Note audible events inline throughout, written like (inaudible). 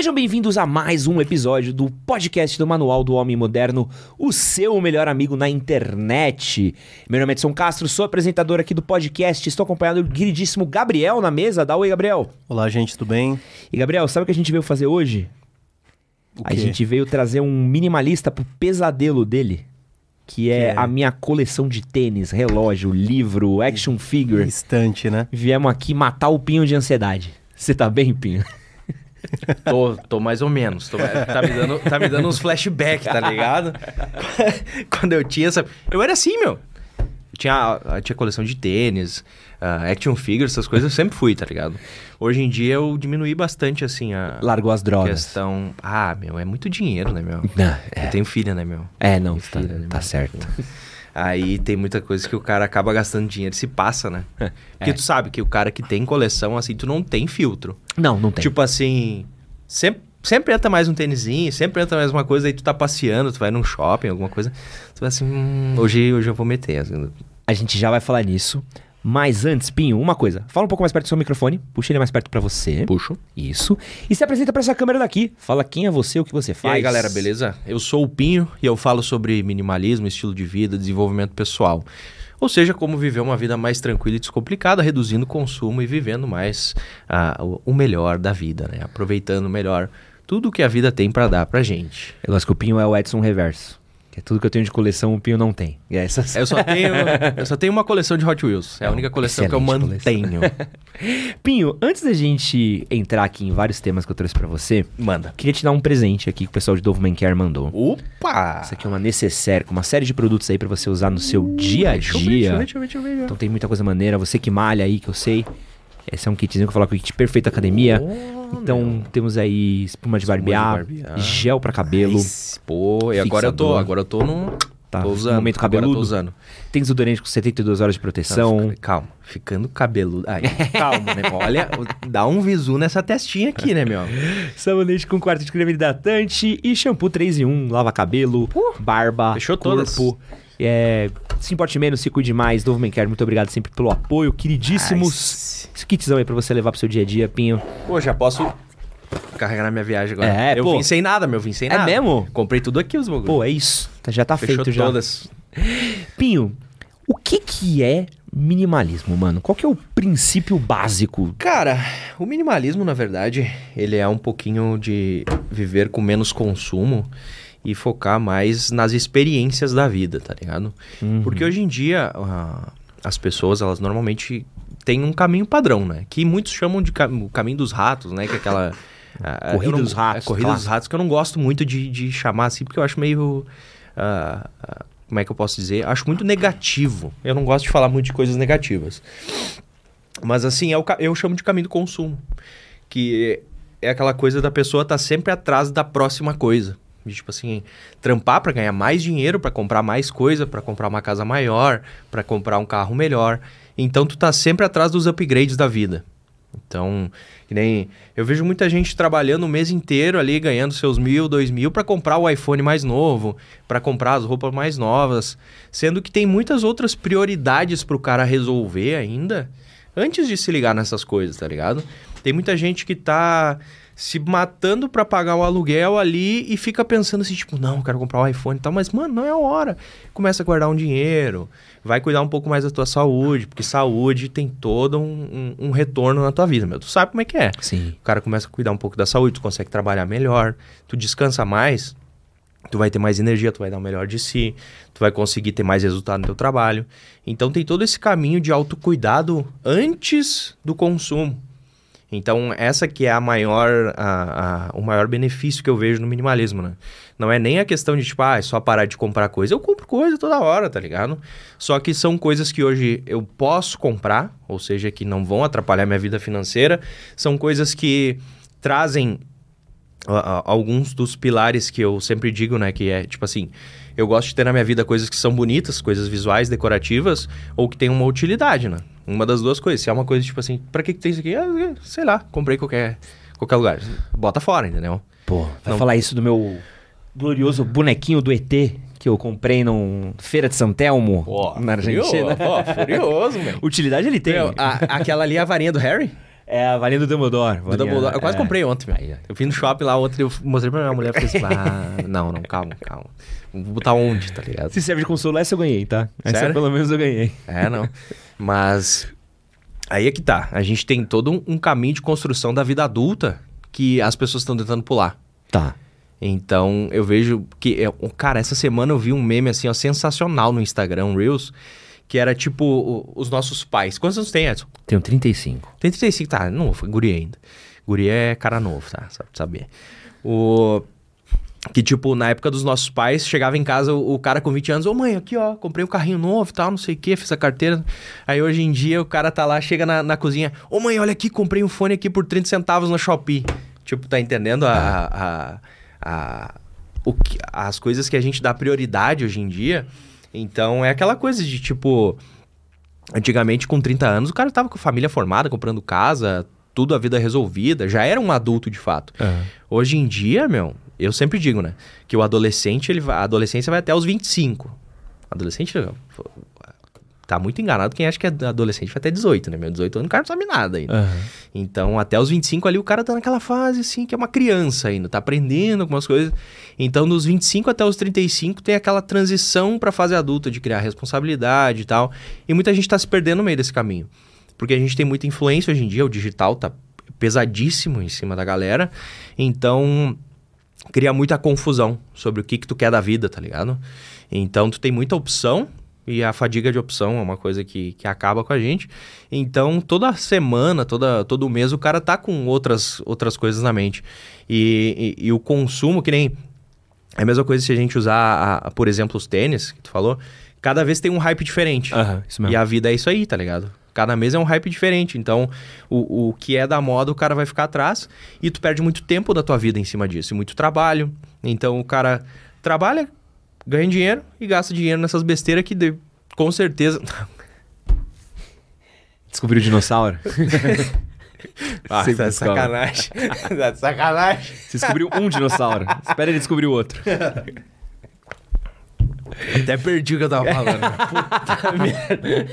Sejam bem-vindos a mais um episódio do podcast do Manual do Homem Moderno, o seu melhor amigo na internet. Meu nome é Edson Castro, sou apresentador aqui do podcast. Estou acompanhado do queridíssimo Gabriel na mesa. Dá oi, Gabriel. Olá, gente, tudo bem? E Gabriel, sabe o que a gente veio fazer hoje? O A gente veio trazer um minimalista pro pesadelo dele, que é, Que é? a minha coleção de tênis, relógio, livro, action figure. Instante, né? Viemos aqui matar o Pinho de ansiedade. Você tá bem, Pinho? Tô, tô mais ou menos. Tô- tá, me dando, tá me dando uns flashbacks, tá ligado? (laughs) Quando eu tinha essa. Eu era assim, meu. Tinha, eu tinha coleção de tênis, ah, action figures, essas coisas eu sempre fui, tá ligado? Hoje em dia eu diminuí bastante, assim, a Largou as drogas. questão. Ah, meu, é muito dinheiro, né, meu? Não, é. Eu tenho filha, né, meu? É, não, tá, filha, né, tá meu? certo. (laughs) Aí tem muita coisa que o cara acaba gastando dinheiro e se passa, né? Porque É. tu sabe que o cara que tem coleção, assim, tu não tem filtro. Não, não tem. Tipo assim, sempre, sempre entra mais um tênisinho, sempre entra mais uma coisa, aí tu tá passeando, tu vai num shopping, alguma coisa. Tu vai assim, hum, hoje, hoje eu vou meter. assim. A gente já vai falar nisso. Mas antes, Pinho, uma coisa. Fala um pouco mais perto do seu microfone. Puxa ele mais perto pra você. Puxo. Isso. E se apresenta pra essa câmera daqui. Fala quem é você, o que você E faz. aí, galera, beleza? Eu sou o Pinho e eu falo sobre minimalismo, estilo de vida, desenvolvimento pessoal. Ou seja, como viver uma vida mais tranquila e descomplicada, reduzindo o consumo e vivendo mais ah, o- melhor da vida, né? Aproveitando melhor tudo que a vida tem pra dar pra gente. Eu gosto que o Pinho é o Edson Reverso. Que é tudo que eu tenho de coleção, o Pinho não tem. E é essas... Eu só tenho, eu só tenho uma coleção de Hot Wheels. É a única coleção que eu mantenho. (laughs) Pinho, antes da gente entrar aqui em vários temas que eu trouxe pra você, Manda. queria te dar um presente aqui que o pessoal de Doveman Care mandou. Opa! Isso aqui é uma necessaire com uma série de produtos aí pra você usar no seu dia a dia. deixa eu ver, deixa eu ver, deixa eu ver. Então tem muita coisa maneira. Você que malha aí, que eu sei. Esse é um kitzinho que eu falo com o kit perfeito academia. Oh, então meu. temos aí espuma de Espuma de barbear, barbear. gel pra cabelo, Nice. Pô, e agora eu tô, agora eu tô no tá? tô usando. Momento cabeludo. tô usando. Tem desodorante com 72 horas de proteção. Calma, ficando cabeludo. (laughs) Calma, né? Olha, dá um visu nessa testinha aqui, né, meu? Sabonete com quarto de creme hidratante e shampoo 3 em 1, lava cabelo, barba, fechou corpo. todas. É, se importe menos, se cuide mais. Doveman Care, muito obrigado sempre pelo apoio, queridíssimos. Esse kitzão aí pra você levar pro seu dia a dia, Pinho. Pô, já posso carregar na minha viagem agora. É, eu pô. vim sem nada, meu, vim sem É nada. mesmo? Comprei tudo aqui, os bagulhos. Pô, é isso. Tá- Já tá Fechou feito já. todas. Pinho, o que que é minimalismo, mano? Qual que é o princípio básico? Cara, o minimalismo, na verdade, ele é um pouquinho de viver com menos consumo e focar mais nas experiências da vida, tá ligado? Uhum. Porque hoje em dia, as pessoas, elas normalmente têm um caminho padrão, né? Que muitos chamam de cam- caminho dos ratos, né? Que é aquela... (laughs) Corrida não- dos ratos, corrida dos clássico. ratos, que eu não gosto muito de, de chamar assim, porque eu acho meio... ah, como é que eu posso dizer? Acho muito negativo. Eu não gosto de falar muito de coisas negativas. Mas assim, é o eu chamo de caminho do consumo. Que é aquela coisa da pessoa estar sempre atrás da próxima coisa. De, tipo assim, trampar para ganhar mais dinheiro, para comprar mais coisa, para comprar uma casa maior, para comprar um carro melhor. Então tu tá sempre atrás dos upgrades da vida. Então, que nem eu vejo muita gente trabalhando o mês inteiro ali, ganhando seus mil, dois mil para comprar o iPhone mais novo, para comprar as roupas mais novas, sendo que tem muitas outras prioridades pro cara resolver ainda antes de se ligar nessas coisas, tá ligado? Tem muita gente que tá se matando pra pagar o aluguel ali e fica pensando assim, tipo, não, eu quero comprar um iPhone e tal, mas mano, não é a hora. Começa a guardar um dinheiro, vai cuidar um pouco mais da tua saúde, porque saúde tem todo um, um- um retorno na tua vida, meu. Tu sabe como é que é. Sim. O cara começa a cuidar um pouco da saúde, tu consegue trabalhar melhor, tu descansa mais, tu vai ter mais energia, tu vai dar o melhor de si, tu vai conseguir ter mais resultado no teu trabalho. Então tem todo esse caminho de autocuidado antes do consumo. Então essa que é a maior, a- a- o maior benefício que eu vejo no minimalismo, né? Não é nem a questão de tipo, ah, é só parar de comprar coisa. Eu compro coisa toda hora, tá ligado? Só que são coisas que hoje eu posso comprar, ou seja, que não vão atrapalhar minha vida financeira. São coisas que trazem alguns dos pilares que eu sempre digo, né? Que é tipo assim, eu gosto de ter na minha vida coisas que são bonitas, coisas visuais, decorativas, ou que tem uma utilidade, né? Uma das duas coisas. Se é uma coisa tipo assim, pra que, que tem isso aqui? Ah, sei lá, comprei qualquer, qualquer lugar. Bota fora, entendeu? Pô, vai Não. falar isso do meu glorioso bonequinho do ET que eu comprei num Feira de São Telmo, na Argentina. Furioso, furioso, meu. (laughs) Utilidade ele tem. Meu, a- aquela ali é a varinha do Harry? É a varinha do Dumbledore. Do varinha- Dumbledore. Eu quase é. comprei ontem, meu. Ó. Eu fui no shopping lá ontem, eu mostrei pra minha mulher e falei assim, (laughs) ah, não, não, calma, calma. Vou botar onde, tá ligado? Se serve de consolo, essa eu ganhei, tá? Essa Sério? pelo menos eu ganhei. É, não. Mas aí é que tá. A gente tem todo um, um caminho de construção da vida adulta que as pessoas estão tentando pular. Tá. Então eu vejo que. é, Cara, essa semana eu vi um meme assim, ó, sensacional no Instagram, Reels, que era tipo os nossos pais. Quantos anos tem, Edson? Tenho 35. Tem 35, tá? Não, foi guri ainda. Guri é cara novo, tá? Só pra saber. O. Que, tipo, na época dos nossos pais, chegava em casa o, o cara com 20 anos, ô mãe, aqui ó, comprei um carrinho novo e tal, não sei o que, fiz a carteira. Aí hoje em dia o cara tá lá, chega na, na cozinha, ô mãe, olha aqui, comprei um fone aqui por 30 centavos na Shopee. Tipo, tá entendendo a. a, a- o que, as coisas que a gente dá prioridade hoje em dia. Então é aquela coisa de tipo. Antigamente, com 30 anos, o cara tava com a família formada, comprando casa, tudo a vida resolvida, já era um adulto de fato. Hoje em dia, meu, eu sempre digo, né? Que o adolescente, ele vai, a adolescência vai até os 25. Adolescente tá muito enganado quem acha que é adolescente vai até 18, né? Meu 18 anos o cara não sabe nada ainda. Então, até os 25 ali, o cara tá naquela fase, assim, que é uma criança ainda, tá aprendendo algumas coisas. Então, dos 25 até os 35, tem aquela transição pra fase adulta de criar responsabilidade e tal. E muita gente tá se perdendo no meio desse caminho. Porque a gente tem muita influência hoje em dia, o digital tá pesadíssimo em cima da galera. Então, cria muita confusão sobre o que que tu quer da vida, tá ligado? Então, tu tem muita opção e a fadiga de opção é uma coisa que, que acaba com a gente. Então, toda semana, toda, todo mês, o cara tá com outras, outras coisas na mente. E, e, e o consumo, que nem... É a mesma coisa se a gente usar, a- a- por exemplo, os tênis, que tu falou. Cada vez tem um hype diferente. Mesmo. E a vida é isso aí, tá ligado? Cada mês é um hype diferente. Então, o, o que é da moda, o cara vai ficar atrás. E tu perde muito tempo da tua vida em cima disso. E muito trabalho. Então, o cara trabalha, ganha dinheiro e gasta dinheiro nessas besteiras que, de- com certeza... (laughs) Descobriu o dinossauro? (laughs) Ah, Sempre tá de sacanagem. (laughs) tá de sacanagem. Você descobriu um dinossauro. Espera ele descobrir o outro. Até perdi o que eu tava falando. Puta merda.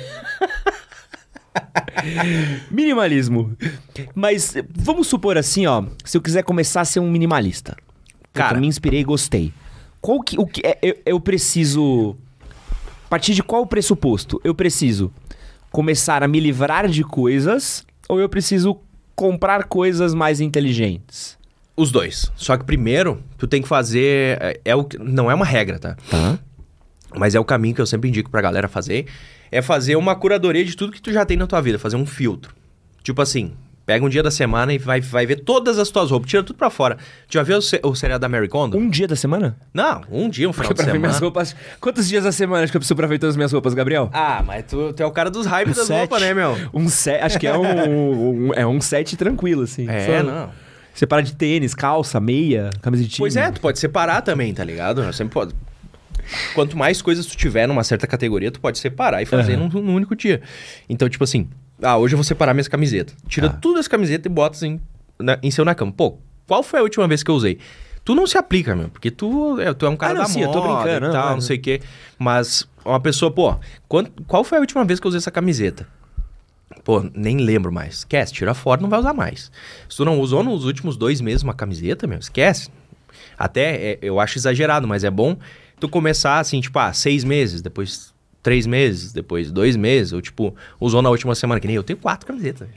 (laughs) Minimalismo. Mas vamos supor assim, ó. Se eu quiser começar a ser um minimalista. Cara, me inspirei e gostei. Qual que, o que é, eu, eu preciso. A partir de qual pressuposto? Eu preciso começar a me livrar de coisas ou eu preciso comprar coisas mais inteligentes? Os dois. Só que primeiro, tu tem que fazer... é- É o, não é uma regra, tá? Tá. Mas é o caminho que eu sempre indico pra galera fazer. É fazer uma curadoria de tudo que tu já tem na tua vida. Fazer um filtro. Tipo assim, pega um dia da semana e vai, vai ver todas as tuas roupas. Tira tudo pra fora. Tu já viu o, se- o seriado da Mary Kondo? Um dia da semana? Não, um dia, um final de Pra ver semana. minhas roupas. Quantos dias da semana acho que eu preciso pra ver todas as minhas roupas, Gabriel? Ah, mas tu, tu é o cara dos hypes das Sete. roupas, né, meu? Um set, acho que é um, um- é um set tranquilo, assim. É, Só não. Separar de tênis, calça, meia, camisa de time. Pois é, tu pode separar também, tá ligado? Eu sempre pode. Quanto mais coisas tu tiver numa certa categoria, tu pode separar e fazer Aham. num, num único dia. Então, tipo assim, ah, hoje eu vou separar minhas camisetas. Tira Tá. tudo as camisetas e bota em, na- em seu na cama. Pô, qual foi a última vez que eu usei? Tu não se aplica, meu, porque tu, é, tu é um cara Ah, não, da sim, eu tô moda brincando, e não, tal, é. não sei o quê. Mas uma pessoa, pô, quant- qual foi a última vez que eu usei essa camiseta? Pô, nem lembro mais. Esquece, tira fora, não vai usar mais. Se tu não usou nos últimos dois meses uma camiseta, meu, esquece. Até é, eu acho exagerado, mas é bom tu começar assim, tipo, ah, seis meses, depois três meses, depois dois meses, ou tipo, usou na última semana, que nem eu tenho quatro camisetas.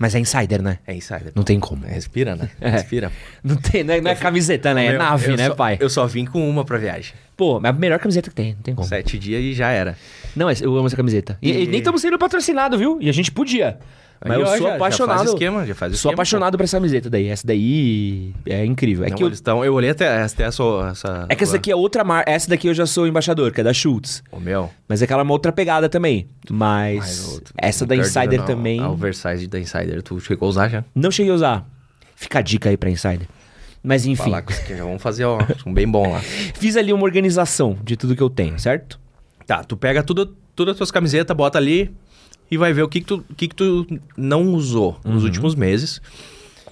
Mas é insider, né? É insider. Não tem como. Respira, né? É. Respira. Não, tem, não, é, não é camiseta, né? É nave, né, só- pai? Eu só vim com uma pra viagem. Pô, é a melhor camiseta que tem, não tem como. Sete dias e já era. Não, é- eu amo essa camiseta. E, E- nem estamos sendo patrocinados, viu? E a gente podia. Mas eu ó, sou já- já apaixonado. faz esquema, já faz sou esquema, apaixonado por essa camiseta daí. Essa daí é incrível. É Não, que eu, tão- eu olhei até, até essa, essa. é que essa daqui é outra marca. Essa daqui eu já sou embaixador, que é da Schultz. O meu. Mas aquela é uma outra pegada também. Mas outro- essa da Insider não, também. A oversize da Insider, tu chegou a usar já? Não cheguei a usar. Fica a dica aí pra Insider. Mas enfim, Falar com isso aqui, já vamos fazer ó, um bem bom lá. (laughs) fiz ali uma organização de tudo que eu tenho, certo? Tá, tu pega tudo, todas as tuas camisetas, bota ali e vai ver o que, que, tu, que, que tu não usou nos Uhum. últimos meses.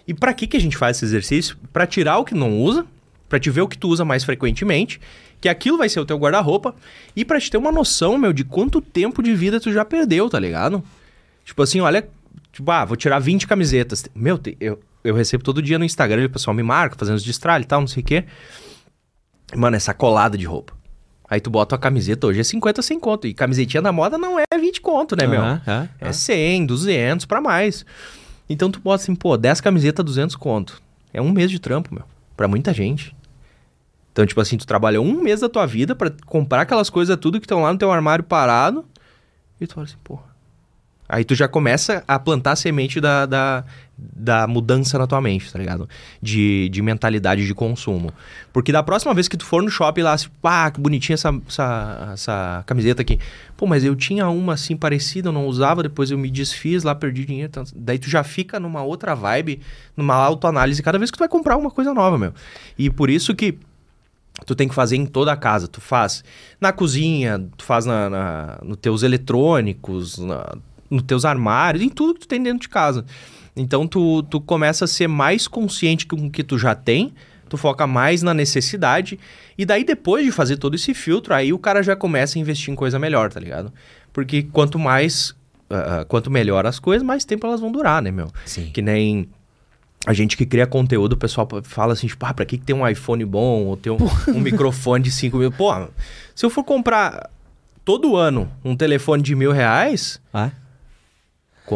E pra que, que a gente faz esse exercício? Pra tirar o que não usa, pra te ver o que tu usa mais frequentemente, que aquilo vai ser o teu guarda-roupa, e pra te ter uma noção, meu, de quanto tempo de vida tu já perdeu, tá ligado? Tipo assim, olha, Tipo, ah, vou tirar 20 camisetas. Meu, eu, eu recebo todo dia no Instagram, o pessoal me marca, fazendo os destralhos e tal, não sei o quê. Mano, é sacolada de roupa. Aí tu bota a camiseta, hoje é 50 sem conto. E camisetinha da moda não é 20 conto, né, meu? É 100, 200 pra mais. Então tu bota assim, pô, 10 camisetas, 200 conto. É um mês de trampo, meu. Pra muita gente. Então, tipo assim, tu trabalhou um mês da tua vida pra comprar aquelas coisas tudo que estão lá no teu armário parado. E tu fala assim, pô. Aí tu já começa a plantar a semente da, da, da mudança na tua mente, tá ligado? De, de mentalidade de consumo. Porque da próxima vez que tu for no shopping lá, assim, pá, que bonitinha essa, essa, essa camiseta aqui. Pô, mas eu tinha uma assim parecida, eu não usava, depois eu me desfiz lá, perdi dinheiro. Daí tu já fica numa outra vibe, numa autoanálise cada vez que tu vai comprar uma coisa nova, meu. E por isso que tu tem que fazer em toda a casa. Tu faz na cozinha, tu faz na, na, nos teus eletrônicos, na, nos teus armários, em tudo que tu tem dentro de casa. Então tu, tu começa a ser mais consciente com o que tu já tem, tu foca mais na necessidade, e daí depois de fazer todo esse filtro, aí o cara já começa a investir em coisa melhor, tá ligado? Porque quanto mais. ah, quanto melhor as coisas, mais tempo elas vão durar, né, meu? Sim. Que nem a gente que cria conteúdo, o pessoal fala assim, tipo, ah, pra que, que tem um iPhone bom ou ter um, um microfone de 5 mil? Pô, se eu for comprar todo ano um telefone de mil reais, Ah?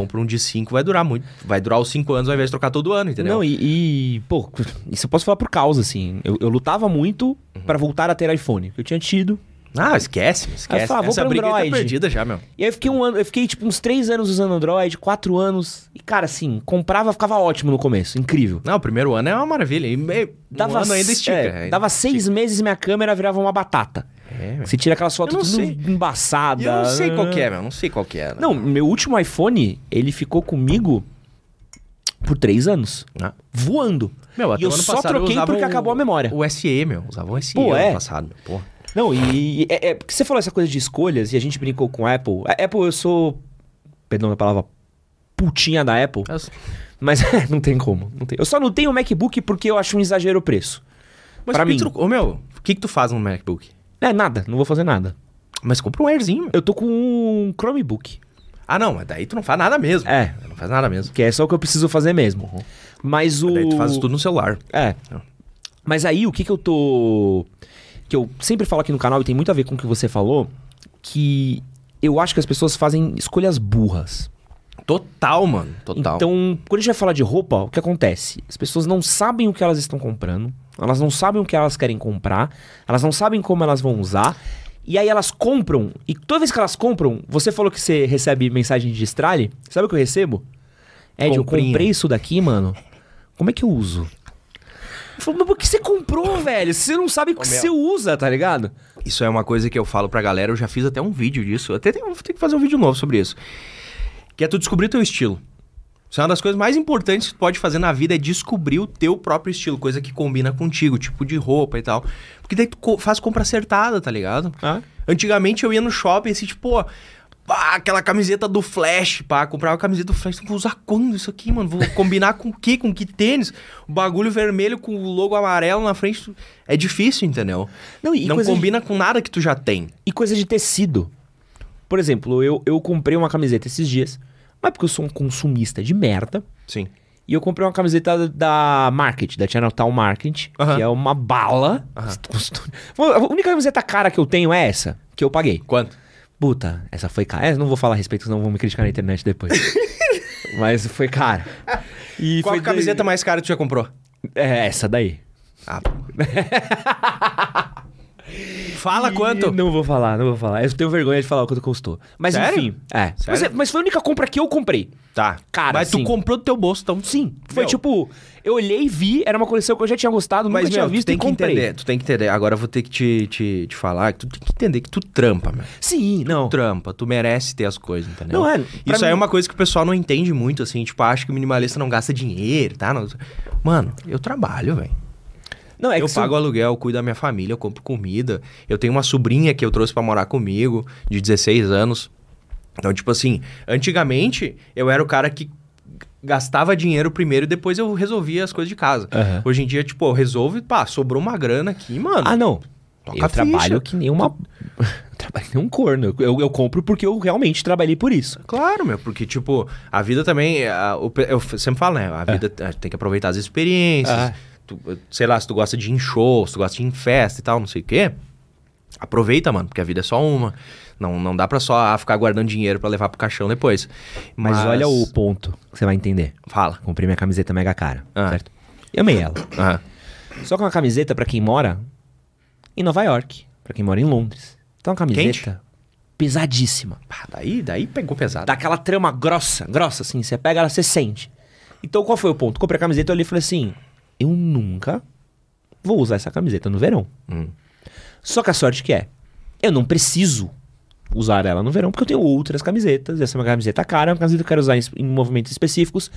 Compra um de 5, vai durar muito. Vai durar os 5 anos ao invés de trocar todo ano, entendeu? Não, e, e, pô, isso eu posso falar por causa, assim. Eu, eu lutava muito Uhum. pra voltar a ter iPhone. Eu tinha tido. Ah, esquece, esquece. Aí fala, vou Essa pro briga aí Android. tá perdida já, meu. E aí eu fiquei um ano, eu fiquei tipo uns três anos usando Android, quatro anos. E, cara, assim, comprava, ficava ótimo no começo. Incrível. Não, o primeiro ano é uma maravilha. E meio, Dava, um ano ainda estica. é, ainda dava seis estica. meses minha câmera virava uma batata. É. Você tira aquelas fotos Eu tudo sei. embaçada. E eu não sei qual que é, meu. Não sei qual que é. né? Não, meu último iPhone, ele ficou comigo por três anos. Ah. Voando. Meu, E até eu o ano só eu troquei usava porque o- acabou a memória. O SE, meu. Usava um SE Pô, ano é? passado. Não, e, e é, é porque você falou essa coisa de escolhas e a gente brincou com a Apple. A Apple, eu sou. Perdão a palavra. Putinha da Apple. Mas (laughs) não tem como. Não tem. Eu só não tenho o MacBook porque eu acho um exagero o preço. Mas Pra mim. tu- Ô, meu, o que que tu faz no MacBook? É nada, não vou fazer nada. Mas compra um Airzinho. Eu tô com um Chromebook. Ah, não, mas daí tu não faz nada mesmo. É. Não faz nada mesmo. Que é só o que eu preciso fazer mesmo. Mas o. Daí tu faz tudo no celular. É. Mas aí, o que que eu tô. Que eu sempre falo aqui no canal e tem muito a ver com o que você falou. Que eu acho que as pessoas fazem escolhas burras. Total, mano. Total. Então, quando a gente vai falar de roupa, o que acontece? As pessoas não sabem o que elas estão comprando, elas não sabem o que elas querem comprar, elas não sabem como elas vão usar, e aí elas compram, e toda vez que elas compram, você falou que você recebe mensagem de destralhe, sabe o que eu recebo? Ed, eu Comprinha. comprei isso daqui, mano, como é que eu uso? Eu falo, mas por que você comprou, velho? Você não sabe o que meu. você usa, tá ligado? Isso é uma coisa que eu falo pra galera, eu já fiz até um vídeo disso. Eu até tenho, ter que fazer um vídeo novo sobre isso. Que é tu descobrir teu estilo. Isso é uma das coisas mais importantes que tu pode fazer na vida, é descobrir o teu próprio estilo, coisa que combina contigo, tipo de roupa e tal. Porque daí tu co- faz compra acertada, tá ligado? Ah. Antigamente eu ia no shopping assim, tipo, pô, pá, aquela camiseta do Flash, pá, comprar uma camiseta do Flash, vou usar quando isso aqui, mano? Vou combinar com o quê? Com que tênis? O bagulho vermelho com o logo amarelo na frente, é difícil, entendeu? Não, e Não coisa de- combina com nada que tu já tem. E coisa de tecido. Por exemplo, eu, eu comprei uma camiseta esses dias, mas porque eu sou um consumista de merda. Sim. E eu comprei uma camiseta da Market, da Channel Town Market, que é uma bala. (laughs) A única camiseta cara que eu tenho é essa, que eu paguei. Quanto? Puta, essa foi cara. É, não vou falar a respeito, senão vão me criticar na internet depois. (laughs) Mas foi cara. E Qual a camiseta mais cara que tu já comprou? É, essa daí. Ah. (laughs) Fala E quanto? Não vou falar, não vou falar. Eu tenho vergonha de falar o quanto custou. Mas Sério? enfim, é. Mas, Sério? mas foi a única compra que eu comprei. Tá. Cara, Mas sim. tu comprou do teu bolso, então. Sim. Foi Meu. tipo, eu olhei, vi, era uma coleção que eu já tinha gostado, Mas, nunca tinha meu, visto tu tem e que comprei. entender, tu tem que entender. Agora eu vou ter que te, te, te falar que tu tem que entender que tu trampa, meu. Sim, não. Tu trampa, tu merece ter as coisas, entendeu? Não é, pra Isso aí é mim- uma coisa que o pessoal não entende muito, assim, tipo, acha que o minimalista não gasta dinheiro, tá? Não- Mano, eu trabalho, velho. Não, é eu pago aluguel, eu cuido da minha família, eu compro comida. Eu tenho uma sobrinha que eu trouxe pra morar comigo, de 16 anos. Então, tipo assim, antigamente eu era o cara que gastava dinheiro primeiro e depois eu resolvia as coisas de casa. Aham. Hoje em dia, tipo, eu resolvo e pá, sobrou uma grana aqui, mano. Ah, não. Toca eu trabalho que nem uma. (laughs) eu trabalho É um corno. Eu, eu compro porque eu realmente trabalhei por isso. Claro, meu, porque, tipo, a vida também. a- o eu sempre falo, né? A vida a gente tem que aproveitar as experiências. Ah. Tu- sei lá, se tu gosta de ir em show, se tu gosta de ir em festa e tal, não sei o quê. Aproveita, mano, porque a vida é só uma. Não, não dá pra só ah, ficar guardando dinheiro pra levar pro caixão depois. Mas, olha o ponto que você vai entender. Fala. Comprei minha camiseta mega cara, Ah. certo? E amei ela. Aham. Só que é uma camiseta pra quem mora em Nova York, pra quem mora em Londres. Então é uma camiseta Quente? pesadíssima. Pá, daí, daí pegou pesado. Dá aquela trama grossa, grossa assim, você pega ela, você sente. Então qual foi o ponto? Comprei a camiseta, eu olhei e falei assim: eu nunca vou usar essa camiseta no verão. Hum. Só que a sorte que é, eu não preciso usar ela no verão, porque eu tenho outras camisetas. Essa é uma camiseta cara, uma camiseta que eu quero usar em, em movimentos específicos.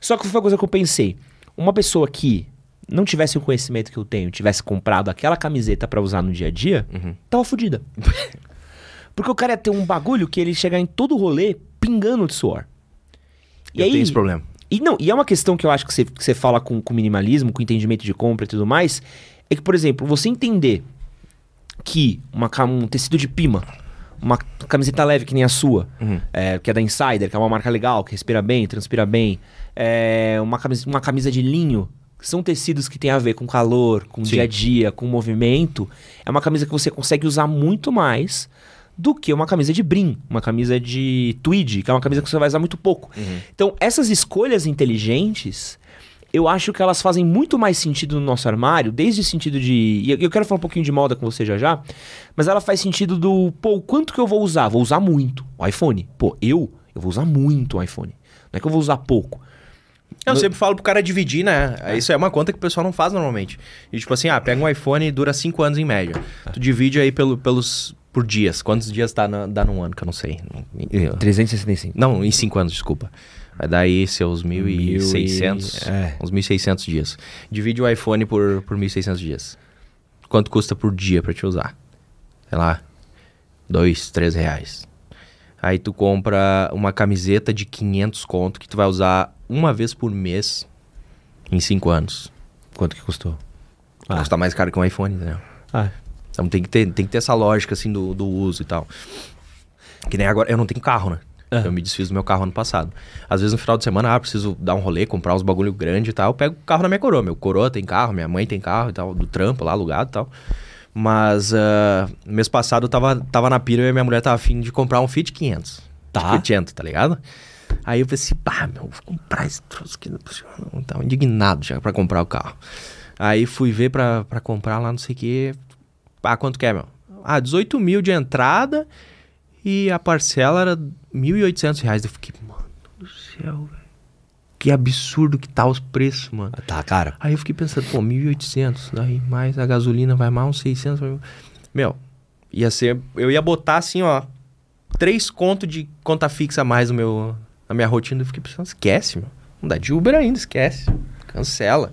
Só que foi uma coisa que eu pensei: uma pessoa que não tivesse o conhecimento que eu tenho, tivesse comprado aquela camiseta pra usar no dia a dia, Uhum. tava fodida. (laughs) porque o cara ia ter um bagulho que ele chegar em todo rolê pingando de suor. E eu aí, tenho esse problema. E não, e é uma questão que eu acho que você, que você fala com, com minimalismo, com entendimento de compra e tudo mais, é que, por exemplo, você entender que uma, um tecido de pima, uma camiseta leve que nem a sua, Uhum. é, que é da Insider, que é uma marca legal, que respira bem, transpira bem, é, uma, camisa, uma camisa de linho, que são tecidos que tem a ver com calor, com Sim. dia a dia, com movimento, é uma camisa que você consegue usar muito mais do que uma camisa de brim, uma camisa de tweed, que é uma camisa que você vai usar muito pouco. Então, essas escolhas inteligentes, eu acho que elas fazem muito mais sentido no nosso armário, desde o sentido de. E eu- quero falar um pouquinho de moda com você já já, mas ela faz sentido do, pô, o quanto que eu vou usar? Vou usar muito. O iPhone. Pô, eu, eu vou usar muito o iPhone. Não é que eu vou usar pouco. Eu No- sempre falo pro cara dividir, né? Isso é uma conta que o pessoal não faz normalmente. E tipo assim, ah, pega um iPhone e dura 5 anos em média. Tu divide aí pelo, pelos, por dias. Quantos dias dá, na, dá num ano, que eu não sei. 365. Não, em 5 anos, desculpa. Vai dar aí seus 1.600, é. uns 1.600 dias. Divide o iPhone por, por 1.600 dias. Quanto custa por dia pra te usar? Sei lá, 2, 3 reais. Aí tu compra uma camiseta de 500 conto que tu vai usar uma vez por mês em 5 anos. Quanto que custou? Ah. custar mais caro que um iPhone, entendeu? Ah, Então tem que ter, tem que ter essa lógica, assim, do, do uso e tal. Que nem agora, eu não tenho carro, né? Aham. Eu me desfiz do meu carro ano passado. Às vezes no final de semana, ah, preciso dar um rolê, comprar uns bagulho grande e tal. Eu pego o carro da minha coroa. Meu coroa tem carro, minha mãe tem carro e tal, do trampo lá, alugado e tal. Mas ah, mês passado eu tava, tava na pira e minha mulher tava afim de comprar um Fit 500. Tá. Tipo 500, tá ligado? Aí eu pensei, pá, meu, vou comprar esse troço aqui. Não tava indignado já pra comprar o carro. Aí fui ver pra, pra comprar lá, não sei o que. Ah, quanto que é, meu? Ah, 18 mil de entrada e a parcela era 1.800 reais. Eu fiquei, mano do céu, velho. Que absurdo que tá os preços, mano. tá, cara. Aí eu fiquei pensando, pô, 1.800, daí mais a gasolina vai mais uns 600. vai- Meu, ia ser... Eu ia botar assim, ó, três contos de conta fixa a mais no meu, na minha rotina. Eu fiquei pensando, esquece, meu. Não dá de Uber ainda, esquece. Cancela.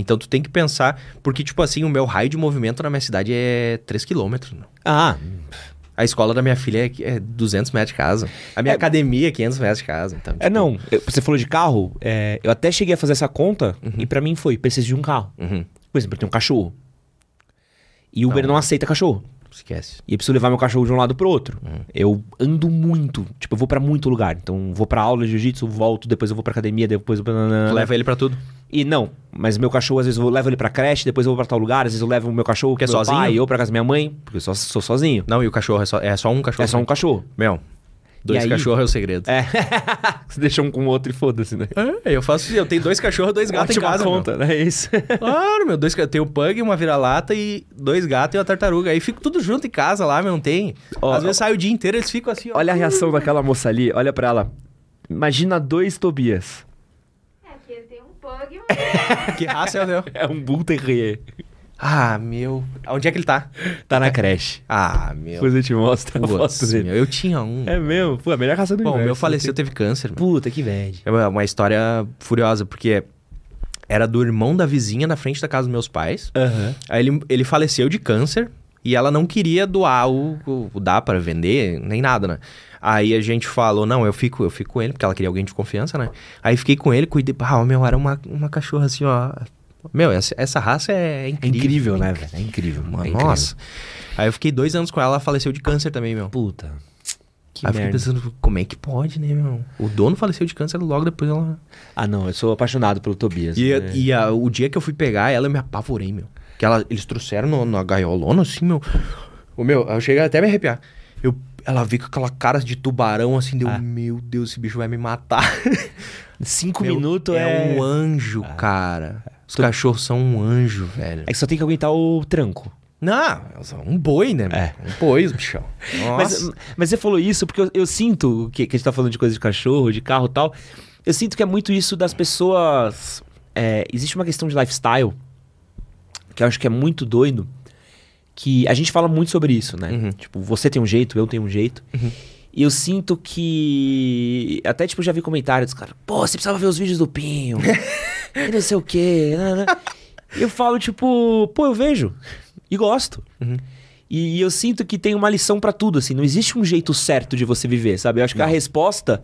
Então tu tem que pensar, porque tipo assim, o meu raio de movimento na minha cidade é 3 quilômetros. meu. Ah, A escola da minha filha é, é 200 metros de casa. A minha É- academia é 500 metros de casa. Então, é tipo, não. eu- Você falou de carro, é, eu até cheguei a fazer essa conta e pra mim foi, preciso de um carro. Uhum, Por exemplo, eu tenho um cachorro. E o Uber Não. não aceita cachorro. Esquece. E eu preciso levar meu cachorro de um lado pro outro. Eu ando muito. Tipo, eu vou pra muito lugar. Então, vou pra aula de jiu-jitsu, volto, depois eu vou pra academia, depois eu vou pra... Tu leva ele pra tudo. E não, mas meu cachorro, às vezes, eu levo ele pra creche, depois eu vou pra tal lugar, às vezes eu levo o meu cachorro Que é meu sozinho? pai, ou pra casa da minha mãe, porque eu só, sou sozinho. Não, e o cachorro é só, é só um cachorro. É só um cachorro. Meu, dois aí- cachorros é o segredo. É. (laughs) Você deixa um com o outro e foda-se, né? É, eu faço assim, eu tenho dois cachorros, dois gatos em casa. conta, né? É isso. (laughs) Claro, meu, dois, ca- tem o pug, uma vira-lata e dois gatos e uma tartaruga. Aí fico tudo junto em casa lá, meu, não tem. Ó, Às vezes sai o dia inteiro, eles ficam assim, ó. Olha a reação daquela moça ali, olha pra ela. Imagina dois Tobias. É que ele tem um pug e um... (laughs) Que raça é o meu? É um Bull Terrier. Ah, meu. Onde é que ele tá? Tá na creche. Ah, meu. Depois eu te mostro a Putz, foto dele. meu, eu tinha um. É mesmo? Pô, a melhor raça do Bom, o universo. meu faleceu, teve câncer. meu. Puta, que bad. É uma história furiosa, porque era do irmão da vizinha na frente da casa dos meus pais. Aham. Aí ele, ele faleceu de câncer e ela não queria doar o, o, o dar para vender, nem nada, né? Aí a gente falou, não, eu fico, eu fico com ele, porque ela queria alguém de confiança, né? Aí fiquei com ele, cuidei, ah, meu, era uma, uma cachorra assim, ó, Meu, essa, essa raça é É incrível. incrível, né, velho? É incrível, Mano, é incrível. nossa. Aí eu fiquei dois anos com ela, ela faleceu de câncer também, meu. Puta. Que Aí eu fiquei merda. pensando, como é que pode, né, meu? O dono faleceu de câncer logo depois ela. Ah, não, eu sou apaixonado pelo Tobias. E, né? e a- o dia que eu fui pegar ela, eu me apavorei, meu. Que ela, eles trouxeram no, na gaiolona, assim, meu. O meu, eu cheguei até a me arrepiar. Eu, ela veio com aquela cara de tubarão, assim, deu, Ah. meu Deus, esse bicho vai me matar. (laughs) Cinco Meu, minutos é... um anjo, cara. Os cachorros são um anjo, velho. É que só tem que aguentar o tranco. Não, um boi, né? É. Um boi, (laughs) bichão. Mas, Nossa. mas você falou isso porque eu, eu sinto que, que a gente tá falando de coisa de cachorro, de carro e tal. Eu sinto que é muito isso das pessoas. é, existe uma questão de lifestyle que eu acho que é muito doido. Que a gente fala muito sobre isso, né? Uhum. Tipo, você tem um jeito, eu tenho um jeito. E eu sinto que. Até, tipo, já vi comentários dos caras, pô, você precisava ver os vídeos do Pinho. (laughs) e não sei o quê. né, né. E eu falo, tipo, pô, eu vejo. E gosto. Uhum. E, eu sinto que tem uma lição pra tudo, assim. Não existe um jeito certo de você viver, sabe? Eu acho que a resposta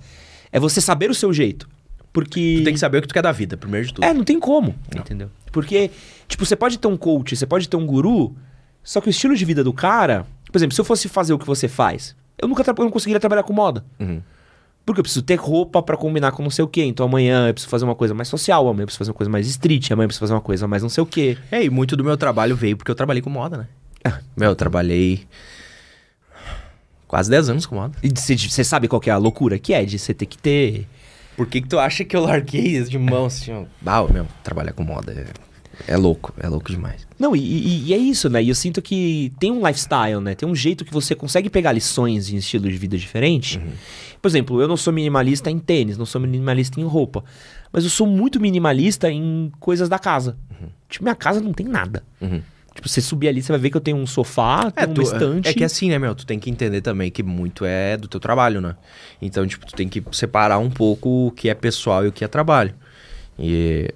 é você saber o seu jeito. Porque. Tu tem que saber o que tu quer da vida, primeiro de tudo. É, não tem como. Entendeu? Porque, tipo, você pode ter um coach, você pode ter um guru, só que o estilo de vida do cara. Por exemplo, se eu fosse fazer o que você faz, eu nunca eu não conseguiria trabalhar com moda. Uhum. Porque eu preciso ter roupa pra combinar com não sei o quê. Então amanhã eu preciso fazer uma coisa mais social, amanhã eu preciso fazer uma coisa mais street, amanhã eu preciso fazer uma coisa mais não sei o quê. É, e muito do meu trabalho veio porque eu trabalhei com moda, né? Ah. Meu, eu trabalhei quase 10 anos com moda. E você sabe qual que é a loucura que é de você ter que ter. Por que, que tu acha que eu larguei isso de mão assim? Ah, meu, trabalhar com moda é, é louco, é louco demais. Não, e, e- e é isso, né? E eu sinto que tem um lifestyle, né? Tem um jeito que você consegue pegar lições em estilo de vida diferente. Por exemplo, eu não sou minimalista em tênis, não sou minimalista em roupa. Mas eu sou muito minimalista em coisas da casa. Tipo, minha casa não tem nada. Uhum. Tipo, você subir ali, você vai ver que eu tenho um sofá, É, tenho tu- estante. é que assim, né, meu? Tu tem que entender também que muito é do teu trabalho, né? Então, tipo, tu tem que separar um pouco o que é pessoal e o que é trabalho. E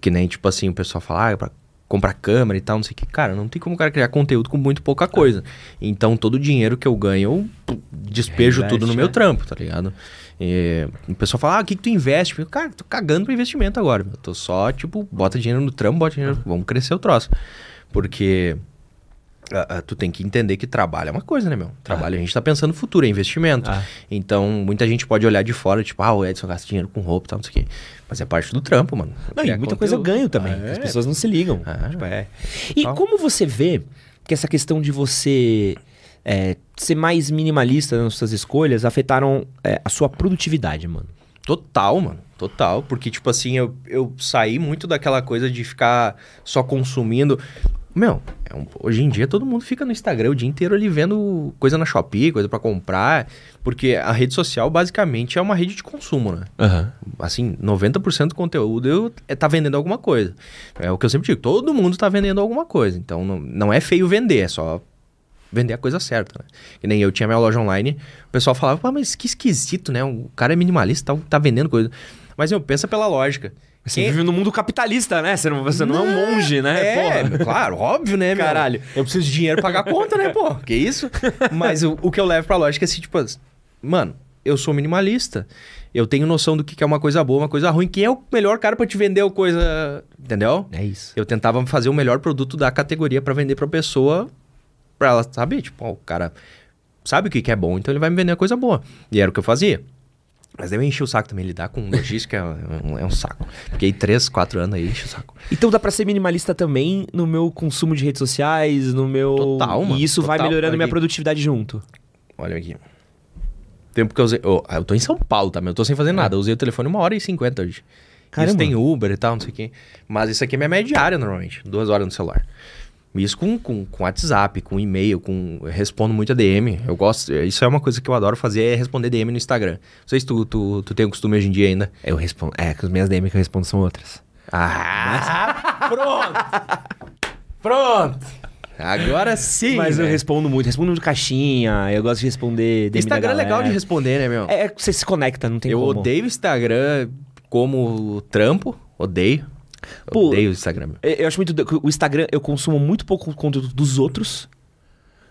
que nem, tipo assim, o pessoal fala, ah, é pra comprar câmera e tal, não sei o que. Cara, não tem como o cara criar conteúdo com muito pouca coisa. Então, todo o dinheiro que eu ganho, eu despejo Reinveste, tudo no meu né? trampo, tá ligado? E o pessoal fala, ah, o que, que tu investe? Eu, cara, tô cagando pro investimento agora. Eu tô só, tipo, bota dinheiro no trampo, bota dinheiro, vamos crescer o troço. Porque ah, ah, tu tem que entender que trabalho é uma coisa, né, meu? Trabalho a gente tá pensando no futuro, é investimento. Ah. Então, muita gente pode olhar de fora, tipo, ah, o Edson gasta dinheiro com roupa e tal, não sei o quê. Mas é parte do trampo, mano. Não, e muita coisa eu conteúdo. ganho também. É. As pessoas não se ligam. Ah. Tipo, é. E como você vê que essa questão de você é, ser mais minimalista nas suas escolhas afetaram é, a sua produtividade, mano? Total, mano. Total. Porque, tipo assim, eu, eu saí muito daquela coisa de ficar só consumindo. Meu, é um- hoje em dia todo mundo fica no Instagram o dia inteiro ali vendo coisa na Shopee, coisa pra comprar. Porque a rede social basicamente é uma rede de consumo, né? Aham. assim, 90% do conteúdo eu, é, tá vendendo alguma coisa. É o que eu sempre digo, todo mundo tá vendendo alguma coisa. Então não, não é feio vender, é só vender a coisa certa, né? Que nem eu tinha minha loja online, o pessoal falava, "Pá, mas que esquisito, né? O cara é minimalista, tá, tá vendendo coisa. Mas eu pensa pela lógica. Você Quem- vive no mundo capitalista, né? Você não, você não, é um monge, né? É, Porra. (laughs) claro, óbvio, né, meu? Caralho. Eu preciso de dinheiro pra pagar a conta, né, pô? Que isso? (laughs) Mas o, o que eu levo pra lógica é assim, tipo, mano, eu sou minimalista. Eu tenho noção do que é uma coisa boa, uma coisa ruim. Quem é o melhor cara pra te vender a coisa. Entendeu? É isso. Eu tentava fazer o melhor produto da categoria pra vender pra pessoa, pra ela saber, tipo, ó, o cara sabe o que que é bom, então ele vai me vender a coisa boa. E era o que eu fazia. Mas eu enchi o saco também. Lidar com logística é um, é um saco. Fiquei três, quatro anos aí, enchi o saco. Então dá pra ser minimalista também no meu consumo de redes sociais, no meu. Total, mano, E isso vai total. melhorando Olha minha produtividade junto. Olha aqui. Tempo que eu usei. Ô, eu tô em São Paulo, tá? Eu tô sem fazer nada. Eu usei o telefone uma hora e cinquenta hoje. Caramba. Isso tem Uber e tal, não sei o quê. Mas isso aqui é minha média diária, normalmente. Duas horas no celular. Isso com, com, com WhatsApp, com e-mail, com. Eu respondo muito a DM. Eu gosto. Isso é uma coisa que eu adoro fazer, é responder DM no Instagram. Não sei se tu, tu, tu tem o costume hoje em dia ainda. Eu respondo. É, que as minhas DM que eu respondo são outras. Ah! (laughs) Pronto! Pronto! Agora sim! Mas eu né? respondo muito. Respondo de caixinha, eu gosto de responder. DM da Instagram é legal de responder, né, meu? É, é que você se conecta, não tem eu como. odeio o Instagram como trampo. Odeio. Eu Pô, odeio o Instagram. meu. Eu eu acho muito. O Instagram, eu consumo muito pouco conteúdo dos outros.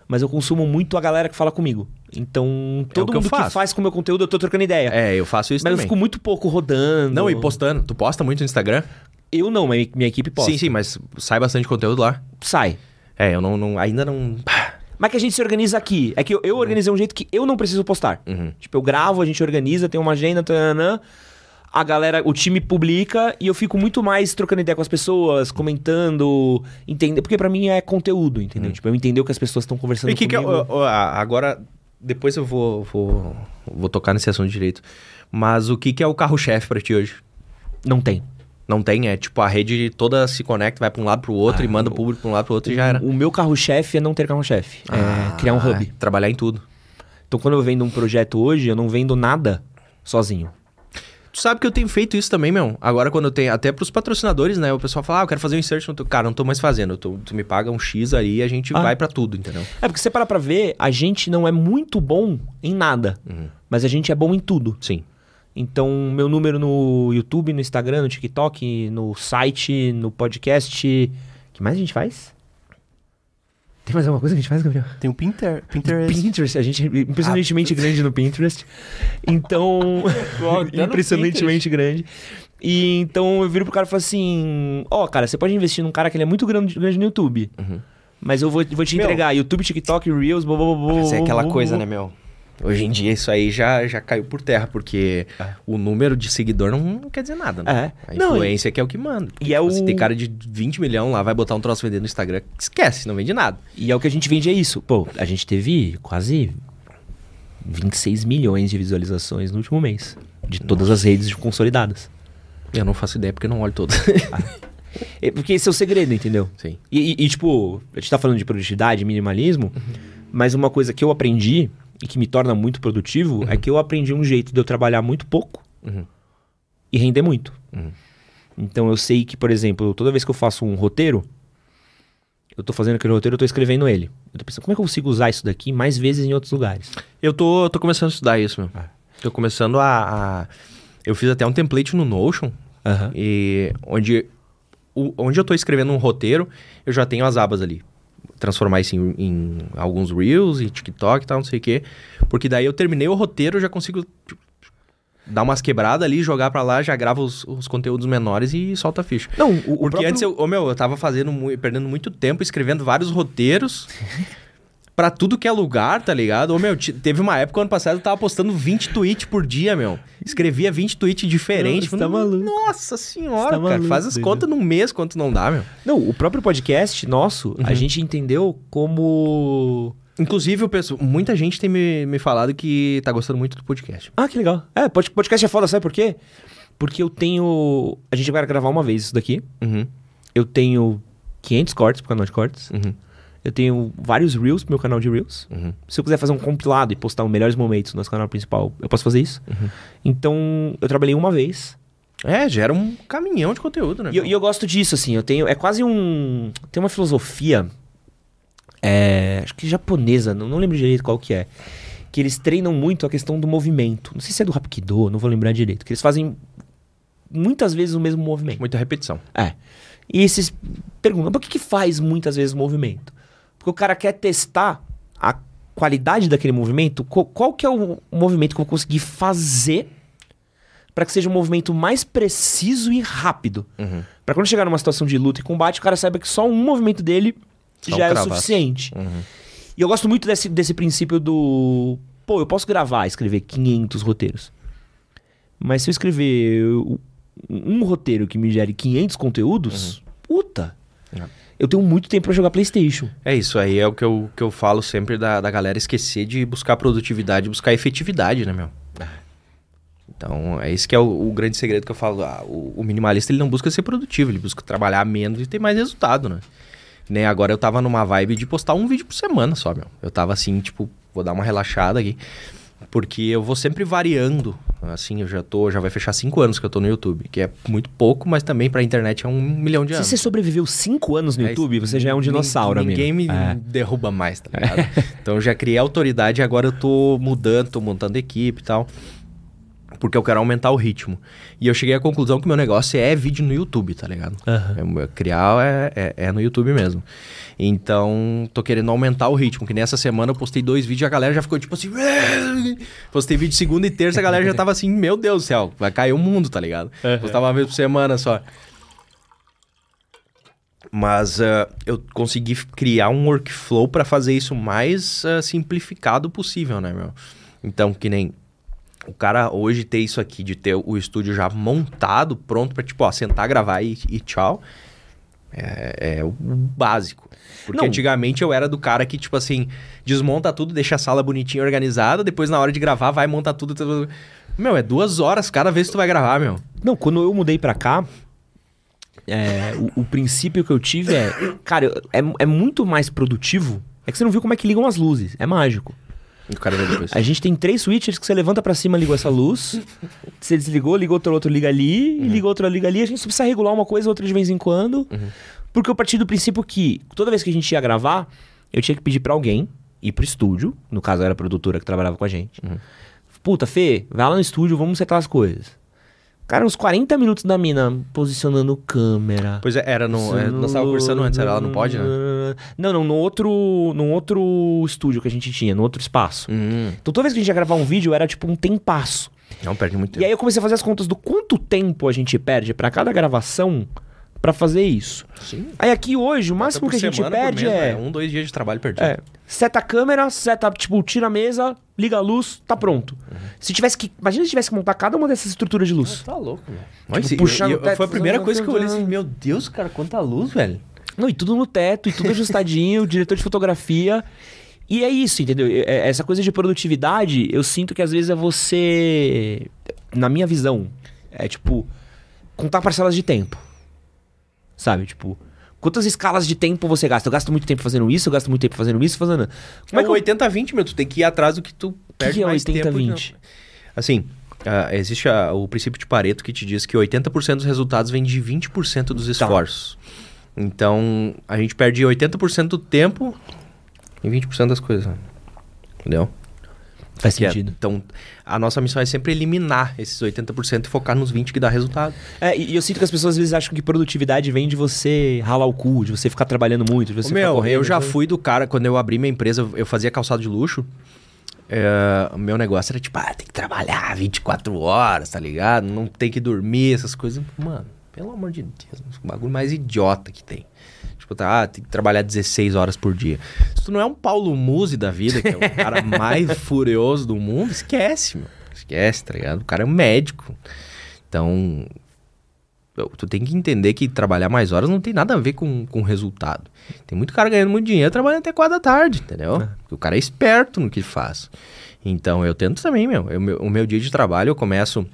mas eu consumo muito a galera que fala comigo. Então, todo que eu mundo que faz com o meu conteúdo, eu tô trocando ideia. É, eu faço isso mas eu também. fico muito pouco rodando. Não, e postando. Tu posta muito no Instagram? Eu não, mas minha equipe posta. Sim, sim, mas sai bastante conteúdo lá. Sai. É, eu não, não- ainda não. Mas que a gente se organiza aqui. É que eu, eu organizei um jeito que eu não preciso postar. Uhum. Tipo, eu gravo, a gente organiza, tem uma agenda, tananã, a galera, o time publica e eu fico muito mais trocando ideia com as pessoas, comentando, entender, porque pra mim é conteúdo, entendeu? Tipo, eu entender o que as pessoas estão conversando. E que que é, comigo. ó, ó, agora, depois eu vou, vou, vou tocar nesse assunto direito. Mas o que, que é o carro-chefe pra ti hoje? Não tem. Não tem, é tipo a rede toda se conecta, vai pra um lado pro outro Ah, e manda o- o público pra um lado pro outro e já era. O meu carro-chefe é não ter carro-chefe. é criar um Ah, hub. é, trabalhar em tudo. Então, quando eu vendo um projeto hoje, eu não vendo nada sozinho. Tu sabe que eu tenho feito isso também, meu. Agora, quando eu tenho. Até pros patrocinadores, né? O pessoal fala, ah, eu quero fazer um insert no teu. Cara, não tô mais fazendo. Tu, tu me paga um X aí e a gente Ah. vai pra tudo, entendeu? É porque você para pra ver, a gente não é muito bom em nada, Uhum. mas a gente é bom em tudo. Sim. Então, meu número no YouTube, no Instagram, no TikTok, no site, no podcast. O que mais a gente faz? Tem mais alguma coisa que a gente faz, Gabriel? Tem o Pinter, Pinterest. Pinterest. A gente é impressionantemente grande no Pinterest. Então. (laughs) impressionantemente grande. E então eu viro pro cara e falo assim: Ó, cara, você pode investir num cara que ele é muito grande, grande no YouTube. Uhum. Mas eu vou, vou te Meu. entregar YouTube, TikTok, Reels, blá, blá, blá, Mas é aquela coisa, né, meu? Hoje em dia isso aí já, já caiu por terra, porque o número de seguidor não, não quer dizer nada, né? É. A Não, influência que é o que manda. e é Tipo, Se o- tem cara de 20 milhões lá, vai botar um troço vendendo no Instagram, esquece, não vende nada. E é o que a gente vende, é isso. Pô, a gente teve quase 26 milhões de visualizações no último mês. De todas as redes consolidadas. Eu não faço ideia porque eu não olho todas. É porque esse é o segredo, entendeu? Sim. E, e- e, tipo, a gente tá falando de produtividade, minimalismo, mas uma coisa que eu aprendi e que me torna muito produtivo é que eu aprendi um jeito de eu trabalhar muito pouco Uhum. e render muito. Uhum. Então eu sei que, por exemplo, toda vez que eu faço um roteiro, eu tô fazendo aquele roteiro, eu tô escrevendo ele. Eu tô pensando, como é que eu consigo usar isso daqui mais vezes em outros lugares? Eu tô, tô começando a estudar isso, meu. Ah. Tô começando a, a- Eu fiz até um template no Notion, e onde, o- onde eu tô escrevendo um roteiro, eu já tenho as abas ali. Transformar isso em, em alguns Reels, em TikTok e tal, não sei o quê. Porque daí eu terminei o roteiro, já consigo tipo, dar umas quebradas ali, jogar pra lá, já gravo os, os conteúdos menores e solta a ficha. Não, o, o Porque próprio- antes eu, ô, meu, eu tava fazendo, perdendo muito tempo escrevendo vários roteiros (laughs) pra tudo que é lugar, tá ligado? Ô, meu, te- teve uma época, ano passado, eu tava postando 20 tweets por dia, meu. Escrevia 20 tweets diferentes. Não, tá maluco. Nossa senhora, tá cara. maluco, faz as contas num mês, quanto não dá, meu. Não, o próprio podcast nosso, Uhum. a gente entendeu como. Inclusive, o pessoal, muita gente tem me, me falado que tá gostando muito do podcast. Ah, que legal. É, pod- podcast é foda, sabe por quê? Porque eu tenho. A gente vai gravar uma vez isso daqui. Uhum, Eu tenho 500 cortes pro canal de cortes. uhum, Eu tenho vários Reels pro meu canal de Reels. uhum. Se eu quiser fazer um compilado e postar os melhores momentos no nosso canal principal, eu posso fazer isso. Uhum. Então, eu trabalhei uma vez. É, gera um caminhão de conteúdo, né? E, eu- e eu gosto disso, assim. Eu tenho. É quase um. Tem uma filosofia. É, acho que japonesa, não, não lembro direito qual que é. Que eles treinam muito a questão do movimento. Não sei se é do Hapkido, não vou lembrar direito. Que eles fazem muitas vezes o mesmo movimento. Muita repetição. É. E esses perguntam, por que, que faz muitas vezes o movimento? Porque o cara quer testar a qualidade daquele movimento. Qual, qual que é o movimento que eu vou conseguir fazer para que seja um movimento mais preciso e rápido? Uhum. Pra quando chegar numa situação de luta e combate, o cara saiba que só um movimento dele Só já um é o suficiente. Uhum. E eu gosto muito desse, desse princípio do. Pô, eu posso gravar, escrever 500 roteiros. Mas se eu escrever um roteiro que me gere 500 conteúdos, puta. É. Eu tenho muito tempo pra jogar PlayStation. É isso aí, é o que eu, que eu falo sempre da, da galera esquecer de buscar produtividade, buscar efetividade, né, meu? Então, é esse que é o, o grande segredo que eu falo. Ah, o, o minimalista, ele não busca ser produtivo, ele busca trabalhar menos e ter mais resultado, né? Nem agora eu tava numa vibe de postar um vídeo por semana só, meu. Eu tava assim, tipo, vou dar uma relaxada aqui. Porque eu vou sempre variando. Assim, eu já tô, já vai fechar cinco anos que eu tô no YouTube, que é muito pouco, mas também pra internet é um milhão de Se anos. você sobreviveu 5 anos no É YouTube, você já é um dinossauro, amigo. Ninguém me É. derruba mais, tá (laughs) ligado? então eu já criei autoridade e agora eu tô mudando, tô montando equipe e tal. Porque eu quero aumentar o ritmo. E eu cheguei à conclusão que meu negócio é vídeo no YouTube, tá ligado? Aham. É, criar é, é, é no YouTube mesmo. Então, tô querendo aumentar o ritmo. Que nessa semana eu postei dois vídeos e a galera já ficou tipo assim. Postei vídeo segunda e terça, a galera já tava assim, meu Deus do céu, vai cair o mundo, tá ligado? Aham. Postava uma vez por semana só. Mas ah, eu consegui criar um workflow pra fazer isso mais ah, simplificado possível, né, meu? Então, que nem o cara hoje ter isso aqui, de ter o estúdio já montado, pronto pra, tipo, ó, sentar, gravar e, e tchau, é, é o básico. Porque Não. antigamente eu era do cara que, tipo assim, desmonta tudo, deixa a sala bonitinha organizada, depois na hora de gravar vai montar tudo. tudo. Meu, é duas horas cada vez que tu vai gravar, meu. Não, quando eu mudei pra cá, é, o, o princípio que eu tive é, cara, é, é muito mais produtivo. É que você não viu como é que ligam as luzes. É mágico. O cara vê depois. A gente tem três switches que você levanta pra cima, ligou essa luz. Você desligou, ligou outro, outro liga ali, e liga outro, liga ali. A gente só precisa regular uma coisa, outra de vez em quando. Porque eu parti do princípio que toda vez que a gente ia gravar, eu tinha que pedir pra alguém ir pro estúdio. No caso, era a produtora que trabalhava com a gente. Puta, Fê, vai lá no estúdio, vamos setar as coisas. Cara, uns 40 minutos da mina posicionando câmera. Pois é, era no. é, nós tava conversando antes, era lá no pod, né? Não, não, no outro, no outro estúdio que a gente tinha, no outro espaço. Hum, Então toda vez que a gente ia gravar um vídeo era tipo um tempasso. não perde muito E tempo. aí eu comecei a fazer as contas do quanto tempo a gente perde pra cada gravação pra fazer isso. Sim. Aí aqui hoje, o máximo que a gente perde mês, é, né? Um, dois dias de trabalho perdido. é seta a câmera, seta, tipo, tira a mesa, liga a luz, tá pronto. Se tivesse que, imagina se tivesse que montar cada uma dessas estruturas de luz. Tá louco, velho. Tipo, Mas sim, puxar eu- no eu- teto, foi a primeira coisa que eu olhei assim, meu Deus, cara, quanta luz, velho. Não, e tudo no teto, e tudo ajustadinho, diretor de fotografia. E é isso, entendeu? É- Essa coisa de produtividade, eu sinto que às vezes é você. Na minha visão, é tipo. Contar parcelas de tempo. Sabe? Tipo. Quantas escalas de tempo você gasta? Eu gasto muito tempo fazendo isso, eu gasto muito tempo fazendo isso, fazendo. Como é que eu... 80-20, meu, tu tem que ir atrás do que tu perde que é mais tempo. 80-20? Assim, ah, existe a- o princípio de Pareto que te diz que 80% dos resultados vem de 20% dos esforços. Então, a gente perde 80% do tempo e 20% das coisas. né? Entendeu? Faz é- sentido. então, a nossa missão é sempre eliminar esses 80% e focar nos 20% que dá resultado. É, e eu sinto que as pessoas às vezes acham que produtividade vem de você ralar o cu, de você ficar trabalhando muito, de você Ô, meu, correndo. eu já sabe? fui do cara, quando eu abri minha empresa, eu fazia calçado de luxo. É, o meu negócio era tipo, ah, tem que trabalhar 24 horas, tá ligado? Não tem que dormir, essas coisas. Mano, pelo amor de Deus, o bagulho mais idiota que tem. Tipo, tá, ah, tem que trabalhar 16 horas por dia. Se tu não é um Paulo Musi da vida, que é o (laughs) cara mais furioso do mundo, esquece, meu. Esquece, tá ligado? O cara é um médico. Então, tu tem que entender que trabalhar mais horas não tem nada a ver com, com resultado. Tem muito cara ganhando muito dinheiro trabalhando até 4 da tarde, entendeu? Porque o cara é esperto no que faz. Então eu tento também, meu. Eu- meu- o meu dia de trabalho eu começo.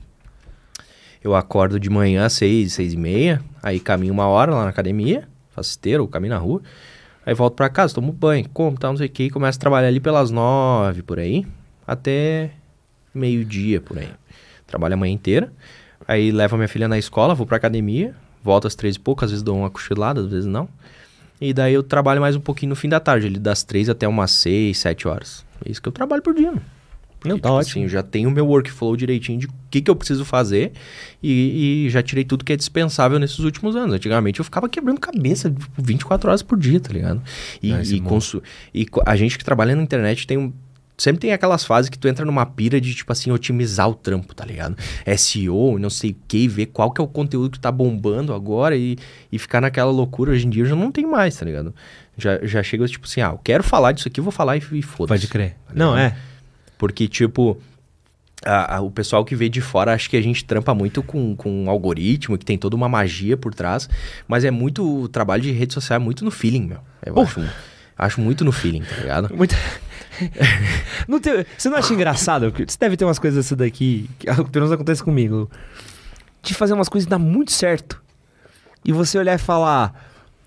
Eu acordo de manhã às 6, 6 e meia. Aí caminho uma hora lá na academia. Faço esteira ou caminho na rua. Aí volto pra casa, tomo banho, como, tal, não sei o que. E começo a trabalhar ali pelas 9 por aí. Até meio-dia por aí. Trabalho a manhã inteira. Aí levo a minha filha na escola, vou pra academia. Volto às três e pouco, às vezes dou uma cochilada, às vezes não. E daí eu trabalho mais um pouquinho no fim da tarde, ali das três até umas seis, sete horas. É isso que eu trabalho por dia, mano. Não, E, tá tipo ótimo. Assim, eu já tenho o meu workflow direitinho de o que, que eu preciso fazer e, e já tirei tudo que é dispensável nesses últimos anos. Antigamente eu ficava quebrando cabeça tipo, 24 horas por dia, tá ligado? E, é e, bom. consu- e a gente que trabalha na internet tem um. Sempre tem aquelas fases que tu entra numa pira de, tipo assim, otimizar o trampo, tá ligado? SEO, não sei o que, ver qual que é o conteúdo que tá bombando agora e, e ficar naquela loucura. Hoje em dia eu já não tenho mais, tá ligado? Já, já chega, tipo assim, ah, eu quero falar disso aqui, eu vou falar e, e foda-se. Pode crer. tá Não, é. Porque, tipo, a- a- o pessoal que vê de fora acha que a gente trampa muito com, com um algoritmo, que tem toda uma magia por trás. Mas é muito. O trabalho de rede social é muito no feeling, meu. Eu Pô. acho, acho muito no feeling, tá ligado? (laughs) Muito... Não tem- Você não acha engraçado? Você deve ter umas coisas dessa daqui, que pelo menos acontece comigo. De fazer umas coisas e dar muito certo. E você olhar e falar,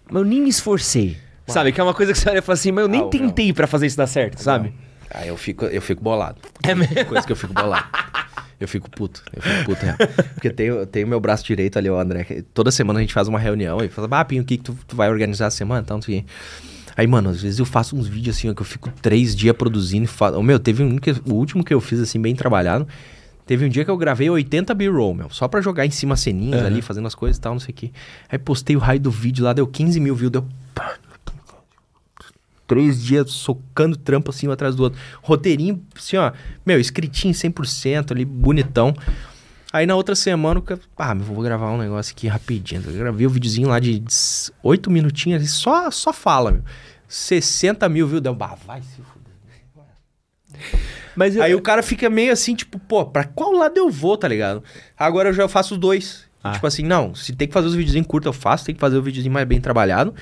mas eu nem me esforcei. Sabe? Que é uma coisa que você olha e fala assim, mas eu nem o tentei pra fazer isso dar certo, sabe? Aí eu fico, eu fico bolado. É mesmo? Coisa que eu fico bolado. Eu fico puto, eu fico puto, real. Porque tem, tem o meu braço direito ali, o André. que Toda semana a gente faz uma reunião e fala, ah, Pinho, o que, que tu, tu vai organizar a semana? Então, quê. Aí, mano, às vezes eu faço uns vídeos assim, ó, que eu fico três dias produzindo e falo. Ô, meu, teve um que, o último que eu fiz, assim, bem trabalhado. Teve um dia que eu gravei 80 B-roll, meu, só pra jogar em cima ceninhas Aham. ali, fazendo as coisas e tal, não sei o quê. Aí postei o raio do vídeo lá, deu 15 mil views, deu. Três dias socando trampo assim um atrás do outro. Roteirinho, assim, ó, meu, escritinho 100% ali, bonitão. Aí na outra semana, eu, ah, meu, vou gravar um negócio aqui rapidinho. Eu gravei o videozinho lá de 8 minutinhos, só, só fala, meu. 60 mil, viu? Deu, bah, vai se fuder. Mas eu- Aí o cara fica meio assim, tipo, pô, pra qual lado eu vou, tá ligado? Agora eu já faço os dois. Ah. Tipo assim, não, se tem que fazer os videozinhos curtos, eu faço, tem que fazer o videozinho mais bem trabalhado.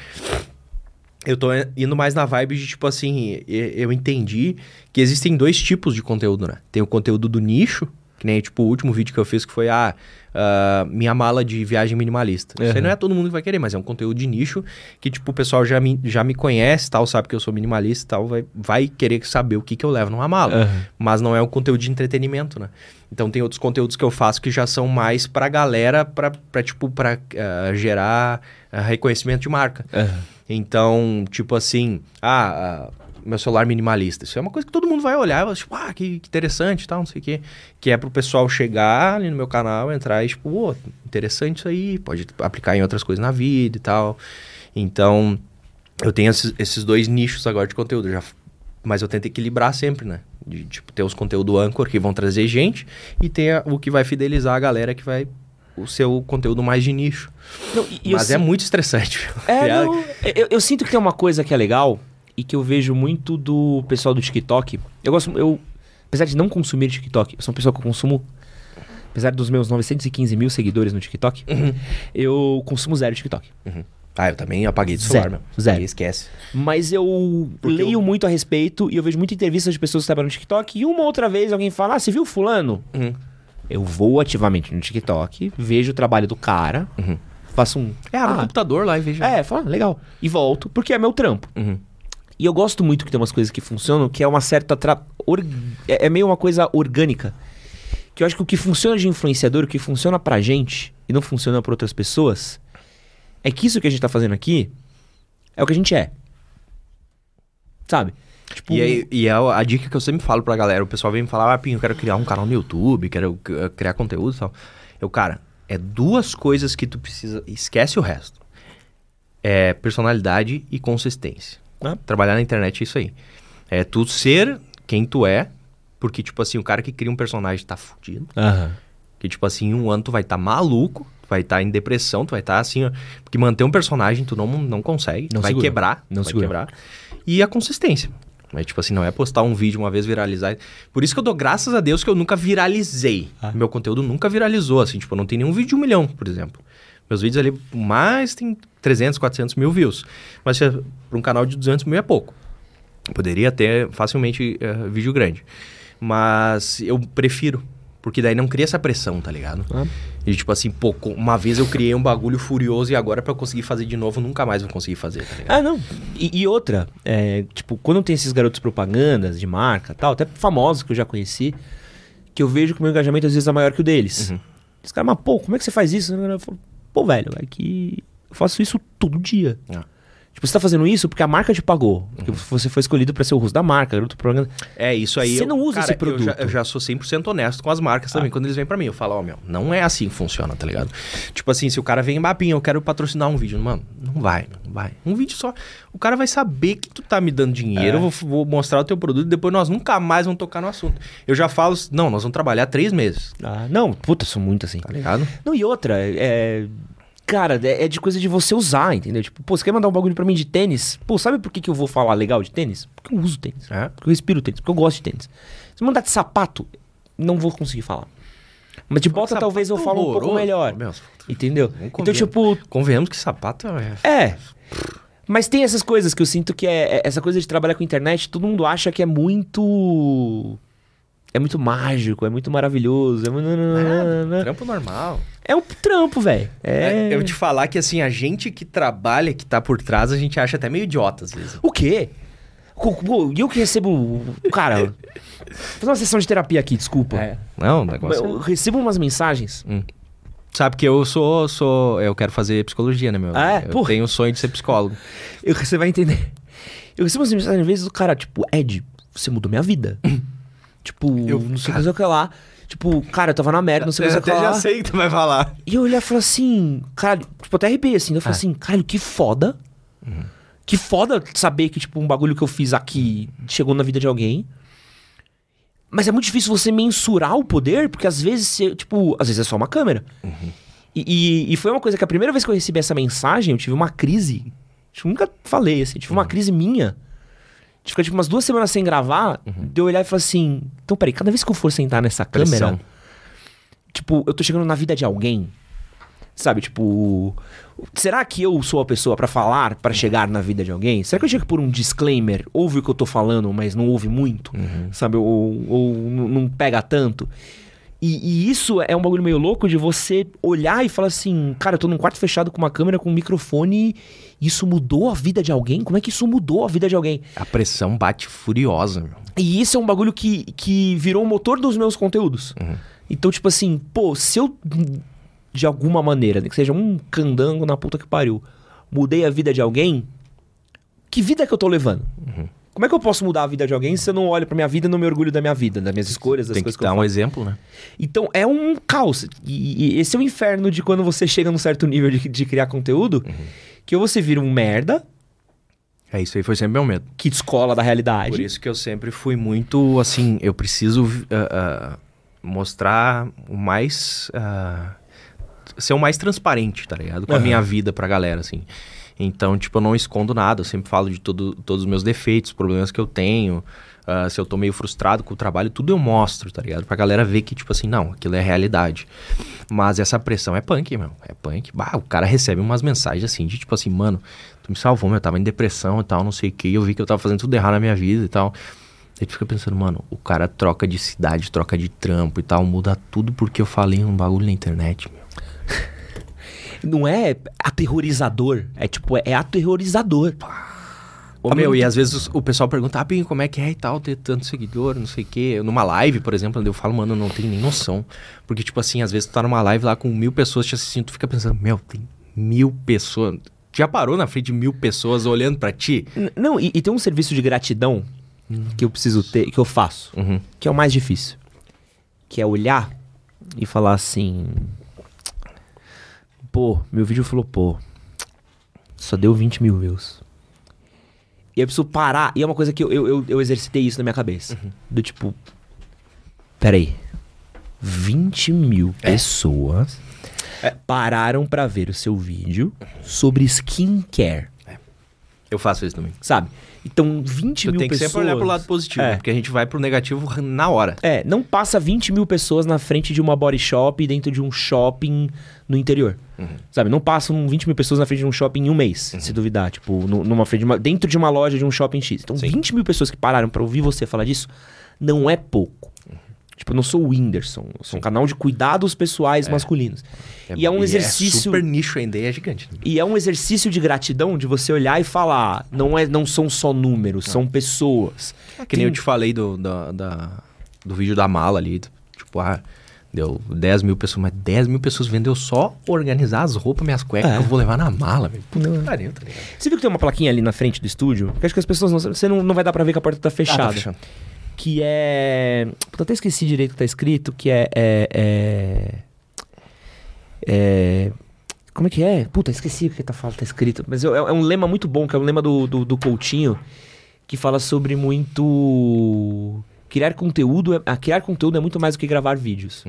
Eu tô indo mais na vibe de, tipo assim, eu entendi que existem dois tipos de conteúdo, né? Tem o conteúdo do nicho, que nem, tipo, o último vídeo que eu fiz que foi, ah, ah, minha mala de viagem minimalista. Isso aí Uhum. não é todo mundo que vai querer, mas é um conteúdo de nicho que, tipo, o pessoal já me, já me conhece, tal, sabe que eu sou minimalista e tal, vai, vai querer saber o que que eu levo numa mala Aham. mas não é um conteúdo de entretenimento, né? Então tem outros conteúdos que eu faço que já são mais pra galera, pra, pra tipo, pra ah, gerar ah, reconhecimento de marca. Aham. Então, tipo assim, ah, meu celular minimalista. Isso é uma coisa que todo mundo vai olhar e vai, tipo, ah, que, que interessante e tal, não sei o quê. Que é pro pessoal chegar ali no meu canal, entrar e, tipo, pô, interessante isso aí, pode aplicar em outras coisas na vida e tal. Então, eu tenho esses, esses dois nichos agora de conteúdo. Já, mas eu tento equilibrar sempre, né? De, tipo, ter os conteúdos anchor que vão trazer gente e ter o que vai fidelizar a galera que vai o seu conteúdo mais de nicho. Não, mas é muito estressante. É, (laughs) não, eu, eu sinto que tem uma coisa que é legal e que eu vejo muito do pessoal do TikTok. Eu gosto, eu, apesar de não consumir TikTok, eu sou uma pessoa que eu consumo, apesar dos meus 915 mil seguidores no TikTok, eu consumo zero TikTok. Ah, eu também apaguei do Zero, celular, meu. zero. Esquece. Mas eu Porque leio eu- muito a respeito e eu vejo muita entrevista de pessoas que trabalham no TikTok e uma outra vez alguém fala, ah, você viu fulano? Uhum. Eu vou ativamente no TikTok, vejo o trabalho do cara, Uhum. faço um... É, abre o ah, computador lá e veja. é, fala, legal. E volto, porque é meu trampo. Uhum. E eu gosto muito que tem umas coisas que funcionam, que é uma certa. Tra... or- É é meio uma coisa orgânica. Que eu acho que o que funciona de influenciador, o que funciona pra gente e não funciona pra outras pessoas, é que isso que a gente tá fazendo aqui é o que a gente é. Sabe? Tipo, E, aí, e é a, dica que eu sempre falo pra galera. O pessoal vem me falar, ah, Pinho, eu quero criar um canal no YouTube, quero criar conteúdo e tal. Eu, cara, é duas coisas que tu precisa. Esquece o resto. É personalidade e consistência. Ah. Trabalhar na internet é isso aí. É tu ser quem tu é, porque, tipo assim, o cara que cria um personagem tá fudido. Aham. Que, tipo assim, um ano tu vai estar maluco, tu vai estar em depressão, tu vai estar assim, ó. Porque manter um personagem tu não, não consegue. Não vai segura. quebrar. Não vai segura. quebrar. E a consistência. Mas, tipo assim, não é postar um vídeo uma vez viralizar. Por isso que eu dou graças a Deus que eu nunca viralizei. Ah. Meu conteúdo nunca viralizou, assim. Tipo, não tem nenhum vídeo de um milhão, por exemplo. Meus vídeos ali, mais tem 300, 400 mil views. Mas para um canal de 200 mil é pouco. Poderia ter facilmente eh, vídeo grande. Mas eu prefiro. Porque daí não cria essa pressão, tá ligado? Ah. E tipo assim, pô, uma vez eu criei um bagulho furioso e agora pra eu conseguir fazer de novo, nunca mais vou conseguir fazer, tá ligado? Ah, não. E, e outra, é, tipo, quando tem esses garotos propagandas de marca tal, até famosos que eu já conheci, que eu vejo que o meu engajamento às vezes é maior que o deles. Uhum. Os caras, mas pô, como é que você faz isso? Eu falo, pô, velho, é que eu faço isso todo dia. Ah. Tipo, você tá fazendo isso porque a marca te pagou. Porque você foi escolhido pra ser o rosto da marca, garoto propaganda. É, isso aí. Você eu- não usa esse eu já- produto. Ah. Eu já, sou 100% honesto com as marcas também. Quando eles vêm pra mim, eu falo, ó, meu, não é assim que funciona, tá ligado? Tipo assim, se o cara vem, Bapinha, eu quero patrocinar um vídeo. Mano, não vai, não vai. Um vídeo só. O cara vai saber que tu tá me dando dinheiro, É. eu vou, vou mostrar o teu produto e depois nós nunca mais vamos tocar no assunto. Eu já falo, não, nós vamos trabalhar três meses, Ah, não, puta, sou muito assim. tá ligado? Não, e outra, é. Cara, é é de coisa de você usar, entendeu? Tipo, pô, você quer mandar um bagulho pra mim de tênis? Pô, sabe por que, que eu vou falar legal de tênis? Porque eu uso tênis. É. Porque eu respiro tênis, porque eu gosto de tênis. Se mandar de sapato, não vou conseguir falar. Mas de bota talvez eu falo um pouco melhor. Meu, Entendeu? Vamos Então, tipo, Convenhamos que sapato é. é. Mas tem essas coisas que eu sinto que é, é- essa coisa de trabalhar com internet, todo mundo acha que é muito é muito mágico, é muito maravilhoso, é muito Trampo normal. é um trampo, velho. É... É, eu te falar que assim, a gente que trabalha, que tá por trás, a gente acha até meio idiota às vezes. O quê? E eu que recebo. Cara, vou (laughs) fazer uma sessão de terapia aqui, desculpa. É. Não, o negócio. Eu recebo umas mensagens. Sabe que eu sou, sou. Eu quero fazer psicologia, né, meu? Ah, é? Eu Porra. tenho o sonho de ser psicólogo. Eu, você vai entender. Eu recebo umas mensagens, às vezes, do cara, tipo, Ed, você mudou minha vida. (laughs) tipo, Eu- não sei o cara. que, que lá. Tipo, cara, eu tava na merda, não sei o que Eu você até já sei que tu vai falar. E eu olhei e falei assim, cara, tipo, até arrepiei assim. Eu falei assim, caralho, que foda. Que foda saber que, tipo, um bagulho que eu fiz aqui chegou na vida de alguém. Mas é muito difícil você mensurar o poder, porque às vezes, você, tipo, às vezes é só uma câmera. E, e, e foi uma coisa que a primeira vez que eu recebi essa mensagem, eu tive uma crise. Tipo, nunca falei assim, tive uma crise minha. De ficar, tipo, umas duas semanas sem gravar, de eu olhar e falar assim, então peraí, cada vez que eu for sentar nessa câmera, Pressão. tipo, eu tô chegando na vida de alguém. Sabe, tipo, será que eu sou a pessoa pra falar, pra chegar na vida de alguém? Será que eu tinha que pôr um disclaimer? Ouve o que eu tô falando, mas não ouve muito? Sabe, ou, ou não pega tanto? E, e isso é um bagulho meio louco de você olhar e falar assim, cara, eu tô num quarto fechado com uma câmera, com um microfone, isso mudou a vida de alguém? Como é que isso mudou a vida de alguém? A pressão bate furiosa, meu. E isso é um bagulho que, que virou o motor dos meus conteúdos. Então, tipo assim, pô, se eu, de alguma maneira, nem que seja um candango na puta que pariu, mudei a vida de alguém, que vida que eu tô levando? Como é que eu posso mudar a vida de alguém se eu não olho pra minha vida e não me orgulho da minha vida, das minhas escolhas, das Tem que coisas que, eu dar um faço? exemplo, né? Então, é um caos. E, e esse é o inferno de quando você chega num certo nível de, de criar conteúdo, que ou você vira um merda, É, isso aí foi sempre meu medo. que descola da realidade. Por isso que eu sempre fui muito assim, eu preciso ah, ah, mostrar o mais. ah, ser o mais transparente, tá ligado? Com a Aham. minha vida pra galera, assim. Então, tipo, eu não escondo nada, eu sempre falo de todo, todos os meus defeitos, problemas que eu tenho. ah, se eu tô meio frustrado com o trabalho, tudo eu mostro, tá ligado? Pra galera ver que, tipo assim, não, aquilo é realidade. Mas essa pressão é punk, meu. É punk. Bah, o cara recebe umas mensagens assim, de tipo assim, mano, tu me salvou, meu, eu tava em depressão e tal, não sei o que, eu vi que eu tava fazendo tudo errado na minha vida e tal. Aí tu fica pensando, mano, o cara troca de cidade, troca de trampo e tal, muda tudo porque eu falei um bagulho na internet, meu. (laughs) Não é aterrorizador, é tipo, é aterrorizador. Ô, Ao meu, mesmo e às vezes o pessoal pergunta, ah, Pinho, como é que é e tal, ter tanto seguidor, não sei o quê. Numa live, por exemplo, onde eu falo, mano, eu não tenho nem noção. Porque, tipo assim, às vezes tu tá numa live lá com mil pessoas te assistindo, tu fica pensando, meu, tem mil pessoas. Já parou na frente de mil pessoas olhando pra ti? N- Não, e, e tem um serviço de gratidão que eu preciso ter, que eu faço, Uhum. que é o mais difícil. Que é olhar e falar assim. Pô, meu vídeo falou, pô, só deu 20 mil views. E eu preciso parar, e é uma coisa que eu, eu, eu, eu exercitei isso na minha cabeça. Do tipo, peraí, 20 mil pessoas pararam pra ver o seu vídeo sobre skincare, Eu faço isso também. sabe? Então, 20 Tu mil tem que pessoas... sempre olhar pro lado positivo, É. né? porque a gente vai pro negativo na hora. É, não passa 20 mil pessoas na frente de uma body shop dentro de um shopping no interior. Uhum. Sabe? Não passam 20 mil pessoas na frente de um shopping em um mês, se duvidar. Tipo, nu- numa frente de uma- dentro de uma loja de um shopping X. Então, Sim. 20 mil pessoas que pararam pra ouvir você falar disso não é pouco. Tipo, eu não sou o Whindersson. Eu sou um canal de cuidados pessoais masculinos. e é um exercício. É super nicho ainda e é gigante. né? E é um exercício de gratidão de você olhar e falar: não, é, não são só números, são pessoas. Que nem eu te falei do, da- do vídeo da mala ali. Tipo, ah, deu 10 mil pessoas, mas 10 mil pessoas vendeu só organizar as roupas, minhas cuecas É. que eu vou levar na mala, velho. Puta que pariu, tá ligado? Você viu que tem uma plaquinha ali na frente do estúdio? Que acho que as pessoas não. Você não, não vai dar pra ver que a porta tá fechada. Ah, tá fechando. Que é. Puta, até esqueci direito o que tá escrito. Que é. É. É. é- como é que é? Puta, esqueci o que tá, tá escrito. Mas é, é um lema muito bom, que é um lema do, do, do Coutinho, que fala sobre muito. Criar conteúdo. É, ah, criar conteúdo é muito mais do que gravar vídeos.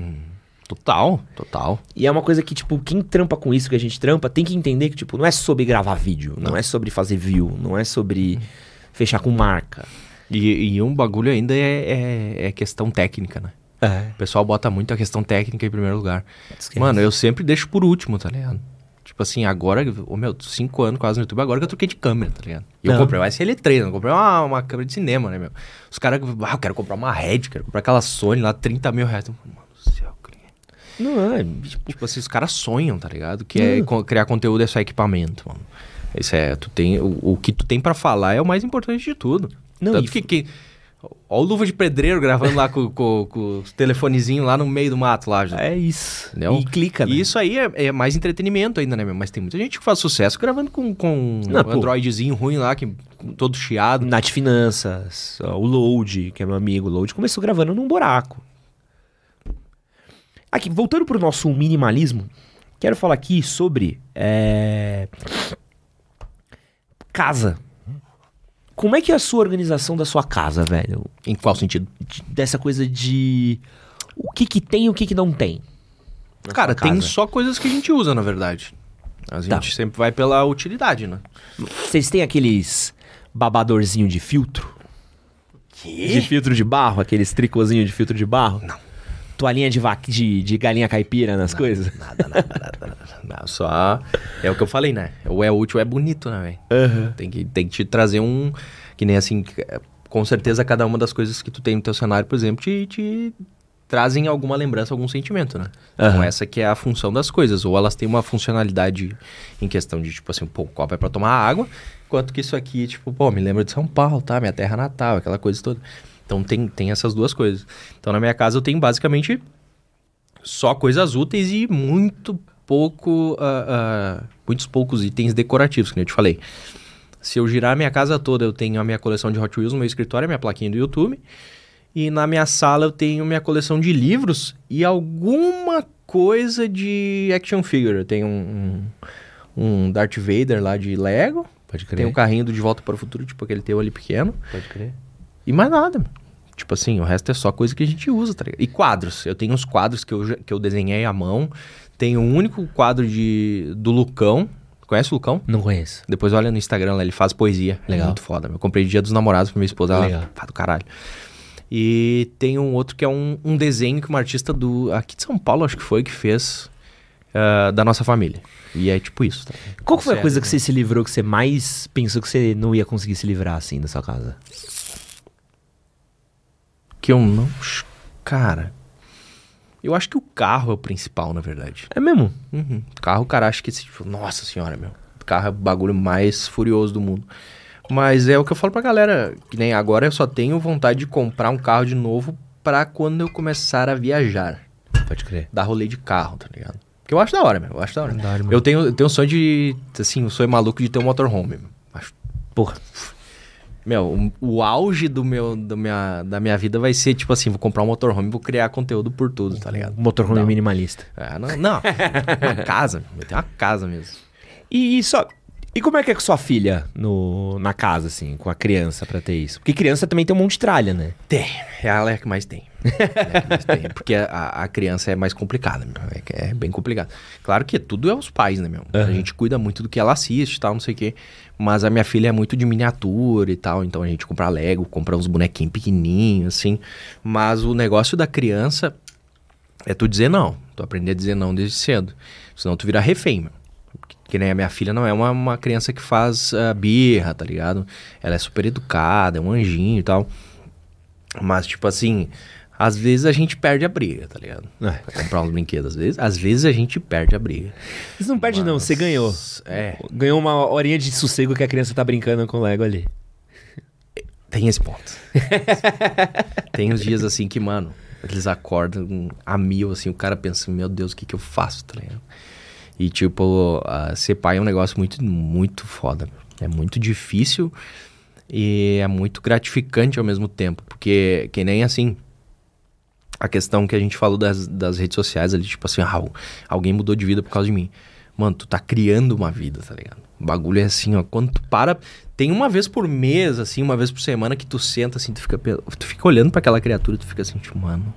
Total, total. E é uma coisa que, tipo, quem trampa com isso que a gente trampa tem que entender que, tipo, não é sobre gravar vídeo, não, é sobre fazer view, não é sobre fechar com marca. E, e um bagulho ainda é, é, é questão técnica, né? É. O pessoal bota muito a questão técnica em primeiro lugar. Mano, eu sempre deixo por último, tá ligado? Tipo assim, agora, ô meu, cinco anos quase no YouTube, agora que eu troquei de câmera, tá ligado? E eu comprei uma SL3, não comprei uma, uma câmera de cinema, né, meu? Os caras, ah, eu quero comprar uma Red, quero comprar aquela Sony lá, 30 mil reais. Mano do céu, cliente. Não é, tipo, Tipo assim, os caras sonham, tá ligado? Que é, criar conteúdo é só equipamento, mano. Isso é, tu tem, o, o que tu tem pra falar é o mais importante de tudo. Não, Tanto e- que, que Ó o Luva de Pedreiro gravando lá com, com, com os telefonezinhos lá no meio do mato lá. já. é isso. Entendeu? E clica, né? E isso aí é, é mais entretenimento ainda, né, meu? Mas tem muita gente que faz sucesso gravando com, com Não, um pô. Androidzinho ruim lá, que, todo chiado. Nath Finanças, ó, o Load, que é meu amigo, o Load começou gravando num buraco. Aqui, voltando pro nosso minimalismo, quero falar aqui sobre é, casa. Como é que é a sua organização da sua casa, velho? Em qual sentido? De- dessa coisa de o que que tem e o que que não tem. na Cara, tem só coisas que a gente usa, na verdade. A gente Tá. sempre vai pela utilidade, né? Vocês têm aqueles babadorzinho de filtro? De filtro de barro, aqueles tricôzinho de filtro de barro? Não. Toalhinha de, va- de, de galinha caipira nas coisas? Nada, nada, nada, nada. Não, só. É o que eu falei, né? Ou é útil ou é bonito, né, velho? Tem, que, tem que te trazer um. Que nem assim. Com certeza, cada uma das coisas que tu tem no teu cenário, por exemplo, te, te trazem alguma lembrança, algum sentimento, né? Então, Aham. essa que é a função das coisas. Ou elas têm uma funcionalidade em questão de, tipo assim, pô, o copo é pra tomar água, enquanto que isso aqui, tipo, pô, me lembra de São Paulo, tá? Minha terra natal, aquela coisa toda. Então tem, tem essas duas coisas. Então na minha casa eu tenho basicamente só coisas úteis e muito pouco, ah, ah, muitos poucos itens decorativos, que eu te falei. Se eu girar a minha casa toda, eu tenho a minha coleção de Hot Wheels no meu escritório, a minha plaquinha do YouTube. E na minha sala eu tenho minha coleção de livros e alguma coisa de action figure. Eu tenho um, um, um Darth Vader lá de Lego. Pode Tem o carrinho do De Volta para o Futuro, tipo aquele teu ali pequeno. Pode crer. E mais nada. Tipo assim, o resto é só coisa que a gente usa, tá ligado? E quadros. Eu tenho uns quadros que eu, que eu desenhei à mão. Tenho um único quadro de, do Lucão. Conhece o Lucão? Não conheço. Depois olha no Instagram lá, ele faz poesia. Legal. É muito foda. Eu comprei dia dos namorados pra minha esposa. Ela, Legal. pá do caralho. E tem um outro que é um, um desenho que uma artista do aqui de São Paulo, acho que foi, que fez ah, da nossa família. E é tipo isso. Tá? Qual que foi a coisa que né? você se livrou que você mais pensou que você não ia conseguir se livrar assim da sua casa? Que eu não. Cara. Eu acho que o carro é o principal, na verdade. É mesmo? Uhum. Carro, cara, acho que tipo, nossa senhora, meu. Carro é o bagulho mais furioso do mundo. Mas é o que eu falo pra galera, que nem agora eu só tenho vontade de comprar um carro de novo pra quando eu começar a viajar. Pode crer. Dar rolê de carro, tá ligado? Porque eu acho da hora, meu. Eu acho da hora. Da hora mesmo. eu tenho, eu tenho um sonho de, assim, um sonho maluco de ter um motorhome, meu. Acho Porra. Meu, o, o auge do meu, do minha, da minha vida vai ser, tipo assim, vou comprar um motorhome e vou criar conteúdo por tudo, tá ligado? Motorhome Não. minimalista. É, não, não. uma casa, eu tenho uma casa mesmo. E, e só. E como é que é com sua filha no, na casa, assim, com a criança pra ter isso? Porque criança também tem um monte de tralha, né? Tem, ela é a que mais tem. (laughs) É a que mais tem, Porque a, a criança é mais complicada, meu. É, é bem complicado. Claro que tudo é os pais, né, meu? A Aham. gente cuida muito do que ela assiste e tal, não sei o quê. Mas a minha filha é muito de miniatura e tal, então a gente compra Lego, compra uns bonequinhos pequenininhos, assim. Mas o negócio da criança é tu dizer não. Tu aprender a dizer não desde cedo. Senão tu vira refém, meu. Que nem a minha filha não é uma, uma criança que faz ah, birra, tá ligado? Ela é super educada, é um anjinho e tal. Mas, tipo assim, às vezes a gente perde a briga, tá ligado? É. Pra comprar uns brinquedos, às vezes. Às vezes a gente perde a briga. Você não perde, não, você ganhou. É, Ganhou uma horinha de sossego que a criança tá brincando com o Lego ali. tem esse ponto. (laughs) tem uns dias assim que, mano, eles acordam a mil, assim, o cara pensa, meu Deus, o que que eu faço, tá ligado? E, tipo, ah, ser pai é um negócio muito, muito foda. É muito difícil e é muito gratificante ao mesmo tempo. Porque, que nem assim, a questão que a gente falou das, das redes sociais ali, tipo assim, ah, alguém mudou de vida por causa de mim. Mano, tu tá criando uma vida, tá ligado? O bagulho é assim, ó, quando tu para, tem uma vez por mês, assim, uma vez por semana que tu senta assim, tu fica, tu fica olhando pra aquela criatura tu fica assim, tipo, mano,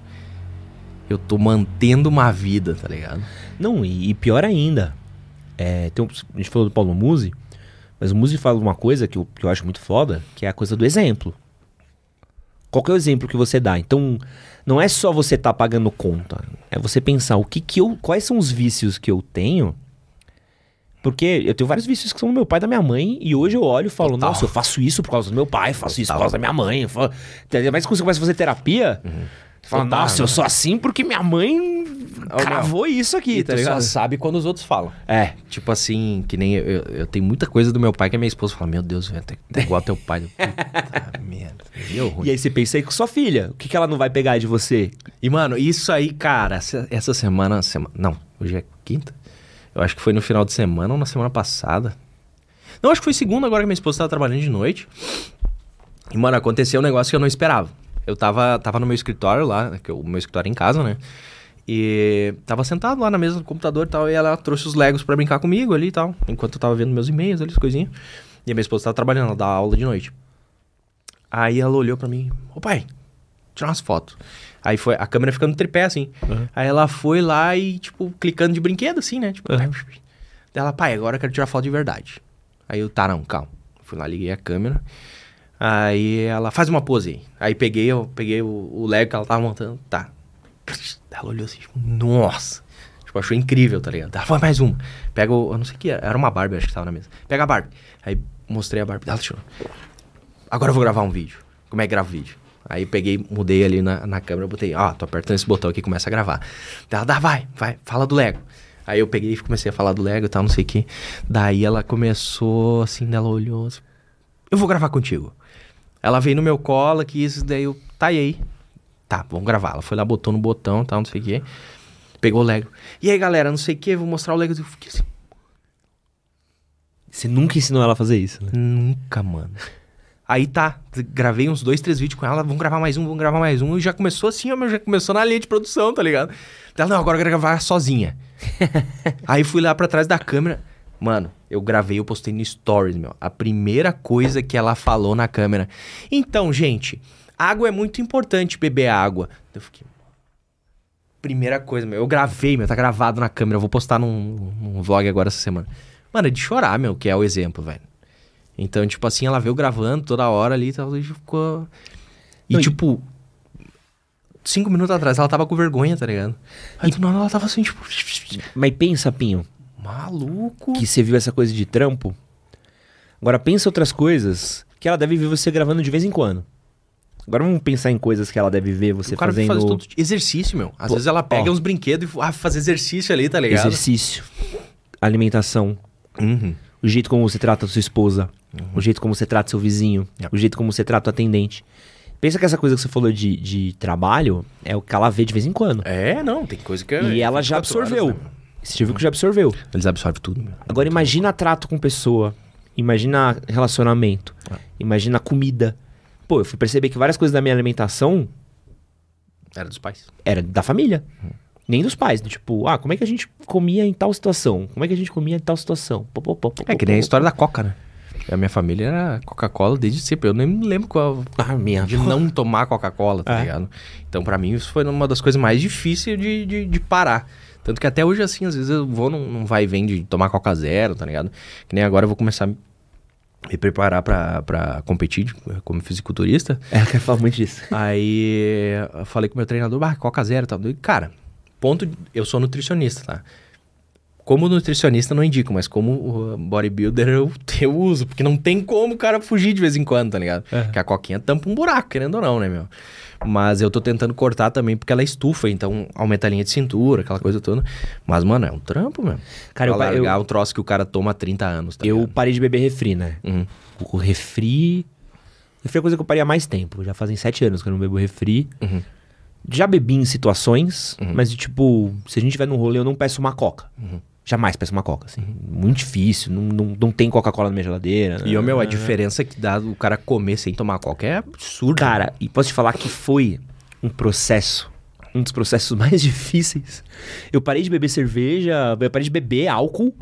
eu tô mantendo uma vida, tá ligado? Não, e, e pior ainda, é, um- a gente falou do Paulo Musi, mas o Musi fala uma coisa que eu, que eu acho muito foda, que é a coisa do exemplo. Qual é o exemplo que você dá? Então, não é só você tá pagando conta, é você pensar o que que eu, quais são os vícios que eu tenho, porque eu tenho vários vícios que são do meu pai e da minha mãe, e hoje eu olho e falo, Total. nossa, eu faço isso por causa do meu pai, faço isso por Total. causa da minha mãe. Eu falo... Mas quando você começa a fazer terapia, você fala, Total, nossa, eu né? sou assim porque minha mãe cravou isso aqui, E tá tu ligado? só sabe quando os outros falam. É. Tipo assim, que nem eu, eu, eu tenho muita coisa do meu pai que a minha esposa fala, meu Deus, velho, tá igual teu pai. (laughs) Puta merda. Deu ruim. E aí você pensa aí com sua filha, o que, que ela não vai pegar de você? E, mano, isso aí, cara, essa, semana, sema- Não, hoje é quinta? Eu acho que foi no final de semana ou na semana passada. Não, acho que foi segunda agora que minha esposa tava trabalhando de noite. E, mano, aconteceu um negócio que eu não esperava. Eu tava, tava no meu escritório lá, que eu- o meu escritório é em casa, né? E tava sentado lá na mesa do computador e tal, e ela trouxe os Legos pra brincar comigo ali e tal, enquanto eu tava vendo meus e-mails ali, as coisinhas. E a minha esposa tava trabalhando, ela dá aula de noite. Aí ela olhou pra mim, ô pai, tirar umas fotos. Aí foi, a câmera ficando tripé, assim. Uhum. Aí ela foi lá e, tipo, clicando de brinquedo, assim, né? Tipo, Uhum. Daí ela, pai, agora eu quero tirar foto de verdade. Aí eu, tá, não, calma. Fui lá, liguei a câmera. Aí ela, faz uma pose aí. Aí peguei, eu peguei o, o Lego que ela tava montando, tá. Ela olhou assim, tipo, nossa. Tipo, achou incrível, tá ligado? Ela, foi mais uma. Pega o, eu não sei o que era, era uma Barbie, acho que tava na mesa. Pega a Barbie. Aí mostrei a Barbie, ela tirou. Agora eu vou gravar um vídeo. Como é que grava o vídeo? Aí peguei, mudei ali na, na câmera, botei, ó, tô apertando esse botão aqui e começa a gravar. Ela, dá, vai, vai, fala do Lego. Aí eu peguei e comecei a falar do Lego e tal, não sei o que. Daí ela começou, assim, ela olhou, assim, eu vou gravar contigo. Ela veio no meu colo aqui, isso daí eu, tá aí? Tá, vamos gravar. Ela foi lá, botou no botão e tal, não sei o que. Pegou o Lego. E aí, galera, não sei o que, vou mostrar o Lego. Eu fiquei assim, Você nunca ensinou ela a fazer isso, né? Nunca, mano. Aí tá, gravei uns dois, três vídeos com ela, vamos gravar mais um, vamos gravar mais um. E já começou assim, ó, meu, já começou na linha de produção, tá ligado? Ela, não, agora eu quero gravar sozinha. (laughs) Aí fui lá pra trás da câmera. Mano, eu gravei, eu postei no Stories, meu. A primeira coisa que ela falou na câmera. Então, gente, água é muito importante beber água. Eu fiquei. Primeira coisa, meu. Eu gravei, meu, tá gravado na câmera. Eu vou postar num, num vlog agora essa semana. Mano, é de chorar, meu, que é o exemplo, velho. Então, tipo assim, ela veio gravando toda hora ali e tal, e ficou. E, Não, e- tipo. Cinco minutos atrás ela tava com vergonha, tá ligado? Aí do nada ela tava assim, tipo. Mas pensa, Pinho, Maluco. que você viu essa coisa de trampo. Agora pensa outras coisas que ela deve ver você gravando de vez em quando. Agora vamos pensar em coisas que ela deve ver você o cara fazendo faz todo exercício, meu. Às Pô, vezes ela pega ó. uns brinquedos e ah, faz exercício ali, tá ligado? exercício, alimentação, Uhum. O jeito como você trata a sua esposa, o jeito como você trata seu vizinho, Yep. o jeito como você trata o atendente. Pensa que essa coisa que você falou de, de trabalho é o que ela vê de vez em quando. É, não, tem coisa que é. e ela já 24 horas, absorveu. né? Você viu que já absorveu. Eles absorvem tudo, meu. Agora imagina trato com pessoa, imagina relacionamento, Ah. imagina comida. Pô, eu fui perceber que várias coisas da minha alimentação Era dos pais. era da família. Nem dos pais, né? tipo, ah, como é que a gente comia em tal situação? Como é que a gente comia em tal situação? Pô, pô, pô, É que nem a história da Coca, né? A minha família era Coca-Cola desde sempre. Eu nem me lembro qual. Ah, minha De não tomar Coca-Cola, tá É. ligado? Então, pra mim, isso foi uma das coisas mais difíceis de, de, de parar. Tanto que até hoje, assim, às vezes eu vou num, num vai e vem de tomar Coca Zero, tá ligado? Que nem agora eu vou começar a me preparar pra, pra competir como fisiculturista. É, eu quero falar muito disso. Aí eu falei com o meu treinador, ah, Coca Zero e tal. E, Cara, ponto. de- Eu sou nutricionista, tá? Como nutricionista não indico, mas como bodybuilder eu, (laughs) eu uso, porque não tem como o cara fugir de vez em quando, tá ligado? É. Porque a coquinha tampa um buraco, querendo ou não, né, meu? Mas eu tô tentando cortar também porque ela estufa, então aumenta a linha de cintura, aquela coisa toda. Mas, mano, é um trampo mesmo. Cara, eu, pra largar eu, um troço que o cara toma há 30 anos, tá eu ligado? parei de beber refri, né? Uhum. O refri. Refri é coisa que eu parei há mais tempo. Já fazem sete anos que eu não bebo refri. Uhum. Já bebi em situações, Uhum. mas tipo, se a gente vai num rolê, eu não peço uma coca. Uhum. Jamais peço uma coca, assim. Muito difícil, não, não, não tem Coca-Cola na minha geladeira. E, ô, meu, a Ah. diferença que dá o cara comer sem tomar coca é absurda. Cara, e posso te falar que foi um processo, um dos processos (laughs) mais difíceis. Eu parei de beber cerveja, eu parei de beber álcool.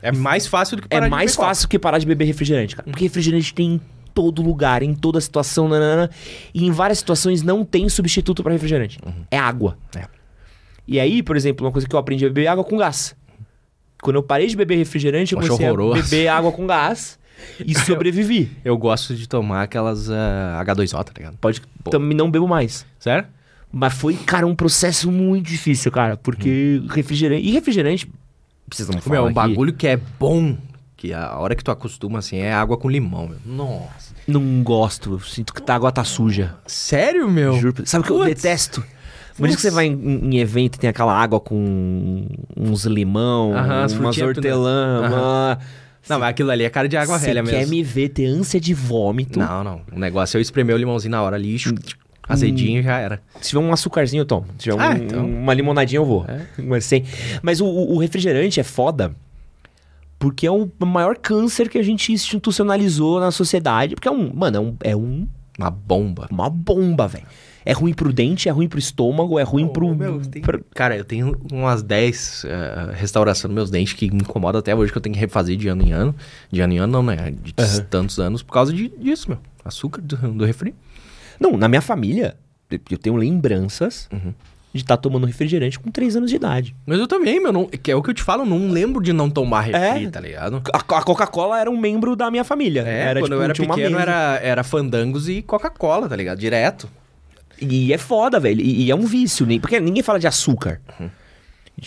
É mais fácil do que parar É de mais beber coca. fácil que parar de beber refrigerante, cara. Porque refrigerante tem em todo lugar, em toda situação, nanana, e em várias situações não tem substituto pra refrigerante. É água. É. E aí, por exemplo, uma coisa que eu aprendi a beber é água com gás. Quando eu parei de beber refrigerante, eu comecei horroroso. a beber água com gás e (laughs) sobrevivi. Eu gosto de tomar aquelas ah, H2O, tá ligado? Pode, Pô. também não bebo mais. Sério? Mas foi, cara, um processo muito difícil, cara. Porque refrigerante. E refrigerante. Precisamos Meu, falar um aqui, bagulho que é bom, que a hora que tu acostuma, assim, é água com limão, meu. Nossa. Não gosto. Eu sinto que a água tá suja. Sério, meu? Juro. Sabe o que eu detesto? Por isso que você vai em, em evento e tem aquela água com uns limão, Aham, umas hortelã. Aham. uma- Não, mas aquilo ali é cara de água Você velha quer mesmo. me ver ter ânsia de vômito? Não, não. O negócio é eu espremer o limãozinho na hora ali, azedinho já era. Se tiver um açucarzinho, eu tomo. Se tiver Ah, um- então. uma limonadinha, eu vou. É. Mas, sem... Mas o- o refrigerante é foda porque é o maior câncer que a gente institucionalizou na sociedade. Porque é um. Mano, é um. É um Uma bomba. uma bomba, velho. É ruim pro dente, é ruim pro estômago, é ruim pro. Meu, tem- pra- Cara, eu tenho umas 10 uh, restauração nos meus dentes que me incomoda até hoje, que eu tenho que refazer de ano em ano. De ano em ano, não, né? De Aham. tantos anos, por causa de- disso, meu. Açúcar do, do refri. Não, na minha família, eu tenho lembranças Uhum. De estar tomando refrigerante com 3 anos de idade. Mas eu também, meu. Não, que é o que eu te falo, não lembro de não tomar refri, É. tá ligado? A, a Coca-Cola era um membro da minha família. É, era, quando tipo, eu era pequeno era, era fandangos e Coca-Cola, tá ligado? Direto. E é foda, velho. E, e é um vício, nem- porque ninguém fala de açúcar.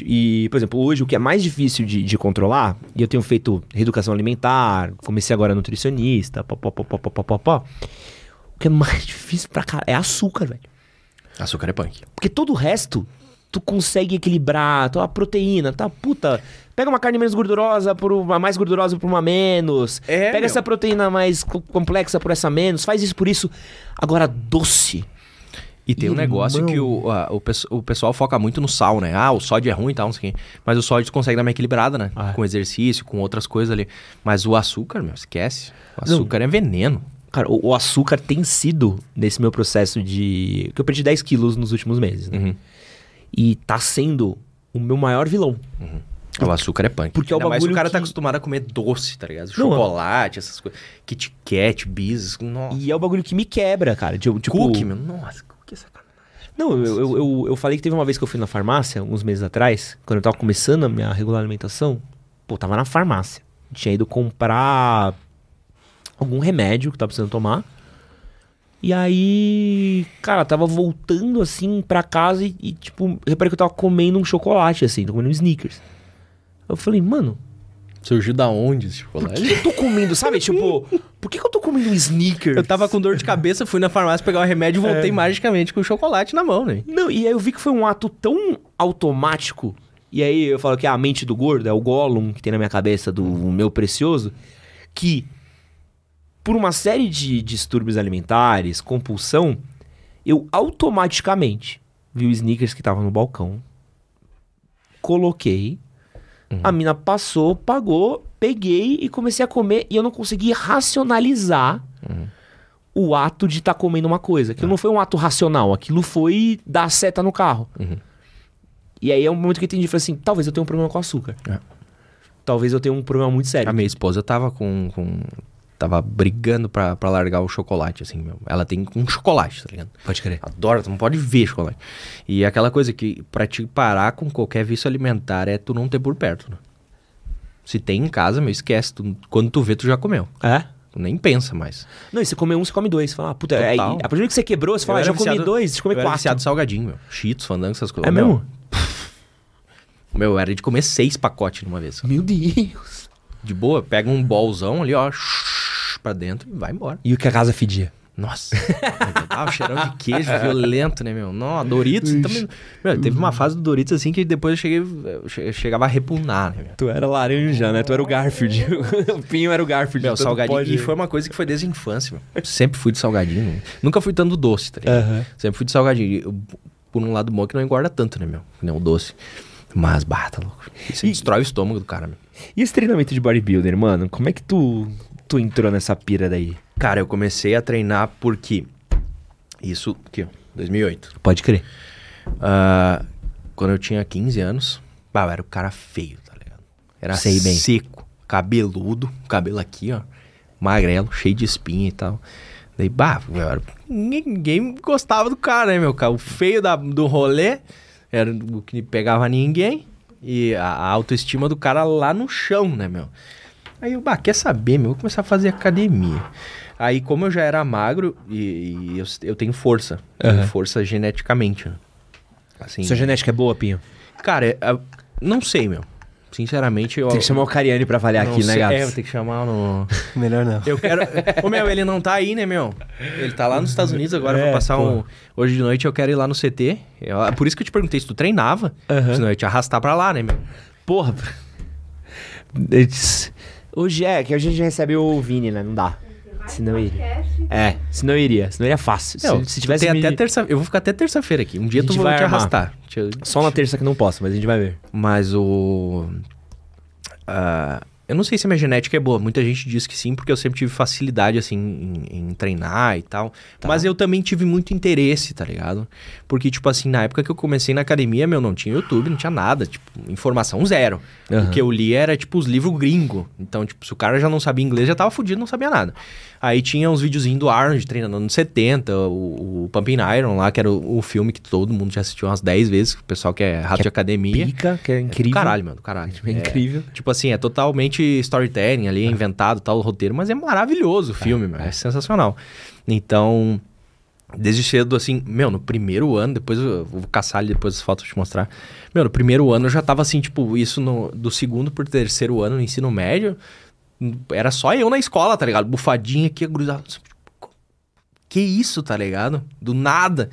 E, por exemplo, hoje o que é mais difícil de, de controlar, e eu tenho feito reeducação alimentar, comecei agora nutricionista, pó, pó, pó, pó, pó, pó, pó, pó. O que é mais (laughs) difícil pra caralho é açúcar, velho. Açúcar é punk. Porque todo o resto, tu consegue equilibrar, tua proteína, tá? Puta, pega uma carne menos gordurosa por uma mais gordurosa por uma menos. É, pega meu. essa proteína mais co- complexa por essa menos. Faz isso por isso. Agora, doce. E tem um Irmão. negócio que o, a- o, o pessoal foca muito no sal, né? Ah, o sódio é ruim e tal, não sei. Mas o sódio tu consegue dar uma equilibrada, né? Ah. Com exercício, com outras coisas ali. Mas o açúcar, meu, esquece. O Não. açúcar é veneno. Cara, o, o açúcar tem sido, nesse meu processo de. que eu perdi 10 quilos nos últimos meses, né? Uhum. E tá sendo o meu maior vilão. O açúcar é punk. Porque é o mais bagulho o cara tá que- acostumado a comer doce, tá ligado? Não, Chocolate, essas coisas. Kit Kat, bis. Nossa. E é o bagulho que me quebra, cara. Eu, tipo, Cookie, meu. Nossa, cookie é sacanagem. Não, eu, eu, eu, eu falei que teve uma vez que eu fui na farmácia, uns meses atrás, quando eu tava começando a minha regular alimentação. Pô, tava na farmácia. Tinha ido comprar algum remédio que tava precisando tomar. E aí, cara, tava voltando assim pra casa e, e, tipo, reparei que eu tava comendo um chocolate, assim, tô comendo um Snickers. Eu falei, mano, Surgiu da onde esse por chocolate? que que eu tô comendo, sabe? (laughs) tipo, por que, que eu tô comendo um Snickers? Eu tava com dor de cabeça, fui na farmácia pegar o remédio e É. voltei magicamente com o chocolate na mão, né? Não, e aí eu vi que foi um ato tão automático. E aí eu falo que é a mente do gordo, é o Gollum que tem na minha cabeça do meu precioso, que por uma série de distúrbios alimentares, compulsão, eu automaticamente vi o sneakers que tava no balcão, coloquei, a mina passou, pagou, peguei e comecei a comer e eu não consegui racionalizar o ato de estar comendo uma coisa. Aquilo não foi um ato racional, aquilo foi dar seta no carro. Uhum. E aí é um momento que eu entendi, falei assim, talvez eu tenha um problema com açúcar. É. Talvez eu tenha um problema muito sério. A minha esposa tava com. com- tava brigando pra, pra largar o chocolate, assim, meu. Ela tem um chocolate, tá ligado? Pode crer. Adora, tu não pode ver chocolate. E aquela coisa que pra te parar com qualquer vício alimentar é tu não ter por perto, né? Se tem em casa, meu, esquece. Tu- quando tu vê, tu já comeu. É? Tu nem pensa mais. Não, e você come um, você come dois. Você fala, ah, puta, aí, Total. a partir do que você quebrou, você fala, Eu ah, já era comi viciado- dois, deixa eu comer eu era quatro. viciado em salgadinho, meu. Cheetos, fandango, essas coisas. É Meu, mesmo? Meu, era de comer seis pacotes numa vez. Meu Deus. De boa, pega um bolzão ali, ó, pra dentro e vai embora. E o que a casa fedia? Nossa, (laughs) ah, o cheirão de queijo violento, né, meu? Não, Doritos também. Meu, teve uma fase do Doritos assim que depois eu cheguei, eu che- eu chegava a repugnar, né, meu? Tu era laranja, né? Tu era o Garfield. (laughs) o Pinho era o Garfield. Meu, tanto salgadinho. pode- E foi uma coisa que foi desde a infância, meu. (laughs) Sempre fui de salgadinho. meu. Nunca fui tanto doce, tá ligado? Aham. Sempre fui de salgadinho. Eu- por um lado bom que não engorda tanto, né, meu? Nem o doce. Mas, bata, louco. Isso E- destrói o estômago do cara, meu. E esse treinamento de bodybuilder, mano? Como é que tu, tu entrou nessa pira daí? Cara, eu comecei a treinar porque. Isso aqui, ó, 2008. Pode crer. Ah, quando eu tinha 15 anos, bah, eu era o cara feio, tá ligado? Era Sei bem. seco, cabeludo, cabelo aqui, ó, magrelo, cheio de espinha e tal. Daí, bah, era- ninguém gostava do cara, né, meu? cara? O feio da, do rolê era o que pegava ninguém e a, a autoestima do cara lá no chão, né, meu? Aí eu, bah, quer saber, meu? Vou começar a fazer academia. Aí, como eu já era magro e, e eu, eu tenho força, tenho Aham. força geneticamente, né? Assim, Sua genética é boa, Pinho? Cara, é- é- não sei, meu. Sinceramente, eu. Tem que chamar o Cariani pra avaliar aqui, né, sei- gato? É, vou ter que chamar no. (laughs) Melhor não. Eu quero. Ô, meu, ele não tá aí, né, meu? Ele tá lá nos Estados Unidos agora, eu É, vou passar pô. um. Hoje de noite eu quero ir lá no CT. Eu- é por isso que eu te perguntei se tu treinava. Aham. Senão eu ia te arrastar pra lá, né, meu? Porra. It's- Hoje é, que a gente recebe o Vini, né? Não dá. Senão eu iria. É, senão eu iria. Senão iria fácil. Não, se, se tivesse. tem me- até terça... Eu vou ficar até terça-feira aqui. Um dia tu vai te arrastar. Só na terça que não posso, mas a gente vai ver. Mas o. ah, eu não sei se a minha genética é boa. Muita gente diz que sim, porque eu sempre tive facilidade, assim, em, em treinar e tal. Tá. Mas eu também tive muito interesse, tá ligado? Porque, tipo assim, na época que eu comecei na academia, meu, não tinha YouTube, não tinha nada. Tipo, informação zero. Aham. O que eu li era, tipo, os livros gringo. Então, tipo, se o cara já não sabia inglês, já tava fudido, não sabia nada. Aí tinha uns videozinhos do Arnold treinando nos 70, o, o Pumping Iron lá, que era o, o filme que todo mundo já assistiu umas 10 vezes, o pessoal que é rato Que de é academia. Pica, que é É do incrível. caralho, mano, caralho. É incrível. Tipo assim, é totalmente storytelling ali, inventado tal, o roteiro, mas é maravilhoso o filme, meu, é, sensacional. Então, desde cedo, assim, meu, no primeiro ano, depois eu vou caçar ali depois as fotos pra te mostrar. Meu, no primeiro ano eu já tava assim, tipo, isso no, do segundo pro terceiro ano no ensino médio, era só eu na escola, tá ligado? Bufadinha aqui, grudado. Que isso, tá ligado? Do nada.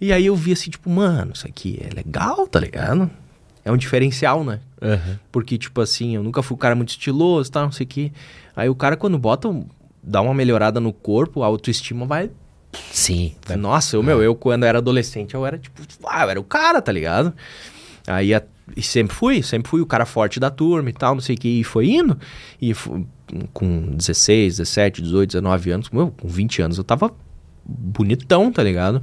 E aí eu vi assim, tipo, mano, isso aqui é legal, tá ligado? É um diferencial, né? Aham. Porque, tipo assim, eu nunca fui um cara muito estiloso, tal, não sei o quê. Aí o cara, quando bota, dá uma melhorada no corpo, a autoestima vai. Sim. Nossa, eu, meu, eu quando era adolescente, eu era tipo, ah, eu era o cara, tá ligado? Aí, a- e sempre fui, sempre fui o cara forte da turma e tal, não sei o que, e foi indo. E fu- com 16, 17, 18, 19 anos, meu, com 20 anos, eu tava bonitão, tá ligado?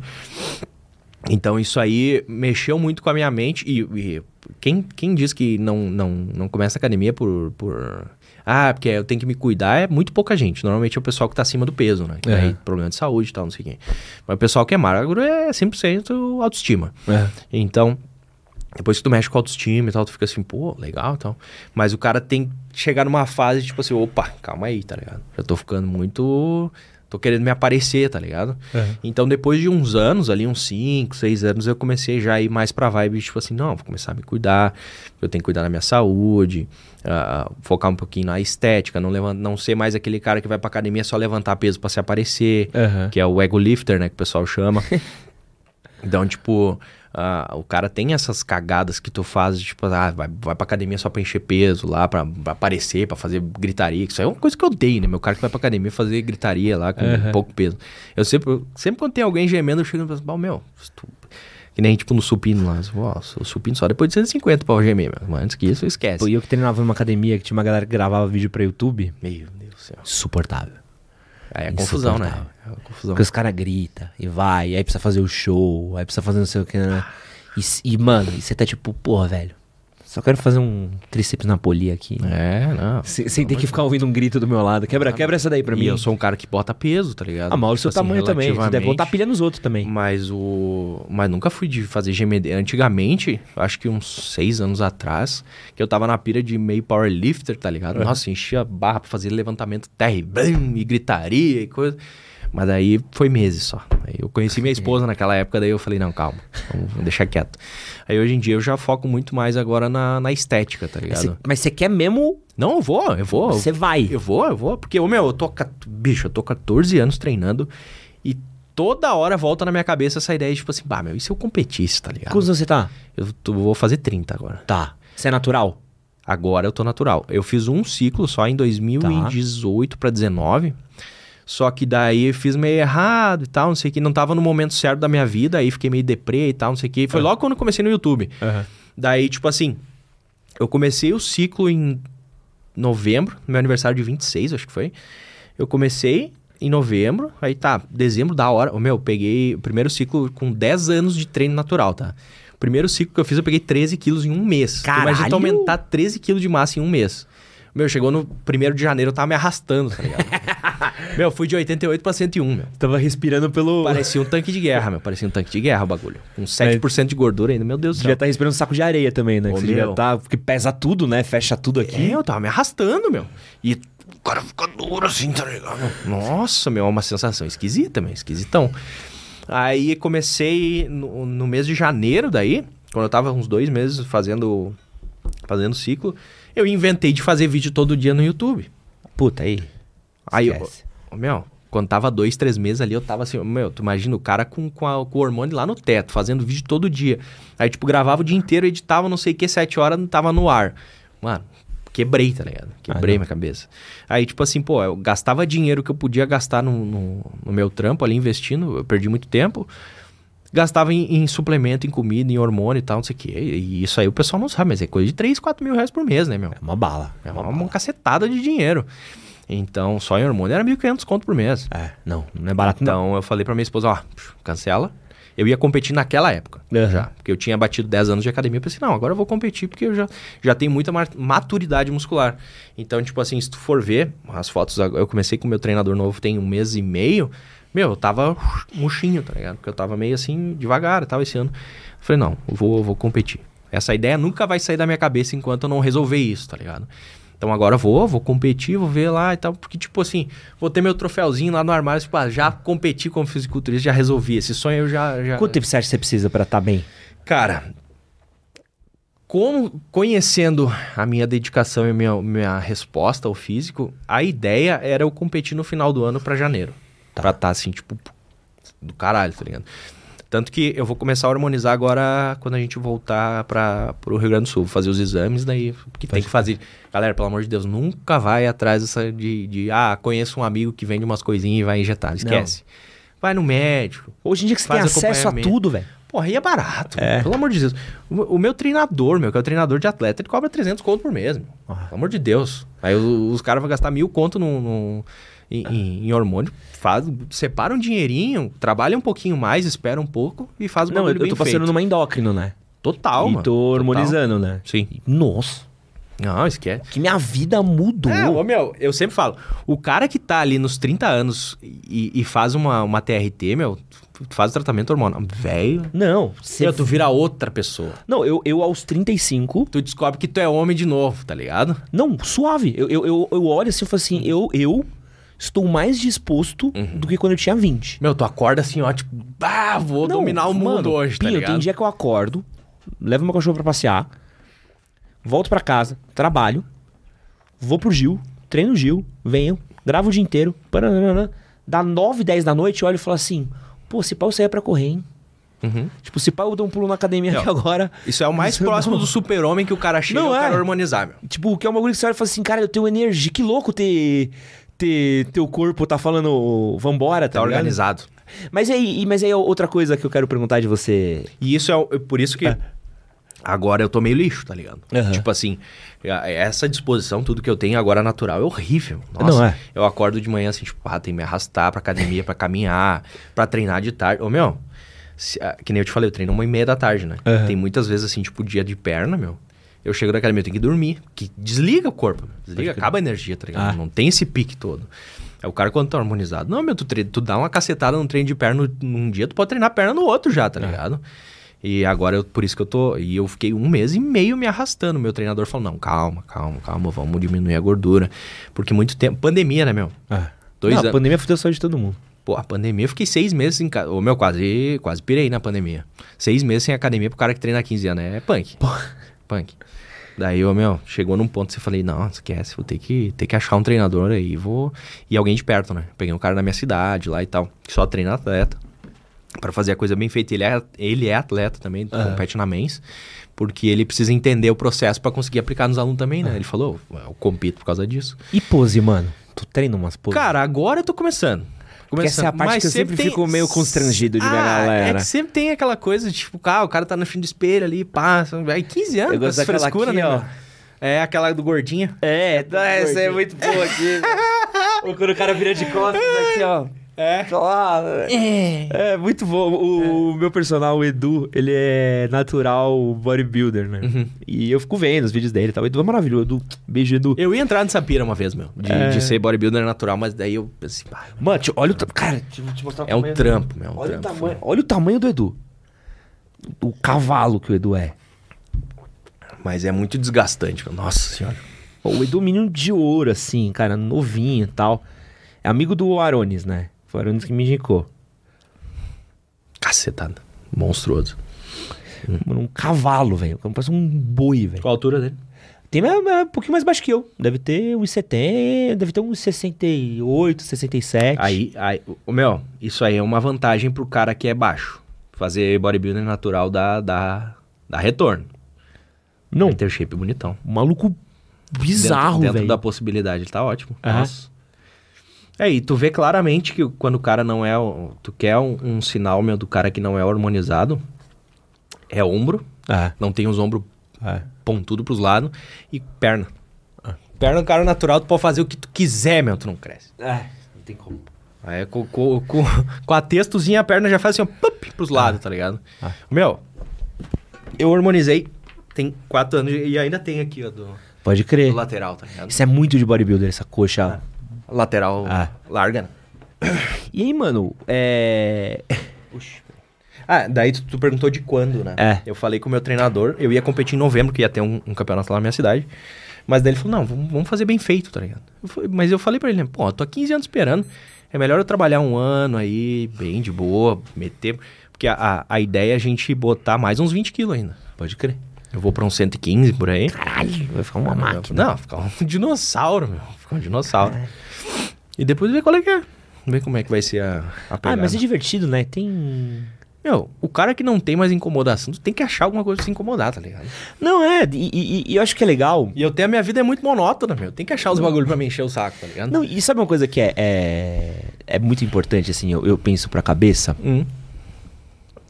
Então isso aí mexeu muito com a minha mente. E, e quem, quem diz que não, não, não começa a academia por, por. Ah, porque eu tenho que me cuidar é muito pouca gente. Normalmente é o pessoal que tá acima do peso, né? Que Aham. aí, problema de saúde e tal, não sei o quê. Mas o pessoal que é magro é 100% autoestima. É. Então, depois que tu mexe com a autoestima e tal, tu fica assim, pô, legal e tal. Mas o cara tem que chegar numa fase, tipo assim, opa, calma aí, tá ligado? Já tô ficando muito. Tô querendo me aparecer, tá ligado? Aham. Então, depois de uns anos, ali, uns 5, 6 anos, eu comecei já a ir mais pra vibe, tipo assim, não, vou começar a me cuidar, eu tenho que cuidar da minha saúde, ah, focar um pouquinho na estética, não, levan- não ser mais aquele cara que vai pra academia só levantar peso pra se aparecer, Aham. que é o ego lifter, né, que o pessoal chama. (laughs) então, tipo, ah, o cara tem essas cagadas que tu faz, tipo, ah, vai, vai pra academia só pra encher peso lá, pra, pra aparecer, pra fazer gritaria. Isso aí é uma coisa que eu odeio, né? Meu cara que vai pra academia fazer gritaria lá com Aham. pouco peso. Eu sempre, eu- sempre quando tem alguém gemendo, eu chego e penso, "Bom, meu, tu- que nem tipo no supino lá. Ó, o supino só depois de 150 pra gemer, meu. Mas antes que isso, esquece. E eu que treinava numa academia que tinha uma galera que gravava vídeo pra YouTube. Meu Deus do céu. Suportável. Aí é confusão, né? É confusão. Porque os caras gritam e vai, aí precisa fazer o show, aí precisa fazer não sei o que. Né? E, e, mano, e você tá tipo, porra, velho. Só quero fazer um tríceps na polia aqui. É, não. Se- Sem ter que ficar ouvindo um grito do meu lado. Quebra, quebra essa daí pra E mim. eu sou um cara que bota peso, tá ligado? Ah, mal o seu Tipo assim, tamanho também. Você deve botar pilha nos outros também. Mas o. Mas nunca fui de fazer GMD. Antigamente, acho que uns seis anos atrás, que eu tava na pira de meio powerlifter, tá ligado? Nossa, enchia barra pra fazer levantamento terra e, e gritaria e coisa. Mas daí foi meses só. Eu conheci minha esposa naquela época, daí eu falei, não, calma, vamos deixar quieto. Aí hoje em dia eu já foco muito mais agora na, na estética, tá ligado? Mas você quer mesmo. Não, eu vou, eu vou. Você vai. Eu vou, eu vou, porque, meu, eu tô. Bicho, eu tô 14 anos treinando e toda hora volta na minha cabeça essa ideia de, tipo assim, bah, meu, e se eu competisse, tá ligado? Quantos você tá? Eu tô- vou fazer 30 agora. Tá. Você é natural? Agora eu tô natural. Eu fiz um ciclo só em 2018 pra 19. Só que daí eu fiz meio errado e tal, não sei o que. Não tava no momento certo da minha vida, aí fiquei meio deprê e tal, não sei o que. Foi logo quando eu comecei no YouTube. Daí, tipo assim, eu comecei o ciclo em novembro, no meu aniversário de 26, acho que foi. Eu comecei em novembro, aí tá, dezembro da hora. Meu, eu peguei o primeiro ciclo com 10 anos de treino natural, tá? Primeiro ciclo que eu fiz, eu peguei 13 quilos em um mês. Tu Imagina Caralho! aumentar 13 quilos de massa em um mês. Meu, chegou no primeiro de janeiro, eu tava me arrastando, tá ligado? (laughs) meu, fui de 88 pra 101, meu. Tava respirando pelo. Parecia um tanque de guerra, meu. Parecia um tanque de guerra o bagulho. Com 7% de gordura ainda, meu Deus do céu. estar respirando um saco de areia também, né? Ô, Que meu. tá, porque pesa tudo, né? Fecha tudo É, aqui. eu tava me arrastando, meu. E o cara fica duro assim, tá ligado? Nossa, meu, é uma sensação esquisita, meu, esquisitão. Aí comecei no, no mês de janeiro daí, quando eu tava uns dois meses fazendo fazendo ciclo, eu inventei de fazer vídeo todo dia no YouTube. Puta, aí. Aí, ô, meu, quando tava dois, três meses ali, eu tava assim, meu, tu imagina o cara com, com, a- com o hormônio lá no teto, fazendo vídeo todo dia. Aí, tipo, gravava o dia inteiro, editava não sei o que, sete horas, não tava no ar. Mano, quebrei, tá ligado? Quebrei Ah, minha cabeça. Aí, tipo assim, pô, eu gastava dinheiro que eu podia gastar no, no, no meu trampo ali, investindo, eu perdi muito tempo. Gastava em, em suplemento, em comida, em hormônio e tal, não sei o quê. E isso aí o pessoal não sabe, mas é coisa de 3, 4 mil reais por mês, né, meu? É uma bala. É uma, uma cacetada de dinheiro. Então, só em hormônio era 1.500 conto por mês. É, não, não é barato não. Então, eu falei pra minha esposa, ó, cancela. Eu ia competir naquela época, Aham. já. Porque eu tinha batido 10 anos de academia. Eu pensei, não, agora eu vou competir porque eu já, já tenho muita ma- maturidade muscular. Então, tipo assim, se tu for ver as fotos... Eu comecei com o meu treinador novo tem um mês e meio. Meu, eu tava murchinho, tá ligado? Porque eu tava meio assim, devagar e tal, esse ano. Eu falei, não, eu vou, eu vou competir. Essa ideia nunca vai sair da minha cabeça enquanto eu não resolver isso, tá ligado? Então agora vou, vou competir, vou ver lá e tal. Porque, tipo assim, vou ter meu troféuzinho lá no armário, tipo, ah, já competi como fisiculturista, já resolvi. Esse sonho eu já. já... Quanto tempo você acha que você precisa pra estar bem? Cara, como conhecendo a minha dedicação e minha, minha resposta ao físico, a ideia era eu competir no final do ano pra janeiro. Pra estar assim, tipo, do caralho, tá ligado? Tanto que eu vou começar a hormonizar agora quando a gente voltar para pro Rio Grande do Sul, vou fazer os exames, daí que tem que fazer. Galera, pelo amor de Deus, nunca vai atrás dessa de, de ah, conheço um amigo que vende umas coisinhas e vai injetar. Esquece. Vai no médico, Hoje em dia que você tem acesso a tudo, velho. Porra, aí é barato. Pelo amor de Deus. O, o meu treinador, meu, que é o treinador de atleta, ele cobra 300 conto por mês, meu. Ah. Pelo amor de Deus. Aí o- os caras vão gastar mil conto no- em, em- em hormônio. Faz, separa um dinheirinho, trabalha um pouquinho mais, espera um pouco e faz o Não, eu, eu tô passando feito. numa endócrino, né? Total, e mano. tô Total. hormonizando, né? Sim. Nossa, Não, esquece. que minha vida mudou. É, ô, meu, eu sempre falo, o cara que tá ali nos 30 anos e, e faz uma, uma TRT, meu, faz o tratamento hormonal, velho, Não, meu, tu vira outra pessoa. Não, eu, eu aos 35... Tu descobre que tu é homem de novo, tá ligado? Não, suave. Eu, eu, eu, eu olho assim e falo assim, eu, eu estou mais disposto Uhum. do que quando eu tinha 20. Meu, tu acorda assim, ó, tipo, bah, vou Não, dominar o mundo mano, hoje, tá Pinho, ligado? tem dia que eu acordo, levo meu cachorro pra passear, volto pra casa, trabalho, vou pro Gil, treino o Gil, venho, gravo o dia inteiro, paranana, dá 9, 10 da noite, eu olho e falo assim, pô, se pau eu saia pra correr, hein? Uhum. Tipo, se pau eu dou um pulo na academia Não. aqui agora. Isso é o mais (laughs) próximo não. do super-homem que o cara chega Não e é. quero harmonizar, meu. Tipo, que é um bagulho que você olha e fala assim, cara, eu tenho energia, que louco ter... Ter teu corpo tá falando vambora, tá, Tá ligado? organizado. Mas aí, mas aí outra coisa que eu quero perguntar de você. E isso é o- por isso que agora eu tô meio lixo, tá ligado? Aham. Tipo assim, a- essa disposição, tudo que eu tenho agora natural é horrível. Nossa, Não é? eu acordo de manhã assim, tipo, ah, tem que me arrastar pra academia, pra caminhar, pra treinar de tarde. Ô, meu, se- ah, que nem eu te falei, eu treino uma e meia da tarde, né? Aham. Tem muitas vezes assim, tipo, dia de perna, meu. Eu chego da academia, eu tenho que dormir. Que desliga o corpo. Desliga, acaba a energia, tá ligado? Ah. Não tem esse pique todo. É o cara quando tá harmonizado. Não, meu, tu, tu dá uma cacetada num treino de perna num dia, tu pode treinar perna no outro já, tá ligado? E agora, eu, por isso que eu tô... E eu fiquei um mês e meio me arrastando. Meu treinador falou, não, calma, calma, calma, vamos diminuir a gordura. Porque muito tempo... Pandemia, né, meu? Dois Não, anos. a pandemia fudeu a saúde de todo mundo. Pô, a pandemia, eu fiquei seis meses em casa. Ô, meu, quase, quase pirei na pandemia. Seis meses sem academia pro cara que treina há 15 anos. É punk. Punk. Daí, ô, meu, chegou num ponto que eu falei, não, esquece, vou ter que, ter que achar um treinador aí, vou... E alguém de perto, né? Peguei um cara da minha cidade lá e tal, que só treina atleta. Pra fazer a coisa bem feita. Ele é, ele é atleta também, compete na mens. Porque ele precisa entender o processo pra conseguir aplicar nos alunos também, né? Ele falou, eu compito por causa disso. E pose, mano? Tu treina umas poses? Cara, agora eu tô começando. Porque essa é a parte Mas que eu sempre tem- fico meio constrangido de ver a Ah, galera. É que sempre tem aquela coisa de tipo, cara, o cara tá no fim do espelho ali, passa. Aí 15 anos, Eu gosto essa frescura, aqui, né? ó. É aquela do gordinho. É, tá, essa é muito boa aqui. (laughs) Ou quando o cara vira de costas aqui, ó. É. Ah, é. é muito bom. O, o meu personal, o Edu, ele é natural bodybuilder, né? Uhum. E eu fico vendo os vídeos dele e tal. O Edu é maravilhoso. Edu, beijo, Edu. Eu ia entrar nessa pira uma vez, meu. De, É. de ser bodybuilder natural, mas daí eu pensei, pá, Mano, tio, olha o... Cara, eu te mostrar o é um trampo, meu. É um Olha o, trampo. tamanho, olha o tamanho do Edu. O cavalo que o Edu é. Mas é muito desgastante, meu. Nossa senhora. O Edu é menino de ouro, assim, cara, novinho e tal. É amigo do Arones, né? Foi o Arones que me indicou. Cacetada. Monstruoso. Mano, um cavalo, velho. Parece um boi, velho. Qual a altura dele? Tem é, é um pouquinho mais baixo que eu. Deve ter uns 70, deve ter uns 68, 67. Aí, aí, o meu, isso aí é uma vantagem pro cara que é baixo. Fazer bodybuilding natural dá, dá, dá retorno. Não, Vai ter o shape bonitão. um maluco bizarro, dentro, dentro velho. da possibilidade, ele tá ótimo. Aham. Nossa. É, e tu vê claramente que quando o cara não é. o- Tu quer um, um sinal, meu, do cara que não é harmonizado, é ombro, É. não tem os ombros É. pontudo pros lados, e perna. Perna, cara natural, tu pode fazer o que tu quiser, meu, tu não cresce. É. Não tem como. Aí com, com, com, (laughs) com a textozinha a perna já faz assim, ó, pup, pros lados, tá ligado? Ah. Meu, eu harmonizei, tem quatro anos e ainda tem aqui, ó, do, Pode do crer. lateral, tá ligado? Isso é muito de bodybuilder, essa coxa. Lateral Ah. larga, né? E aí, mano, é. Ah, daí tu, tu perguntou de quando, né? É. Eu falei com o meu treinador, eu ia competir em novembro, que ia ter um, um campeonato lá na minha cidade. Mas daí ele falou, não, vamos, vamos fazer bem feito, tá ligado? Eu falei- mas eu falei pra ele, pô, eu tô há 15 anos esperando. É melhor eu trabalhar um ano aí, bem de boa, meter... Porque a, a, a ideia é a gente botar mais uns 20 quilos ainda. Pode crer. Eu vou pra uns 115 por aí. Caralho, vai ficar uma máquina. Não, (laughs) ficar um dinossauro, meu. Ficar um dinossauro. E depois ver qual é que é. Ver como é que vai ser a, a Ah, pegada. mas é divertido, né? Tem. Meu, o cara que não tem mais incomodação, tu tem que achar alguma coisa pra se incomodar, tá ligado? Não, é. E, e- e eu acho que é legal. E eu tenho a minha vida é muito monótona, meu. Tem que achar os bagulho pra me encher o saco, tá ligado? Não, e sabe uma coisa que é, é, é muito importante, assim, eu, eu penso pra cabeça? Hum.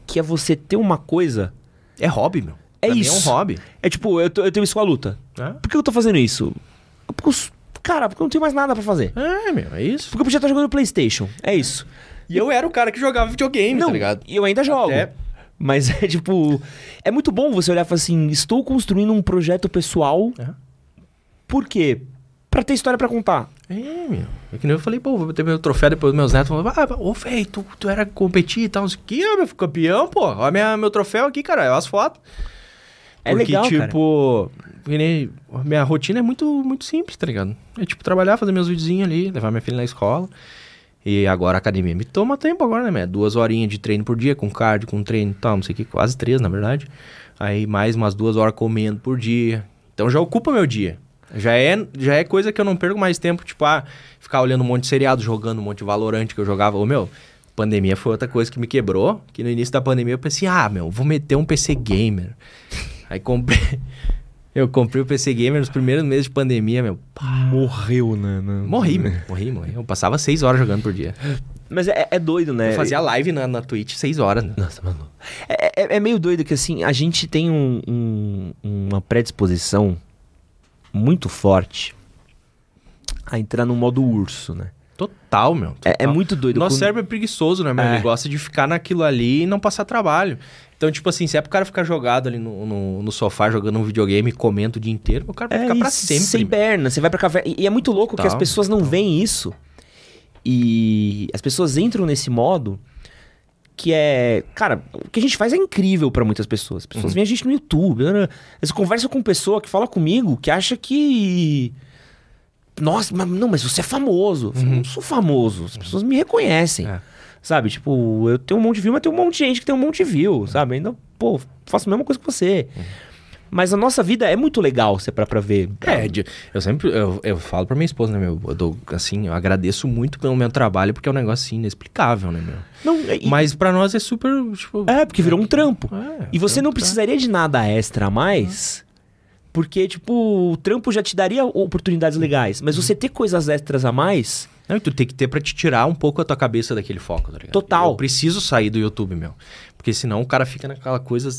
Que é você ter uma coisa. É hobby, meu. É Pra isso. é um hobby. É tipo, eu, tô- eu tenho isso com a luta. É? Por que eu tô fazendo isso? Porque eu, cara, porque eu não tenho mais nada pra fazer. É, meu, é isso. Porque eu podia estar jogando Playstation. É isso. E eu era o cara que jogava videogame, não, tá ligado? e eu ainda jogo. Até- Mas é (laughs) tipo. É muito bom você olhar e falar assim: estou construindo um projeto pessoal. É. Por quê? Pra ter história pra contar. É, meu. É que nem eu falei, pô, vou ter meu troféu depois dos meus netos. Falaram, ah, ô, velho, tu, tu era competir e tal, não sei o que, ó, meu, fui campeão, pô. Olha minha, meu troféu aqui, cara, olha as fotos. É legal, cara. tipo, nem- minha rotina é muito, muito simples, tá ligado? É tipo trabalhar, fazer meus videozinhos ali, levar minha filha na escola. E agora a academia me toma tempo agora, né, meu? Duas horinhas de treino por dia, com cardio, com treino e tal, não sei o que, quase três, na verdade. Aí mais umas duas horas comendo por dia. Então já ocupa meu dia. Já é, já é coisa que eu não perco mais tempo, tipo, ah, ficar olhando um monte de seriado, jogando um monte de Valorante que eu jogava. Ô, meu, pandemia foi outra coisa que me quebrou, que no início da pandemia eu pensei, ah, meu, vou meter um PC gamer. Aí comprei... (laughs) Eu comprei o PC Gamer nos primeiros meses de pandemia, meu. Morreu, né? Morri, meu. Morri, morri. Eu passava seis horas jogando por dia. Mas é, é doido, né? Eu fazia live na, na Twitch seis horas. Né? Nossa, mano. É, é- é meio doido que, assim, a gente tem um- um- uma predisposição muito forte a entrar no modo urso, né? Total, meu. É, é total. muito doido. Nosso Quando- cérebro é preguiçoso, né, meu? É. Ele gosta de ficar naquilo ali e não passar trabalho. Então, tipo assim, se é pro cara ficar jogado ali no, no, no sofá, jogando um videogame, comendo o dia inteiro, o cara vai ficar É, pra e sempre. Sem perna, você vai pra caverna. E, e é muito louco que as pessoas não veem isso. E as pessoas entram nesse modo que é. Cara, o que a gente faz é incrível pra muitas pessoas. As pessoas veem a gente no YouTube. Eles conversam com pessoa que fala comigo que acha que. Nossa, mas, não, mas você é famoso. Eu falo, não sou famoso. As pessoas me reconhecem. É. Sabe? Tipo, eu tenho um monte de view, mas tem um monte de gente que tem um monte de view, sabe? Ainda, pô, faço a mesma coisa que você. Mas a nossa vida é muito legal, você para pra ver. É, eu sempre eu, eu falo pra minha esposa, né, meu? Eu dou, assim, eu agradeço muito pelo meu trabalho, porque é um negócio assim, inexplicável, né, meu? Não, e- Mas pra nós é super, tipo... É, porque virou um trampo. É, E você não trampo, precisaria de nada extra a mais, porque, tipo, o trampo já te daria oportunidades legais. Mas você ter coisas extras a mais. Não, e tu tem que ter pra te tirar um pouco a tua cabeça daquele foco, tá ligado? Total. Eu preciso sair do YouTube, meu. Porque senão o cara fica naquela coisa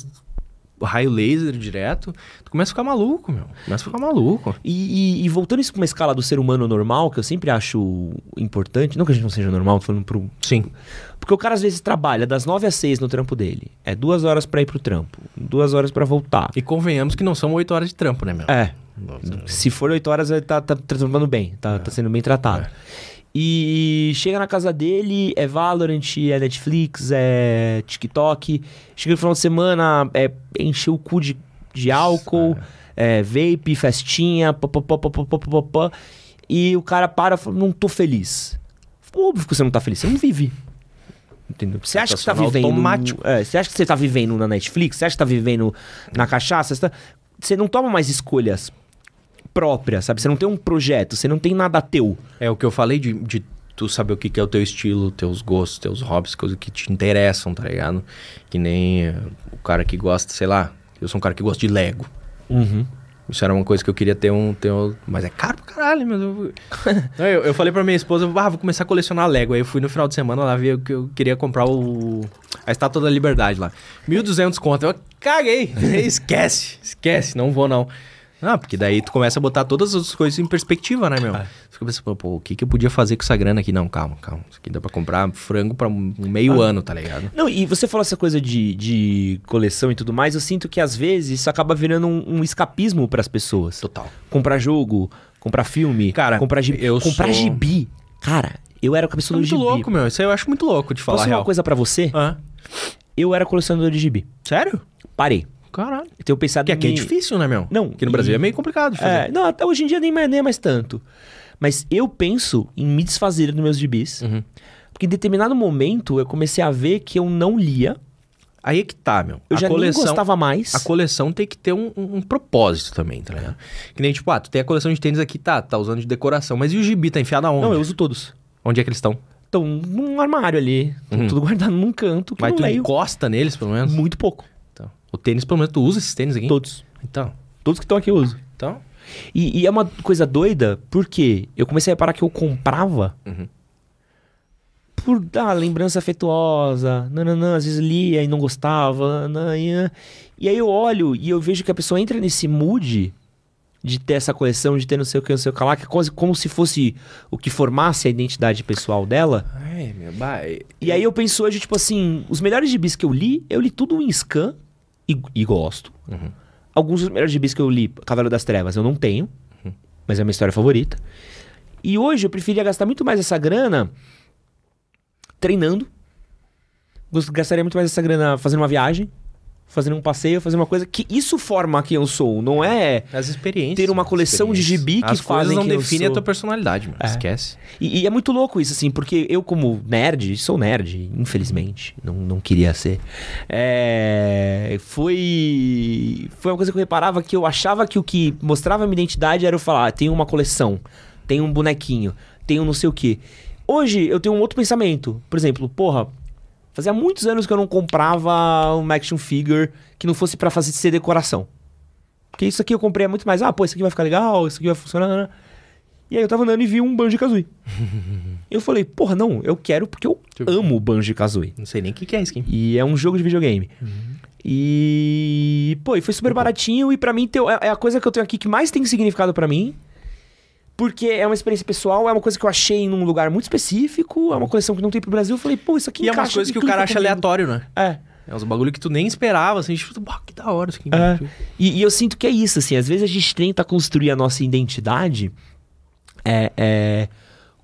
raio laser direto, tu começa a ficar maluco, meu. Começa a ficar maluco. E, e- e voltando isso pra uma escala do ser humano normal, que eu sempre acho importante, não que a gente não seja normal, tô falando pro. Sim. Porque o cara às vezes trabalha das 9 às 6 no trampo dele. É duas horas pra ir pro trampo, duas horas pra voltar. E convenhamos que não são oito horas de trampo, né, meu? É. Se for 8 horas, ele tá, tá, tá trabalhando bem, tá, tá sendo bem tratado. E chega na casa dele, é Valorant, é Netflix, é TikTok. Chega no final de semana, é encher o cu de, de álcool, é vape, festinha, papapá. E o cara para e fala, não tô feliz. Óbvio que você não tá feliz, você não vive. Entendeu? Você acha que você tá vivendo. automático. É, você acha que você tá vivendo na Netflix? Você acha que tá vivendo na cachaça? Você, tá- você não toma mais escolhas próprias, sabe? Você não tem um projeto, você não tem nada teu. É o que eu falei de, de tu saber o que, que é o teu estilo, teus gostos, teus hobbies, coisas que te interessam, tá ligado? Que nem eh, o cara que gosta, sei lá, eu sou um cara que gosta de Lego. Uhum. Isso era uma coisa que eu queria ter um. Ter um... Mas é caro pra caralho, mas eu... (laughs) Eu. Eu falei pra minha esposa, ah, vou começar a colecionar Lego. Aí eu fui no final de semana lá ver que eu queria comprar o. A Estátua da Liberdade lá. 1.200 conto. Eu caguei. (laughs) esquece, esquece, não vou não. Ah, porque daí tu começa a botar todas as outras coisas em perspectiva, né, meu? É. Você fica pensando, pô, o que, que eu podia fazer com essa grana aqui? Não, calma, calma. Isso aqui dá pra comprar frango pra um meio ano, tá ligado? Não, e você falou essa coisa de, de coleção e tudo mais, eu sinto que às vezes isso acaba virando um, um escapismo pras pessoas. Total. Comprar jogo, comprar filme, Cara, comprar gibi. eu comprar sou- gibi. Cara, eu era Isso é colecionador de muito gibi. louco, meu. Isso aí eu acho muito louco de falar Posso falar uma coisa pra você? Ah, Eu era colecionador de gibi. sério? Parei. Caralho. Eu tenho pensado Que aqui é em- difícil, né, meu? Não, Aqui no Brasil e- é meio complicado. É, não, até hoje em dia nem, mais- nem é mais tanto. Mas eu penso em me desfazer dos meus gibis. Uhum. Porque em determinado momento eu comecei a ver que eu não lia. Aí é que tá, meu. Eu a já coleção, nem gostava mais. A coleção tem que ter um, um- um propósito também, tá ligado? Que nem, tipo, ah, tu tem a coleção de tênis aqui, tá, tá usando de decoração. Mas e o gibi, tá enfiado aonde? Não, eu uso todos. Onde é que eles estão? Estão num armário ali. Uhum. Tudo guardado num canto que Mas tu leio. encosta neles, pelo menos? Muito pouco. O tênis, pelo menos, tu usa esses tênis aqui? Todos. Então, Todos que estão aqui eu uso. então... E, e é uma coisa doida, porque eu comecei a reparar que eu comprava Uhum. por dar lembrança afetuosa, nananã, às vezes lia e não gostava, nananã. e aí eu olho e eu vejo que a pessoa entra nesse mood de ter essa coleção, de ter não sei o que, não sei o que lá, que é quase como se fosse o que formasse a identidade pessoal dela. Ai, meu, bah, E aí eu penso hoje, tipo assim, os melhores gibis que eu li, eu li tudo em scan e, e gosto. Uhum. Alguns dos melhores gibis que eu li, Cavaleiro das Trevas, eu não tenho, mas é minha história favorita. E hoje eu preferia gastar muito mais essa grana treinando. Gastaria muito mais essa grana fazendo uma viagem, fazendo um passeio, fazendo uma coisa que isso forma quem eu sou, não é As experiências. ter uma coleção de gibi que As fazem não quem definem a sou. tua personalidade, mano. É. Esquece. E, e é muito louco isso, assim, porque eu, como nerd, sou nerd, infelizmente. Não, não queria ser. É, foi. Foi uma coisa que eu reparava que eu achava que o que mostrava a minha identidade era eu falar: ah, tem uma coleção, tem um bonequinho, um não sei o quê. Hoje eu tenho um outro pensamento. Por exemplo, porra, fazia muitos anos que eu não comprava uma action figure que não fosse pra fazer ser decoração. Porque isso aqui eu comprei é muito mais, ah, pô, isso aqui vai ficar legal, isso aqui vai funcionar. E aí eu tava andando e vi um Banjo-Kazooie. (laughs) eu falei, porra, não, eu quero porque eu amo Banjo-Kazooie. Não sei nem o que, que é isso aqui. E é um jogo de videogame. E, pô, e foi super baratinho e pra mim é é a coisa que eu tenho aqui que mais tem significado pra mim. Porque é uma experiência pessoal, é uma coisa que eu achei num lugar muito específico, é uma coleção que não tem pro Brasil. Eu falei, pô, isso aqui E é umas coisas em que o cara acha comigo. aleatório, né? É. É uns bagulho que tu nem esperava, assim, tipo, "Bah, que da hora isso aqui. É. Tipo, E, e eu sinto que é isso, assim, às vezes a gente tenta construir a nossa identidade é, é,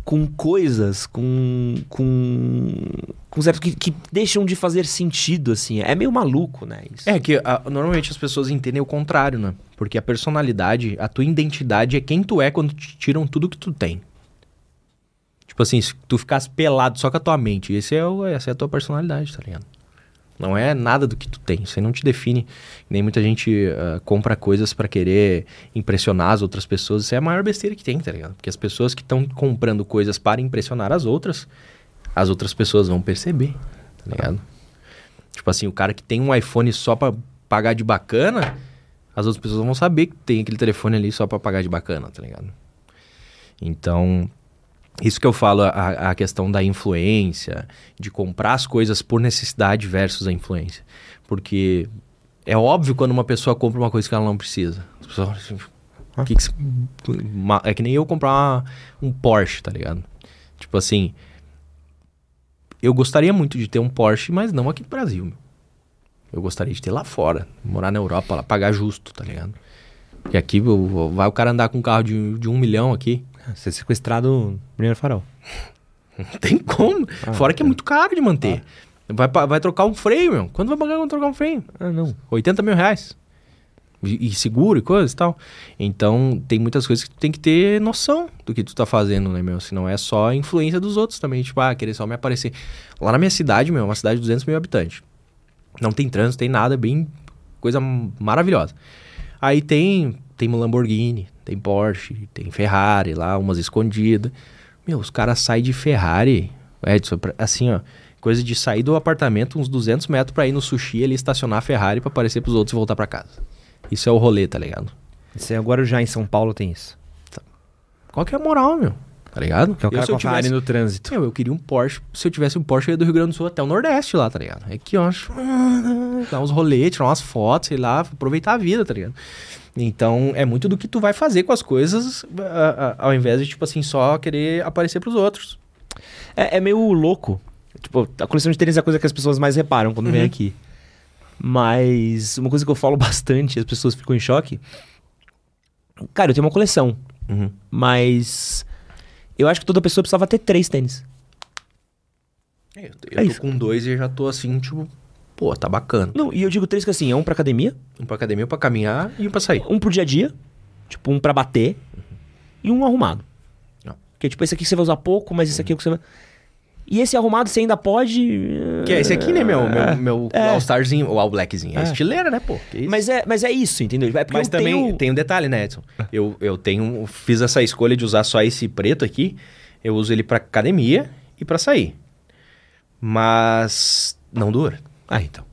com coisas, com. com. com certo, que, que deixam de fazer sentido, assim. É meio maluco, né? Isso. É que a- normalmente as pessoas entendem o contrário, né? Porque a personalidade, a tua identidade é quem tu é quando te tiram tudo que tu tem. Tipo assim, se tu ficasse pelado só com a tua mente, esse é o, essa é a tua personalidade, tá ligado? Não é nada do que tu tem, isso aí não te define. Nem muita gente ah, compra coisas pra querer impressionar as outras pessoas, isso é a maior besteira que tem, tá ligado? Porque as pessoas que estão comprando coisas para impressionar as outras, as outras pessoas vão perceber, tá ligado? Tipo assim, o cara que tem um iPhone só pra pagar de bacana, as outras pessoas vão saber que tem aquele telefone ali só pra pagar de bacana, tá ligado? Então, isso que eu falo, a, a questão da influência, de comprar as coisas por necessidade versus a influência. Porque é óbvio quando uma pessoa compra uma coisa que ela não precisa. As pessoas assim, "O que que você-" Ma- É que nem eu comprar uma- um Porsche, tá ligado? Tipo assim, eu gostaria muito de ter um Porsche, mas não aqui no Brasil, meu. Eu gostaria de ter lá fora, morar na Europa, lá, pagar justo, tá ligado? Porque aqui vai o cara andar com um carro de, de um milhão aqui. Ser sequestrado no primeiro farol. Não (laughs) tem como. Ah, Fora que é tá. muito caro de manter. Vai, pa- vai trocar um freio, meu. Quanto vai pagar pra trocar um freio? Ah, não. 80 mil reais. E, e seguro e coisa e tal. Então, tem muitas coisas que tu tem que ter noção do que tu tá fazendo, né, meu? Senão é só a influência dos outros também. Tipo, ah, querer só me aparecer. Lá na minha cidade, meu, é uma cidade de 200 mil habitantes. Não tem trânsito, tem nada, é bem coisa maravilhosa. Aí tem, tem uma Lamborghini, tem Porsche, tem Ferrari lá, umas escondidas. Meu, os caras saem de Ferrari, Edson, assim, ó, coisa de sair do apartamento uns 200 metros pra ir no sushi ali estacionar a Ferrari pra aparecer pros outros e voltar pra casa. Isso é o rolê, tá ligado? Isso aí agora já em São Paulo tem isso. Qual que é a moral, meu? Tá ligado? Que é o Eu, cara se com eu a Ferrari tivesse- no trânsito. Meu, eu queria um Porsche. Se eu tivesse um Porsche, eu ia do Rio Grande do Sul até o Nordeste lá, tá ligado? É que eu acho. Dar uns rolês, tirar umas fotos, sei lá, aproveitar a vida, tá ligado? Então, é muito do que tu vai fazer com as coisas, a- a- ao invés de, tipo assim, só querer aparecer pros outros. É, é meio louco. Tipo, a coleção de tênis é a coisa que as pessoas mais reparam quando vem Uhum. aqui. Mas uma coisa que eu falo (laughs) bastante, as pessoas ficam em choque. Cara, eu tenho uma coleção, Uhum. mas eu acho que toda pessoa precisava ter três tênis. Eu, eu É tô isso. com dois e já tô assim, tipo, pô, tá bacana. Não, e eu digo três que assim, é um pra academia, Um pra academia, um pra caminhar e um pra sair. um pro dia a dia, tipo um pra bater, e um arrumado. Não. Que é tipo, esse aqui você vai usar pouco, mas esse aqui é o que você vai. E esse arrumado você ainda pode. Que é esse aqui, né, meu, meu, meu É. All-Starzinho, ou All-Blackzinho. É, É. estileira, né, pô? Que? Mas é, mas é isso, entendeu? É porque Mas eu também tenho- tem um detalhe, né, Edson? Eu, eu tenho, fiz essa escolha de usar só esse preto aqui. Eu uso ele pra academia e pra sair. Mas não dura. Ah, então.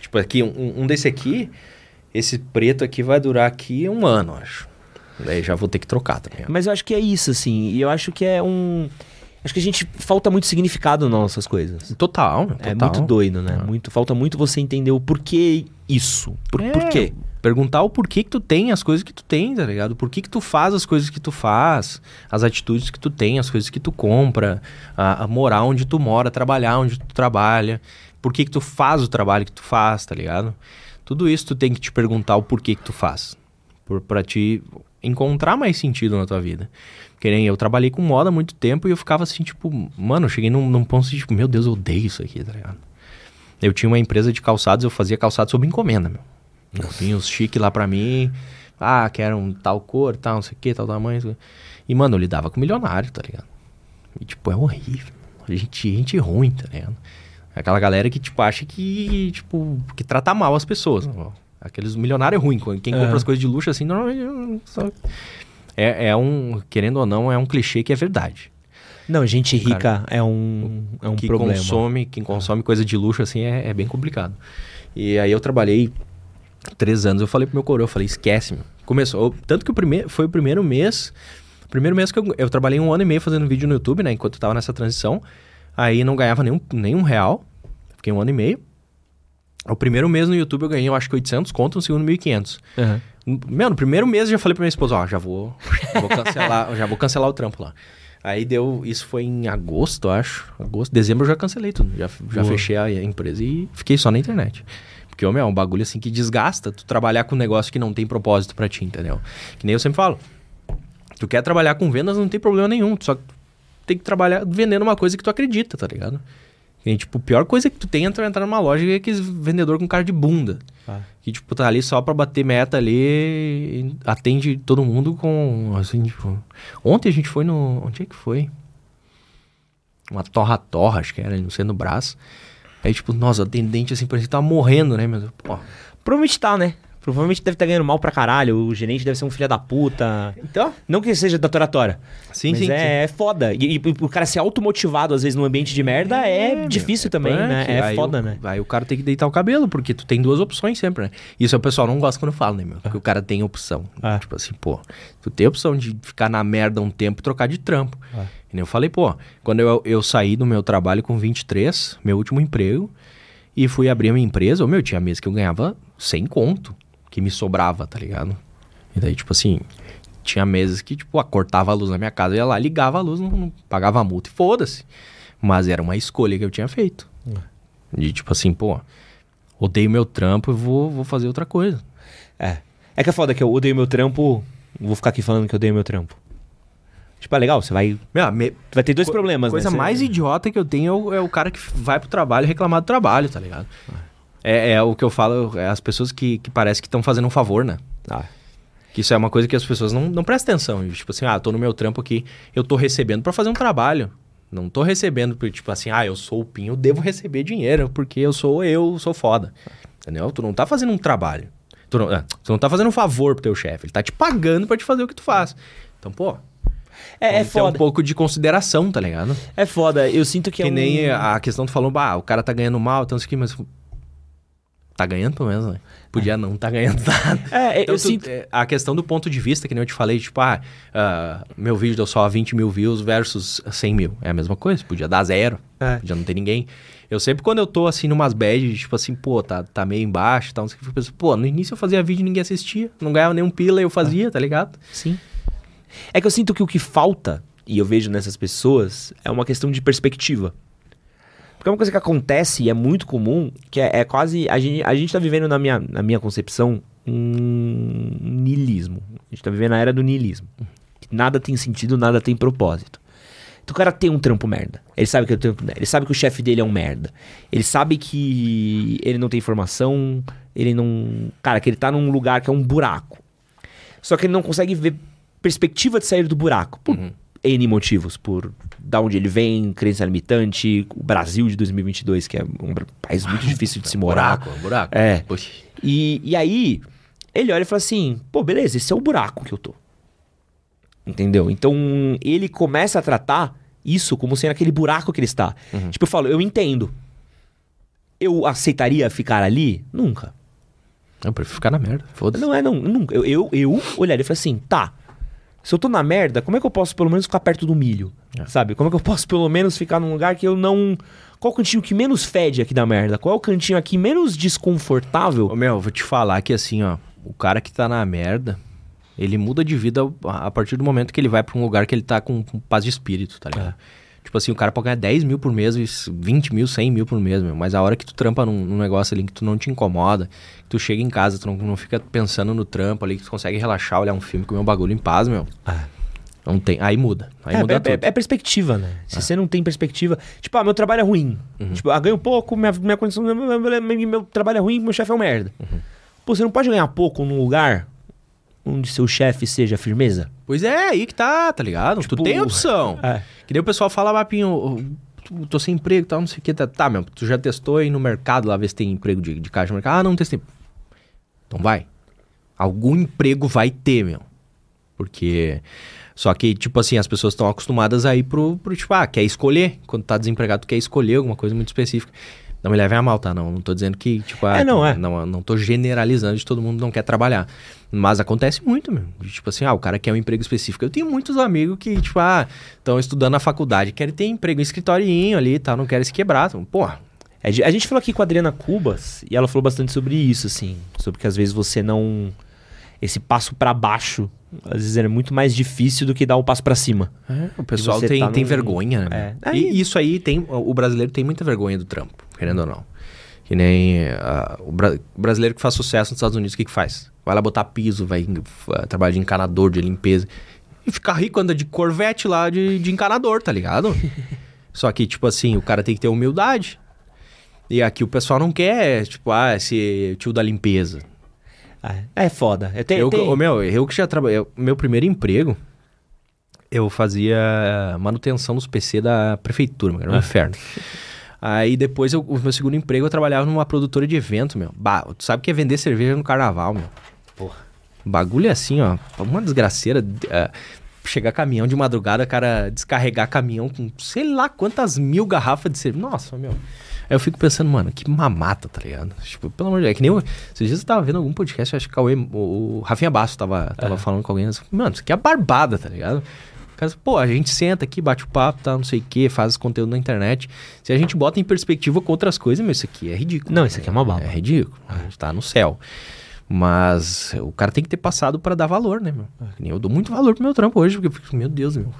Tipo, aqui, um, um desse aqui, esse preto aqui vai durar aqui um ano, acho. Daí já vou ter que trocar também. Mas eu acho que é isso, assim. E eu acho que é um. Acho que a gente falta muito significado nas nossas coisas. Total, total. É muito doido, né? Ah. Muito, falta muito você entender o porquê isso. Por, É, por quê? Perguntar o porquê que tu tem as coisas que tu tem, tá ligado? Por que que tu faz as coisas que tu faz, as atitudes que tu tem, as coisas que tu compra, a, a morar onde tu mora, trabalhar onde tu trabalha, por que que tu faz o trabalho que tu faz, tá ligado? Tudo isso tu tem que te perguntar o porquê que tu faz, por, pra te encontrar mais sentido na tua vida. Que nem eu trabalhei com moda há muito tempo e eu ficava assim, tipo, mano, eu cheguei num, num ponto de, tipo, meu Deus, eu odeio isso aqui, tá ligado? Eu tinha uma empresa de calçados, eu fazia calçados sob encomenda, meu. Vinha os chique lá pra mim. Ah, quero um tal cor, tal, não sei o que, tal tamanho. E, mano, eu lidava com milionário, tá ligado? E, tipo, é horrível. Gente, gente ruim, tá ligado? Aquela galera que, tipo, acha que, tipo, que trata mal as pessoas. ó. Aqueles milionários ruins. Quem compra Aham. as coisas de luxo assim, normalmente... só- É, é um, querendo ou não, é um clichê que é verdade. Não, gente rica Cara, é um, é um que problema. consome, quem consome coisa de luxo assim é, é bem complicado. E aí eu trabalhei três anos, eu falei pro meu coroa, eu falei, esquece, meu. Começou, eu- tanto que o primeiro, foi o primeiro mês, primeiro mês que eu, eu trabalhei um ano e meio fazendo vídeo no YouTube, né, enquanto eu tava nessa transição, aí não ganhava nenhum, nenhum real, fiquei um ano e meio. O primeiro mês no YouTube eu ganhei, eu acho que 800 conto, no segundo 1.500. Aham. Meu, no primeiro mês eu já falei pra minha esposa, ó, já vou, vou cancelar, (laughs) já vou cancelar o trampo lá. Aí deu, isso foi em agosto, acho. Agosto, dezembro eu já cancelei tudo. Já, já Boa. fechei a empresa e fiquei só na internet. Porque, meu, é um bagulho assim que desgasta tu trabalhar com um negócio que não tem propósito pra ti, entendeu? Que nem eu sempre falo. Tu quer trabalhar com vendas, não tem problema nenhum. Tu só tem que trabalhar vendendo uma coisa que tu acredita, tá ligado? E, tipo, a pior coisa que tu tem é entrar numa loja e é aqueles vendedor com cara de bunda. Ah. Que, tipo, tá ali só pra bater meta ali e atende todo mundo com, assim, tipo... Ontem a gente foi no... Onde é que foi? Uma torra-torra, acho que era, ali no centro do braço. Aí, tipo, nossa, o atendente, assim, parecia que tava morrendo, né, meu? Pô. Provavelmente tá, né? Provavelmente deve estar ganhando mal pra caralho. O gerente deve ser um filho da puta. Então? Não que seja da toratora. Sim, mas sim, é, é foda. E, e o cara ser automotivado, às vezes, num ambiente de merda é, meu, difícil também, punk. né? É Aí foda, o- né? Aí o cara tem que deitar o cabelo, porque tu tem duas opções sempre, né? Isso o pessoal não gosta quando eu falo, né, meu? Porque o cara tem opção. Ah. Tipo assim, pô, tu tem a opção de ficar na merda um tempo e trocar de trampo. Ah. E nem eu falei, pô, quando eu, eu saí do meu trabalho com 23, meu último emprego, e fui abrir a minha empresa, ô, meu, tinha mês que eu ganhava 100 conto, que me sobrava, tá ligado? E daí, tipo assim, tinha meses que, tipo, ah, cortava a luz na minha casa, eu ia lá, ligava a luz, não, não pagava a multa e foda-se. Mas era uma escolha que eu tinha feito. De tipo assim, pô, odeio meu trampo e vou, vou fazer outra coisa. É. É que é foda que eu odeio meu trampo. Vou ficar aqui falando que eu odeio meu trampo. Tipo, é legal, você vai. Meu, me- vai ter dois co- problemas, coisa né? Você- mais idiota que eu tenho é o, é o cara que vai pro trabalho reclamar do trabalho, tá ligado? É, é o que eu falo, é as pessoas que, que parece que estão fazendo um favor, né? Ah, Que isso é uma coisa que as pessoas não, não prestam atenção. Tipo assim, ah, tô no meu trampo aqui, eu tô recebendo pra fazer um trabalho. Não tô recebendo por, tipo assim, ah, eu sou o Pinho, eu devo receber dinheiro, porque eu sou eu, sou foda. Entendeu? Tu não tá fazendo um trabalho. Tu não, ah, tu não tá fazendo um favor pro teu chefe. Ele tá te pagando pra te fazer o que tu faz. Então, pô, É, é ter um foda. pouco de consideração, tá ligado? É foda. Eu sinto que, Que é um... nem a questão tu falou, bah, o cara tá ganhando mal, então isso aqui, mas. Tá ganhando pelo menos, né? Podia não tá ganhando (laughs) nada. É, Então, eu tu- sinto. é, a questão do ponto de vista, que nem eu te falei, tipo, ah, ah, meu vídeo deu só 20 mil views versus 100 mil. É a mesma coisa, podia dar zero, É. podia não ter ninguém. Eu sempre, quando eu tô, assim, numas bad, tipo assim, pô, tá, tá meio embaixo e tal, não sei o que, eu penso, pô, no início eu fazia vídeo e ninguém assistia, não ganhava nenhum pila, eu fazia, tá ligado? Sim. É que eu sinto que o que falta, e eu vejo nessas pessoas, é uma questão de perspectiva. Porque é uma coisa que acontece e é muito comum, que é, é quase. A gente, a gente tá vivendo, na minha, na minha concepção, um niilismo. A gente tá vivendo a era do niilismo. Nada tem sentido, nada tem propósito. Então o cara tem um trampo merda. Ele sabe que ele, tem um- ele sabe que o chefe dele é um merda. Ele sabe que ele não tem informação, ele não. Cara, que ele tá num lugar que é um buraco. Só que ele não consegue ver perspectiva de sair do buraco. Por N motivos. Por da onde ele vem, crença limitante, o Brasil de 2022, que é um país muito difícil de se morar. Buraco, buraco. É. Poxa. E, e aí, ele olha e fala assim: pô, beleza, esse é o buraco que eu tô. Entendeu? Então, ele começa a tratar isso como sendo aquele buraco que ele está. Tipo, eu falo, eu entendo. Eu aceitaria ficar ali? Nunca. Eu prefiro ficar na merda, foda-se. Não é, não, nunca. Eu, eu, eu olharia e falei assim, tá. Se eu tô na merda, como é que eu posso pelo menos ficar perto do milho? É. Sabe? Como é que eu posso pelo menos ficar num lugar que eu não. Qual o cantinho que menos fede aqui da merda? Qual é o cantinho aqui menos desconfortável? Ô, meu, vou te falar que assim, ó, o cara que tá na merda, ele muda de vida a partir do momento que ele vai pra um lugar que ele tá com, com paz de espírito, tá ligado? Tipo assim, o cara pode ganhar 10 mil por mês, e 20 mil, 100 mil por mês, meu. Mas a hora que tu trampa num, num negócio ali que tu não te incomoda, que tu chega em casa, tu não, não fica pensando no trampo ali, que tu consegue relaxar, olhar um filme, comer um bagulho em paz, meu. Não tem. Aí muda. Aí é, muda é- tudo. é- é perspectiva, né? Se você não tem perspectiva. Tipo, ah, meu trabalho é ruim. Tipo, ah, ganho pouco, minha, minha condição. Meu, meu- meu- meu trabalho é ruim, meu chefe é um merda. Pô, você não pode ganhar pouco num lugar onde seu chefe seja firmeza? Pois é, aí que tá, tá ligado? Tipo, tu tem opção. é. Que daí o pessoal fala, Mapinho, eu tô- sem emprego e tal, não sei o que. Tá, tá, meu, tu já testou aí no mercado lá, ver se tem emprego de, de caixa no mercado? Ah, não testei. Então vai. Algum emprego vai ter, meu. Porque. Só que, tipo assim, as pessoas estão acostumadas a ir pro, pro, tipo, ah, quer escolher. Quando tá desempregado, tu quer escolher alguma coisa muito específica. Não me levem a mal, tá? Não, não tô dizendo que, tipo, ah, É, não, é. Não, não tô generalizando de todo mundo não quer trabalhar. Mas acontece muito, meu. Tipo assim, ah, o cara quer um emprego específico. Eu tenho muitos amigos que, tipo, ah, estão estudando na faculdade, querem ter emprego em escritorinho ali e tal, não querem se quebrar. Então, Porra, É, a gente falou aqui com a Adriana Cubas e ela falou bastante sobre isso, assim. Sobre que às vezes você não. Esse passo pra baixo, às vezes é muito mais difícil do que dar o passo pra cima. o pessoal tem, tá tem num- vergonha, né? É. meu? E isso aí tem. O brasileiro tem muita vergonha do trampo, querendo ou não. Que nem ah, o, bra- o brasileiro que faz sucesso nos Estados Unidos, o que, que faz? Vai lá botar piso, vai ah, trabalhar de encanador, de limpeza. E fica rico, anda de corvette lá de, de encanador, tá ligado? (laughs) Só que, tipo assim, o cara tem que ter humildade. E aqui o pessoal não quer, tipo, ah, esse tio da limpeza. É, é foda. Eu tenho, Eu, tenho- meu, eu que já trabalhei. eu- Meu primeiro emprego, eu fazia manutenção nos PC da prefeitura, meu, era um inferno. (laughs) Aí depois, eu- o meu segundo emprego, eu trabalhava numa produtora de evento, meu. Bah, tu sabe o que é vender cerveja no carnaval, meu. Porra. Bagulho é assim, ó. Uma desgraceira. é, chegar caminhão de madrugada, cara, descarregar caminhão com sei lá quantas mil garrafas de cerveja. Nossa, meu. Aí eu fico pensando, mano, que mamata, tá ligado? Tipo, pelo amor de Deus. É que nem eu. Esses dias eu tava vendo algum podcast, acho que o, o Rafinha Basso tava, tava falando com alguém. Mano, isso aqui é barbada, tá ligado? O cara, pô, a gente senta aqui, bate o papo, tá, não sei o que, faz conteúdo na internet. Se a gente bota em perspectiva com outras coisas, meu, isso aqui é ridículo. Não, isso aqui é uma bala. É ridículo. A gente tá no céu. Mas o cara tem que ter passado pra dar valor, né, meu? Eu dou muito valor pro meu trampo hoje, porque eu fico, meu Deus, meu.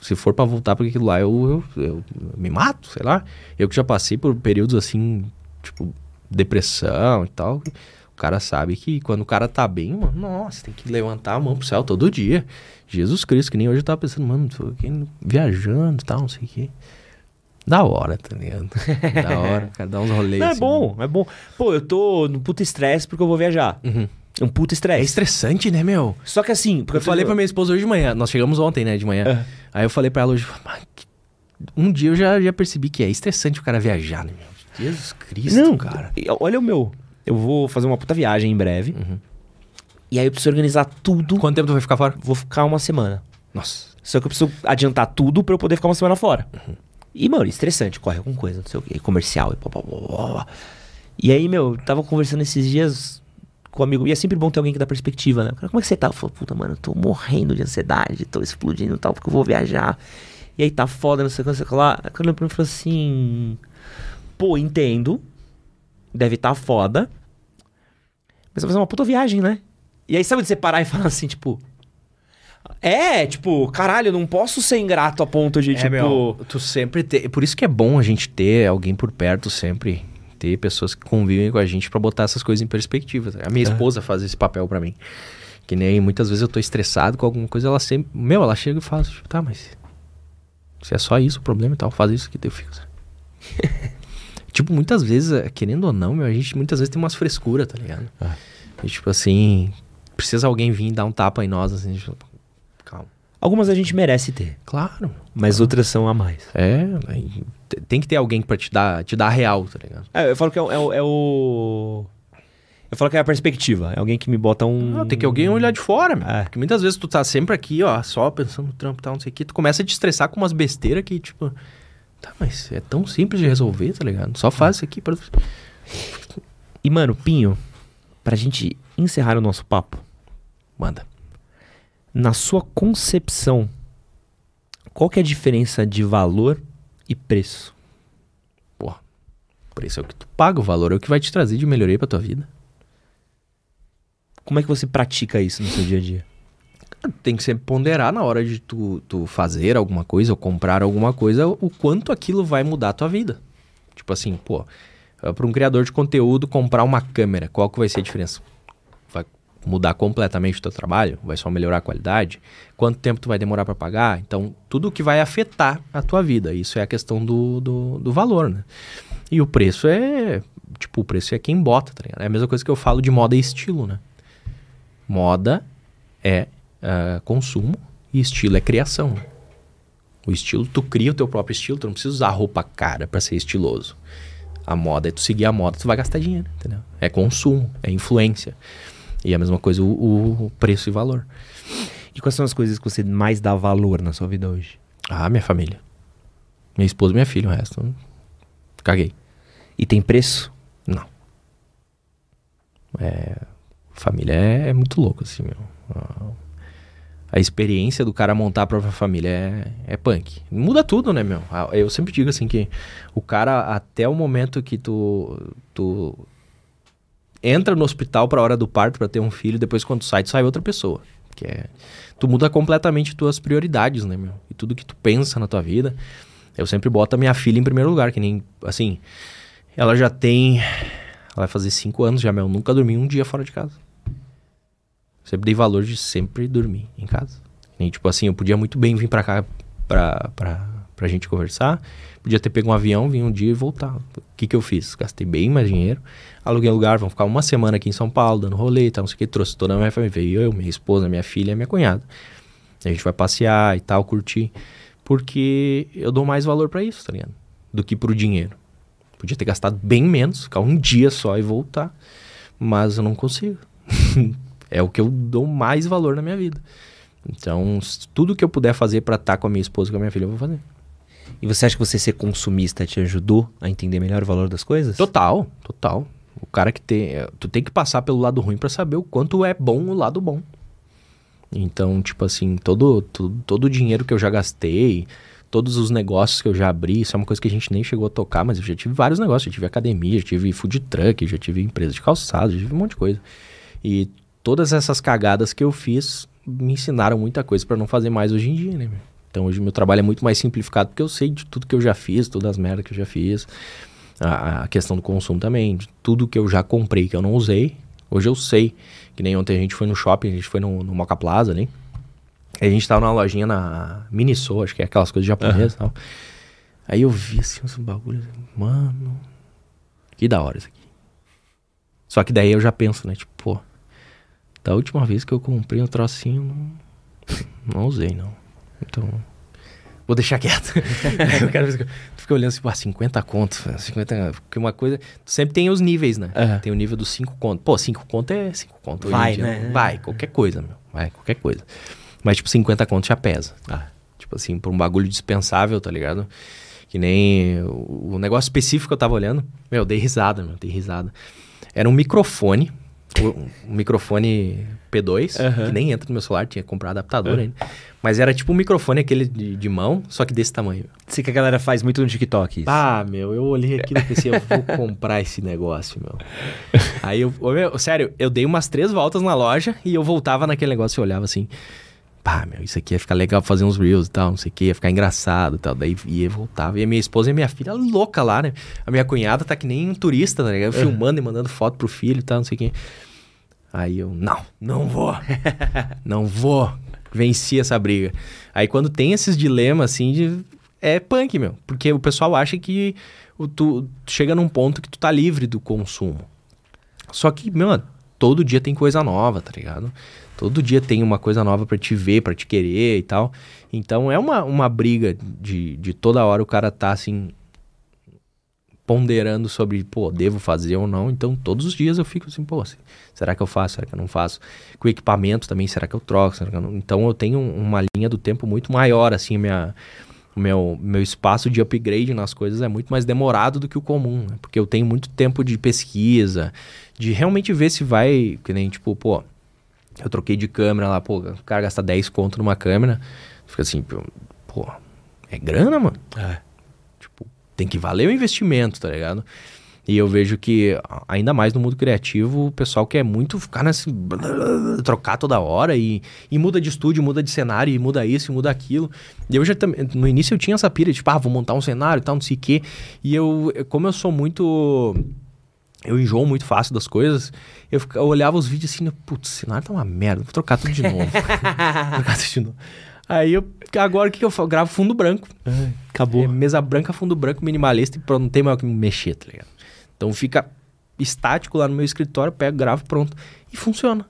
Se for pra voltar pra aquilo lá, eu, eu, eu me mato, sei lá. Eu que já passei por períodos assim, tipo, depressão e tal. O cara sabe que quando o cara tá bem, mano, nossa, tem que levantar a mão pro céu todo dia. Jesus Cristo, que nem hoje eu tava pensando, mano, tô aqui viajando e tal, não sei o quê. Da hora, tá ligado? (laughs) Da hora, cara, dá uns rolês. Não, é assim. bom, é bom. Pô, eu tô no puta estresse porque eu vou viajar. Uhum. É um puta É estresse. estressante, né, meu? Só que assim, porque Eu falei pra minha esposa hoje de manhã, nós chegamos ontem, né, de manhã. É. Aí eu falei pra ela hoje, "Mas que- um dia eu já, já percebi que é estressante o cara viajar, né, meu? Jesus Cristo, Não, cara. Olha o meu. Eu vou fazer uma puta viagem em breve. E aí eu preciso organizar tudo. Quanto tempo tu vai ficar fora? Vou ficar uma semana. Nossa. Só que eu preciso adiantar tudo pra eu poder ficar uma semana fora. E, mano, estressante, corre alguma coisa, não sei o quê, comercial e pá, pá, pá, pá, pá. E aí, meu, tava conversando esses dias com um amigo. E é sempre bom ter alguém que dá perspectiva, né? Cara, Como é que você tá? Eu falo, puta, mano, eu tô morrendo de ansiedade, tô explodindo e tal, porque eu vou viajar. E aí tá foda, não sei o que, não sei o que lá. Aí eu pra mim e falou assim. Pô, entendo. Deve tá foda. Mas vai fazer uma puta viagem, né? E aí sabe de você parar e falar assim, tipo. É, tipo, caralho, eu não posso ser ingrato a ponto de, É, tipo. meu, tu sempre ter. Por isso que é bom a gente ter alguém por perto sempre. Ter pessoas que convivem com a gente pra botar essas coisas em perspectiva. tá? A minha esposa faz esse papel pra mim. Que nem muitas vezes eu tô estressado com alguma coisa, ela sempre. Meu, ela chega e fala, tipo, tá, mas. Se é só isso o problema e tal, faz isso que eu fico. (laughs) tipo, muitas vezes, eh, querendo ou não, meu, a gente muitas vezes tem umas frescuras, tá ligado? Ah. E, tipo assim, precisa alguém vir dar um tapa em nós, assim, tipo, calma. Algumas a gente merece ter, Claro. mas outras são a mais. É, tem que ter alguém pra te dar, te dar a real, tá ligado? É, eu falo que é, o- é é o. Eu falo que é a perspectiva. É alguém que me bota um. Não, tem que alguém olhar de fora, meu. É. Porque muitas vezes tu tá sempre aqui, ó, só pensando no trampo e tal, não sei o que, tu começa a te estressar com umas besteiras que, tipo, tá, mas é tão simples de resolver, tá ligado? Só faz isso aqui pra... E, mano, Pinho, pra gente encerrar o nosso papo, Manda. na sua concepção, qual que é a diferença de valor e preço? Porra, por isso é o que tu paga, o valor é o que vai te trazer de melhoria pra tua vida. Como é que você pratica isso no seu dia a dia? Tem que sempre ponderar na hora de tu, tu fazer alguma coisa ou comprar alguma coisa, o quanto aquilo vai mudar a tua vida. Tipo assim, pô, para um criador de conteúdo comprar uma câmera, qual que vai ser a diferença? Vai mudar completamente o teu trabalho? Vai só melhorar a qualidade? Quanto tempo tu vai demorar para pagar? Então, tudo que vai afetar a tua vida. Isso é a questão do, do, do valor, né? E o preço é... Tipo, o preço é quem bota, tá ligado? É a mesma coisa que eu falo de moda e estilo, né? Moda é ah, consumo e estilo é criação. O estilo, tu cria o teu próprio estilo, tu não precisa usar roupa cara pra ser estiloso. A moda é tu seguir a moda, tu vai gastar dinheiro, entendeu? É consumo, é influência. E a mesma coisa o, o preço e valor. E quais são as coisas que você mais dá valor na sua vida hoje? Ah, minha família. Minha esposa e minha filha, o resto. Caguei. E tem preço? Não. É, família é, é muito louco, assim, meu. A, experiência do cara montar a própria família é, é punk. Muda tudo, né, meu? A- Eu sempre digo assim que o cara, até o momento que tu, tu entra no hospital pra hora do parto pra ter um filho, depois quando sai, tu sai outra pessoa. Que é, tu muda completamente tuas prioridades, né, meu? E tudo que tu pensa na tua vida. Eu sempre boto a minha filha em primeiro lugar, que nem, assim, ela já tem. Ela vai fazer cinco anos já, meu. Eu nunca dormi um dia fora de casa. Sempre dei valor de sempre dormir em casa. E, tipo assim, eu podia muito bem vir pra cá pra, pra, pra gente conversar. Podia ter pego um avião, vir um dia e voltar. O que que eu fiz? Gastei bem mais dinheiro. Aluguei um lugar, vamos ficar uma semana aqui em São Paulo, dando rolê e tal, não sei o que. Trouxe toda a minha família. Veio eu, minha esposa, minha filha minha cunhada. A gente vai passear e tal, curtir. Porque eu dou mais valor pra isso, tá ligado? Do que pro dinheiro. Podia ter gastado bem menos, ficar um dia só e voltar. Mas eu não consigo. (laughs) é o que eu dou mais valor na minha vida. Então, tudo que eu puder fazer pra estar com a minha esposa e com a minha filha, eu vou fazer. E você acha que você ser consumista te ajudou a entender melhor o valor das coisas? Total, total. O cara que tem. é, Tu tem que passar pelo lado ruim pra saber o quanto é bom o lado bom. Então, tipo assim, todo, todo, todo o dinheiro que eu já gastei, todos os negócios que eu já abri, isso é uma coisa que a gente nem chegou a tocar, mas eu já tive vários negócios. Já tive academia, já tive food truck, já tive empresa de calçado, já tive um monte de coisa. E todas essas cagadas que eu fiz me ensinaram muita coisa pra não fazer mais hoje em dia, né? Então hoje meu trabalho é muito mais simplificado porque eu sei de tudo que eu já fiz, todas as merdas que eu já fiz. A, a questão do consumo também, de tudo que eu já comprei que eu não usei. Hoje eu sei. Que nem ontem a gente foi no shopping, a gente foi no, no Moca Plaza ali. Aí a gente tava numa lojinha na Miniso, acho que é aquelas coisas japonesas e tal. Aí eu vi assim uns bagulhos, mano, que da hora isso aqui. Só que daí eu já penso, né, tipo, pô, da última vez que eu comprei um trocinho, não, não usei, não. Então, vou deixar quieto. O cara fica, tu fica olhando assim, pô, 50 conto, 50, porque uma coisa, sempre tem os níveis, né? Aham. Tem o nível dos 5 conto. Pô, 5 conto é 5 conto. Vai, dia, né? Vai, qualquer coisa, meu. Vai, qualquer coisa. Mas, tipo, 50 conto já pesa. Ah. Tipo assim, por um bagulho dispensável, tá ligado? Que nem o, negócio específico que eu tava olhando. Meu, eu dei risada, meu, dei risada. Era um microfone, um microfone P2, Aham. que nem entra no meu celular, tinha comprado adaptador ainda. Mas era tipo um microfone aquele de, de mão, só que desse tamanho. Sei que a galera faz muito no TikTok. isso. Ah, meu, eu olhei aquilo e pensei, eu vou comprar esse negócio, meu. Aí eu, ô, meu, sério, eu dei umas três voltas na loja e eu voltava naquele negócio e olhava assim. Pá, meu, isso aqui ia ficar legal fazer uns reels e tal, não sei o que, ia ficar engraçado e tal. Daí ia e voltava. E a minha esposa e a minha filha louca lá, né? A minha cunhada tá que nem um turista, tá ligado? Filmando e mandando foto pro filho e tal, não sei o que. Aí eu, não, não vou. (laughs) não vou. Venci essa briga. Aí quando tem esses dilemas, assim, de... é punk, meu. Porque o pessoal acha que tu, tu chega num ponto que tu tá livre do consumo. Só que, meu, todo dia tem coisa nova, tá ligado? Todo dia tem uma coisa nova pra te ver, pra te querer e tal. Então é uma, uma briga de, de toda hora o cara tá assim. Ponderando sobre, pô, devo fazer ou não. Então todos os dias eu fico assim, pô, se- será que eu faço? Será que eu não faço? Com equipamento também, será que eu troco? Que eu? Então eu tenho uma linha do tempo muito maior, assim, minha, meu, meu espaço de upgrade nas coisas é muito mais demorado do que o comum, né? Porque eu tenho muito tempo de pesquisa, de realmente ver se vai, que nem, tipo, pô, eu troquei de câmera lá, pô, o cara gasta 10 conto numa câmera, fica assim, pô, é grana, mano. Tipo, tem que valer o investimento, tá ligado? E eu vejo que, ainda mais no mundo criativo, o pessoal quer muito ficar nesse. trocar toda hora e, e muda de estúdio, muda de cenário, e muda isso, e muda aquilo. E eu já também. No início eu tinha essa pira, tipo, ah, vou montar um cenário e tal, não sei o quê. E eu- como eu sou muito. Eu enjoo muito fácil das coisas. Eu, fica- eu olhava os vídeos assim, putz, o cenário tá uma merda, vou trocar tudo de (laughs) novo. trocar tudo de novo. Aí eu. Agora o que, que eu faço? Gravo fundo branco. Acabou. É mesa branca, fundo branco, minimalista e pronto, não tem mais o que mexer, tá ligado? Então fica estático lá no meu escritório, pego, gravo, pronto. E funciona.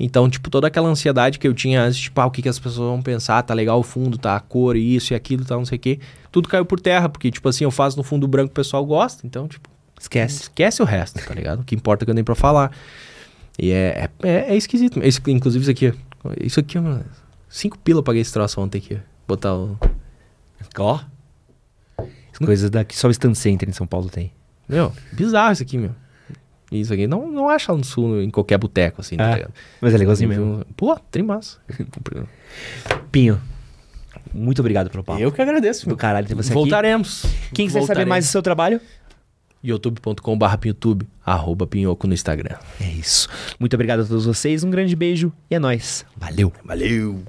Então, tipo, toda aquela ansiedade que eu tinha antes, tipo, ah, o que, que as pessoas vão pensar, tá legal o fundo, tá a cor, e isso e aquilo, tá não sei o quê. Tudo caiu por terra, porque, tipo assim, eu faço no fundo branco, o pessoal gosta, então, tipo, Esquece. esquece o resto, tá ligado? O que importa é que eu tenho pra falar. E é, é, é, é esquisito. Esse- inclusive isso aqui, ó. Isso aqui, mano. Cinco pila eu paguei esse troço ontem aqui, ó. Botar o... Ó. As coisas daqui só o Stand Center em São Paulo tem. Meu, bizarro isso aqui, meu. Isso aqui não, não acha no sul, em qualquer boteco, assim, tá Ah, ligado? Mas é legalzinho mesmo. Pô, trimassa. Pinho, muito obrigado pelo papo. Eu que agradeço, Do meu. caralho ter você aqui. Voltaremos. Quem quiser saber mais do seu trabalho, youtube.com.br pinhoutube, arroba pinhoco no Instagram. é isso. Muito obrigado a todos vocês, um grande beijo e é nóis. Valeu. Valeu!